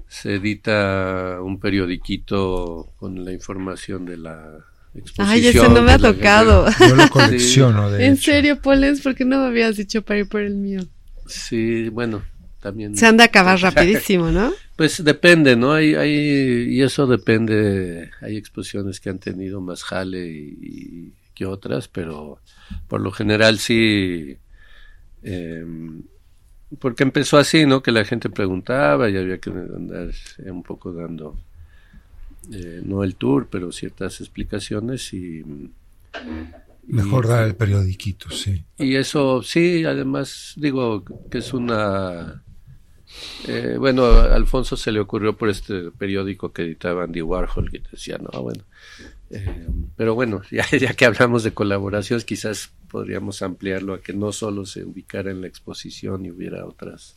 se edita un periodiquito con la información de la exposición. Ay, ese no me ha tocado. Yo lo colecciono, de ¿En hecho. serio, Poles? ¿Por qué no me habías dicho para ir por el mío? Sí, bueno, también. Se han de acabar rapidísimo, ¿no? Pues depende, ¿no? Hay, hay, y eso depende, hay exposiciones que han tenido más jale y, y que otras, pero por lo general sí, eh, porque empezó así, ¿no? Que la gente preguntaba y había que andar eh, un poco dando, eh, no el tour, pero ciertas explicaciones y... Mejor y- dar el periodiquito, sí. y eso sí, además digo que es una... eh, bueno, a Alfonso se le ocurrió por este periódico que editaba Andy Warhol, que decía, no, bueno. Eh, pero bueno, ya, ya que hablamos de colaboraciones, quizás podríamos ampliarlo a que no solo se ubicara en la exposición y hubiera otras,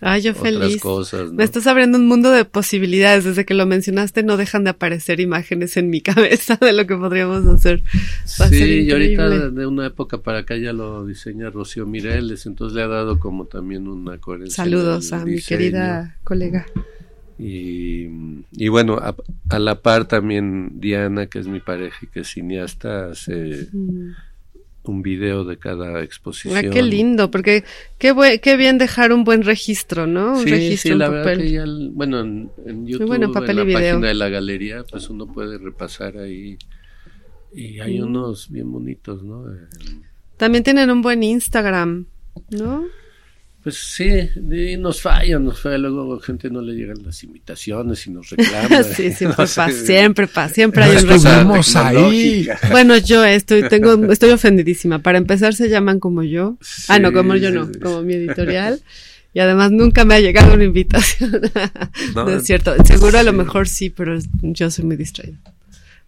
Ay, yo otras feliz. cosas. ¿no? Me estás abriendo un mundo de posibilidades. Desde que lo mencionaste no dejan de aparecer imágenes en mi cabeza de lo que podríamos hacer. Va Sí, y ahorita de una época para acá ya lo diseña Rocío Mireles, entonces le ha dado como también una coherencia. en Saludos a mi querida colega. Y, y bueno, a, a la par también Diana, que es mi pareja y que es cineasta, hace Mm. un video de cada exposición. Ah, qué lindo, porque qué, qué bien dejar un buen registro, ¿no? Un Sí, registro sí, en la verdad papel. que ya, bueno, en, en YouTube, bueno, papel en la y video. página de la galería, pues uno puede repasar ahí y hay Mm. unos bien bonitos, ¿no? También tienen un buen Instagram, ¿no? Pues sí, y nos falla, nos falla, luego a la gente no le llegan las invitaciones y nos reclama. sí, siempre No sé, pasa, siempre pasa, siempre No hay un estuvimos ahí. Bueno, yo estoy, tengo, estoy ofendidísima. Para empezar, se llaman como yo. ah, no, como yo no, como mi editorial. Y además nunca me ha llegado una invitación. No, No, es cierto. Seguro a lo mejor sí, pero yo soy muy distraída.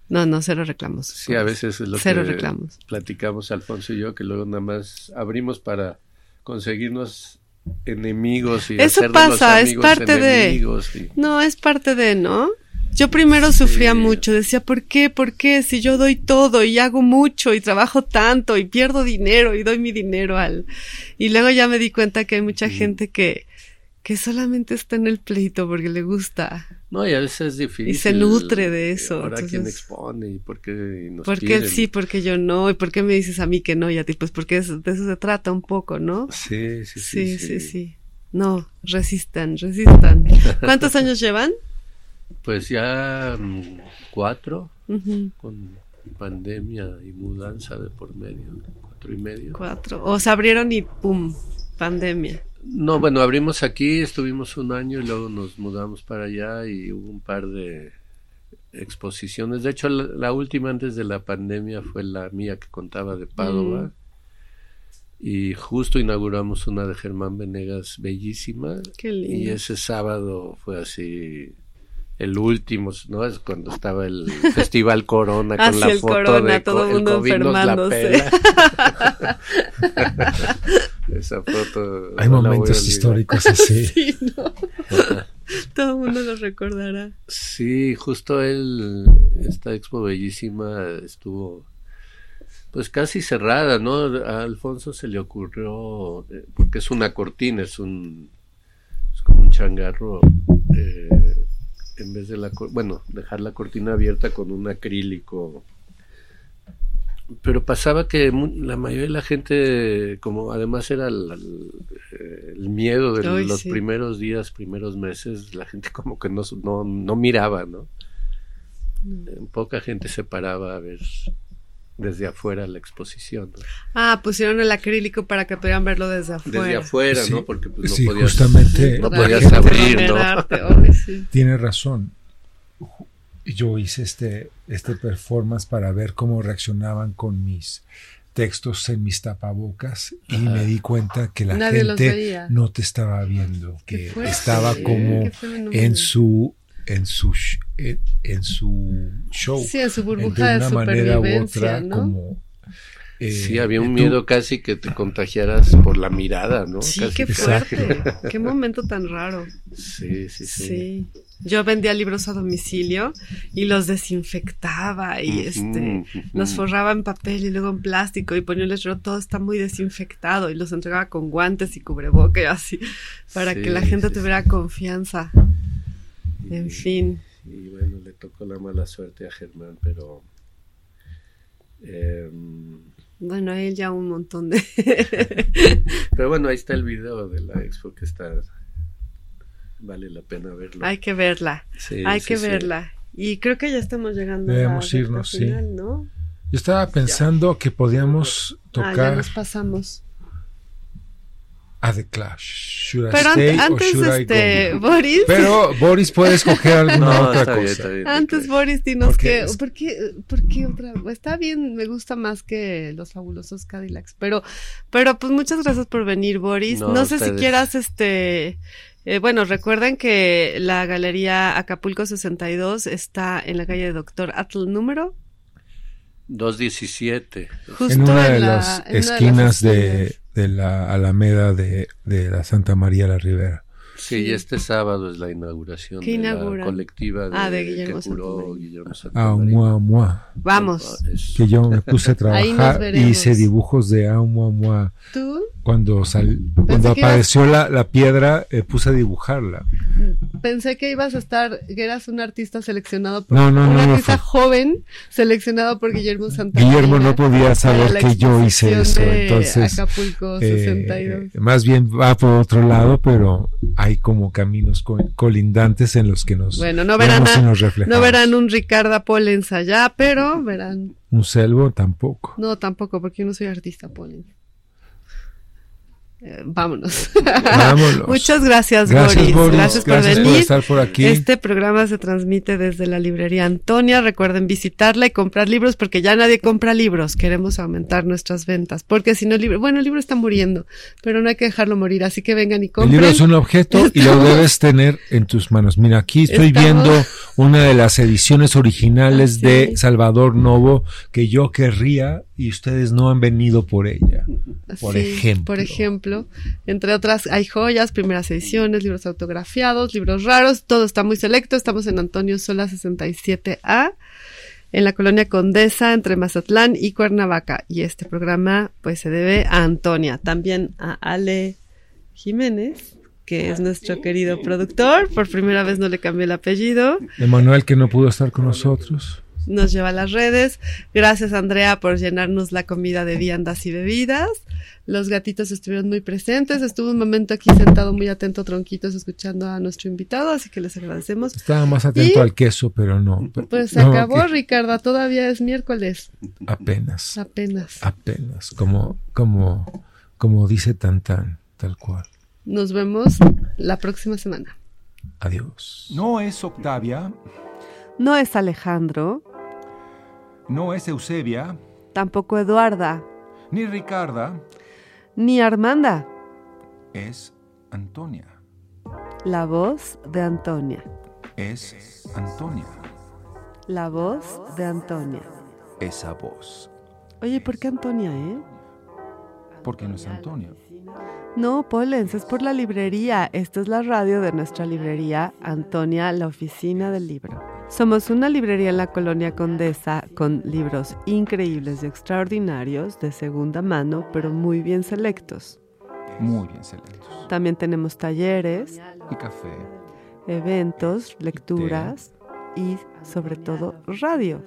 No, no, cero reclamos. Sí, a veces es lo Cero que reclamos. platicamos Alfonso y yo, que luego nada más abrimos para conseguirnos enemigos y Eso hacer de los pasa, es parte de- y- No, es parte de, ¿no? Yo primero sufría mucho, decía, ¿por qué? ¿Por qué? Si yo doy todo y hago mucho y trabajo tanto y pierdo dinero y doy mi dinero al... Y luego ya me di cuenta que hay mucha gente que, que solamente está en el pleito porque le gusta. No, y a veces es difícil. Y se nutre de eso, Ahora quién entonces- expone y por qué nos ¿Por qué quieren? sí? ¿Por qué yo no? ¿Y por qué me dices a mí que no? Y a ti, pues porque de eso se trata un poco, ¿no? Sí, sí, Sí, sí, sí. No, resistan, resistan. ¿Cuántos años llevan? Pues ya mm, cuatro con pandemia y mudanza de por medio, cuatro y medio. Cuatro. O se abrieron y pum, pandemia. No, bueno, abrimos aquí, estuvimos un año y luego nos mudamos para allá y hubo un par de exposiciones. De hecho, la, la última antes de la pandemia fue la mía que contaba de Padova. Mm. Y justo inauguramos una de Germán Venegas bellísima. Qué lindo. Y ese sábado fue así el último, ¿no? Es cuando estaba el Festival Corona con la el foto Corona, de todo el mundo la enfermándose. pela. Esa foto. Hay no momentos históricos así. Sí, no. Todo el mundo lo recordará. Sí, justo él, esta expo bellísima estuvo pues casi cerrada, ¿no? A Alfonso se le ocurrió, eh, porque es una cortina, es un, es como un changarro, eh, en vez de la, bueno, dejar la cortina abierta con un acrílico. Pero pasaba que mu- la mayoría de la gente, como además era el, miedo de Ay, los sí. primeros días, primeros meses, la gente como que no, no, no miraba, ¿no? Poca gente se paraba a ver desde afuera la exposición. ¿no? Ah, pusieron el acrílico para que pudieran verlo desde afuera. Desde afuera, Sí, ¿no? Porque pues, no sí, podías, justamente no podías abrir, ¿no? Arte, sí. Tiene razón. Yo hice este, este performance para ver cómo reaccionaban con mis textos en mis tapabocas y Ajá. me di cuenta que la Nadie gente no te estaba viendo, que estaba como qué fenómeno. en su en su en, en su show Sí, en su de burbuja de una manera u otra ¿no? como eh, Sí, había un tú- miedo casi que te contagiaras por la mirada, ¿no? Sí, Casi. qué fuerte. Qué momento tan raro. Sí, sí, sí. Sí. Yo vendía libros a domicilio y los desinfectaba y este los forraba en papel y luego en plástico y ponía un letrero, todo está muy desinfectado y los entregaba con guantes y cubreboca y así para Sí, que la gente sí, tuviera confianza. En fin. Y bueno, le tocó la mala suerte a Germán, pero... em, Bueno, él ya un montón de... pero bueno, ahí está el video de la expo que está... Vale la pena verlo. Hay que verla, Sí, hay sí, que sí. verla. Y creo que ya estamos llegando Debemos a la recta irnos, sí. final, ¿no? yo estaba pensando que podíamos Ah, ya tocar nos pasamos. a The Clash Should I Pero stay ante- or antes, I este, go? Boris, pero Boris puede escoger alguna No, otra está bien, cosa está bien. antes. Boris, dinos que, es- ¿por qué, por qué otra? Está bien, me gusta más que los fabulosos Cadillacs, pero, pero pues muchas gracias por venir, Boris. No, No, sé si quieras, este, eh, bueno, recuerden que la galería Acapulco 62 está en la calle de Doctor Atl número, 217. justo en una de la- las en una esquinas de, esquinas. de la Alameda de, de la Santa María la Ribera. Sí, y este sábado es la inauguración ¿Qué de inauguran? la colectiva de, Ah, de Guillermo que curó. Guillermo Ah, Santamaría. mua, mua. Vamos, Ah, Que yo me puse a trabajar y hice dibujos de ah, mua, mua. tú Cuando, sal, cuando ibas- apareció la, la piedra, eh, puse a dibujarla. pensé que ibas a estar, que eras un artista seleccionado por No, no, un no, no. artista joven seleccionado por Guillermo Santamaría. Guillermo no podía saber que yo hice eso. Entonces, Acapulco eh, 62. más bien va por otro lado, pero hay como caminos co- colindantes en los que nos Bueno, no verán, a- nos no verán un Ricardo Pollens allá, pero verán. Un selvo tampoco. No, tampoco, porque yo no soy artista Pollens. Eh, vámonos. Vámonos. Muchas gracias, Gracias, Boris. Boris. Gracias por Gracias por venir. estar por aquí. Este programa se transmite desde la librería Antonia. Recuerden visitarla y comprar libros porque ya nadie compra libros. Queremos aumentar nuestras ventas. Porque si no, el libro, bueno, el libro está muriendo, pero no hay que dejarlo morir. Así que vengan y El compren. libro es un objeto y lo debes tener en tus manos. Mira, aquí estoy Estamos- viendo una de las ediciones originales Ah, sí. de Salvador Novo que yo querría y ustedes no han venido por ella. Por Sí, ejemplo. Por ejemplo, entre otras, hay joyas, primeras ediciones, libros autografiados, libros raros, todo está muy selecto. Estamos en Antonio Sola 67A, en la colonia Condesa, entre Mazatlán y Cuernavaca. Y este programa, pues, se debe a Antonia, también a Ale Jiménez, que es nuestro querido productor. Por primera vez no le cambié el apellido. Emanuel que no pudo estar con nosotros. Nos lleva a las redes. Gracias Andrea por llenarnos la comida de viandas y bebidas. Los gatitos estuvieron muy presentes. Estuvo un momento aquí sentado muy atento, tronquitos, escuchando a nuestro invitado, así que les agradecemos. Estaba más atento Y- al queso, pero no. Pues se No, acabó, que- Ricardo. Todavía es miércoles. Apenas. Apenas. Apenas. Como, como, como dice Tantan, tal cual. Nos vemos la próxima semana. Adiós. No es Octavia, No es Alejandro, no es Eusebia, tampoco Eduarda, ni Ricarda, ni Armanda. es Antonia. La voz de Antonia. Es Antonia. La voz de Antonia. Esa voz. Oye, ¿por qué Antonia, eh? Porque no es Antonio. No, Polens, es por la librería. Esta es la radio de nuestra librería, Antonia, la oficina del libro. Somos una librería en la colonia Condesa con libros increíbles y extraordinarios de segunda mano, pero muy bien selectos. Muy bien selectos. También tenemos talleres, Y café. eventos, lecturas y sobre todo radio.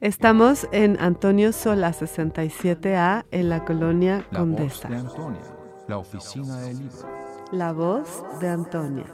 Estamos en Antonio Sola 67A en la colonia La voz Condesa. de Antonia. La oficina del libro. La voz de Antonia.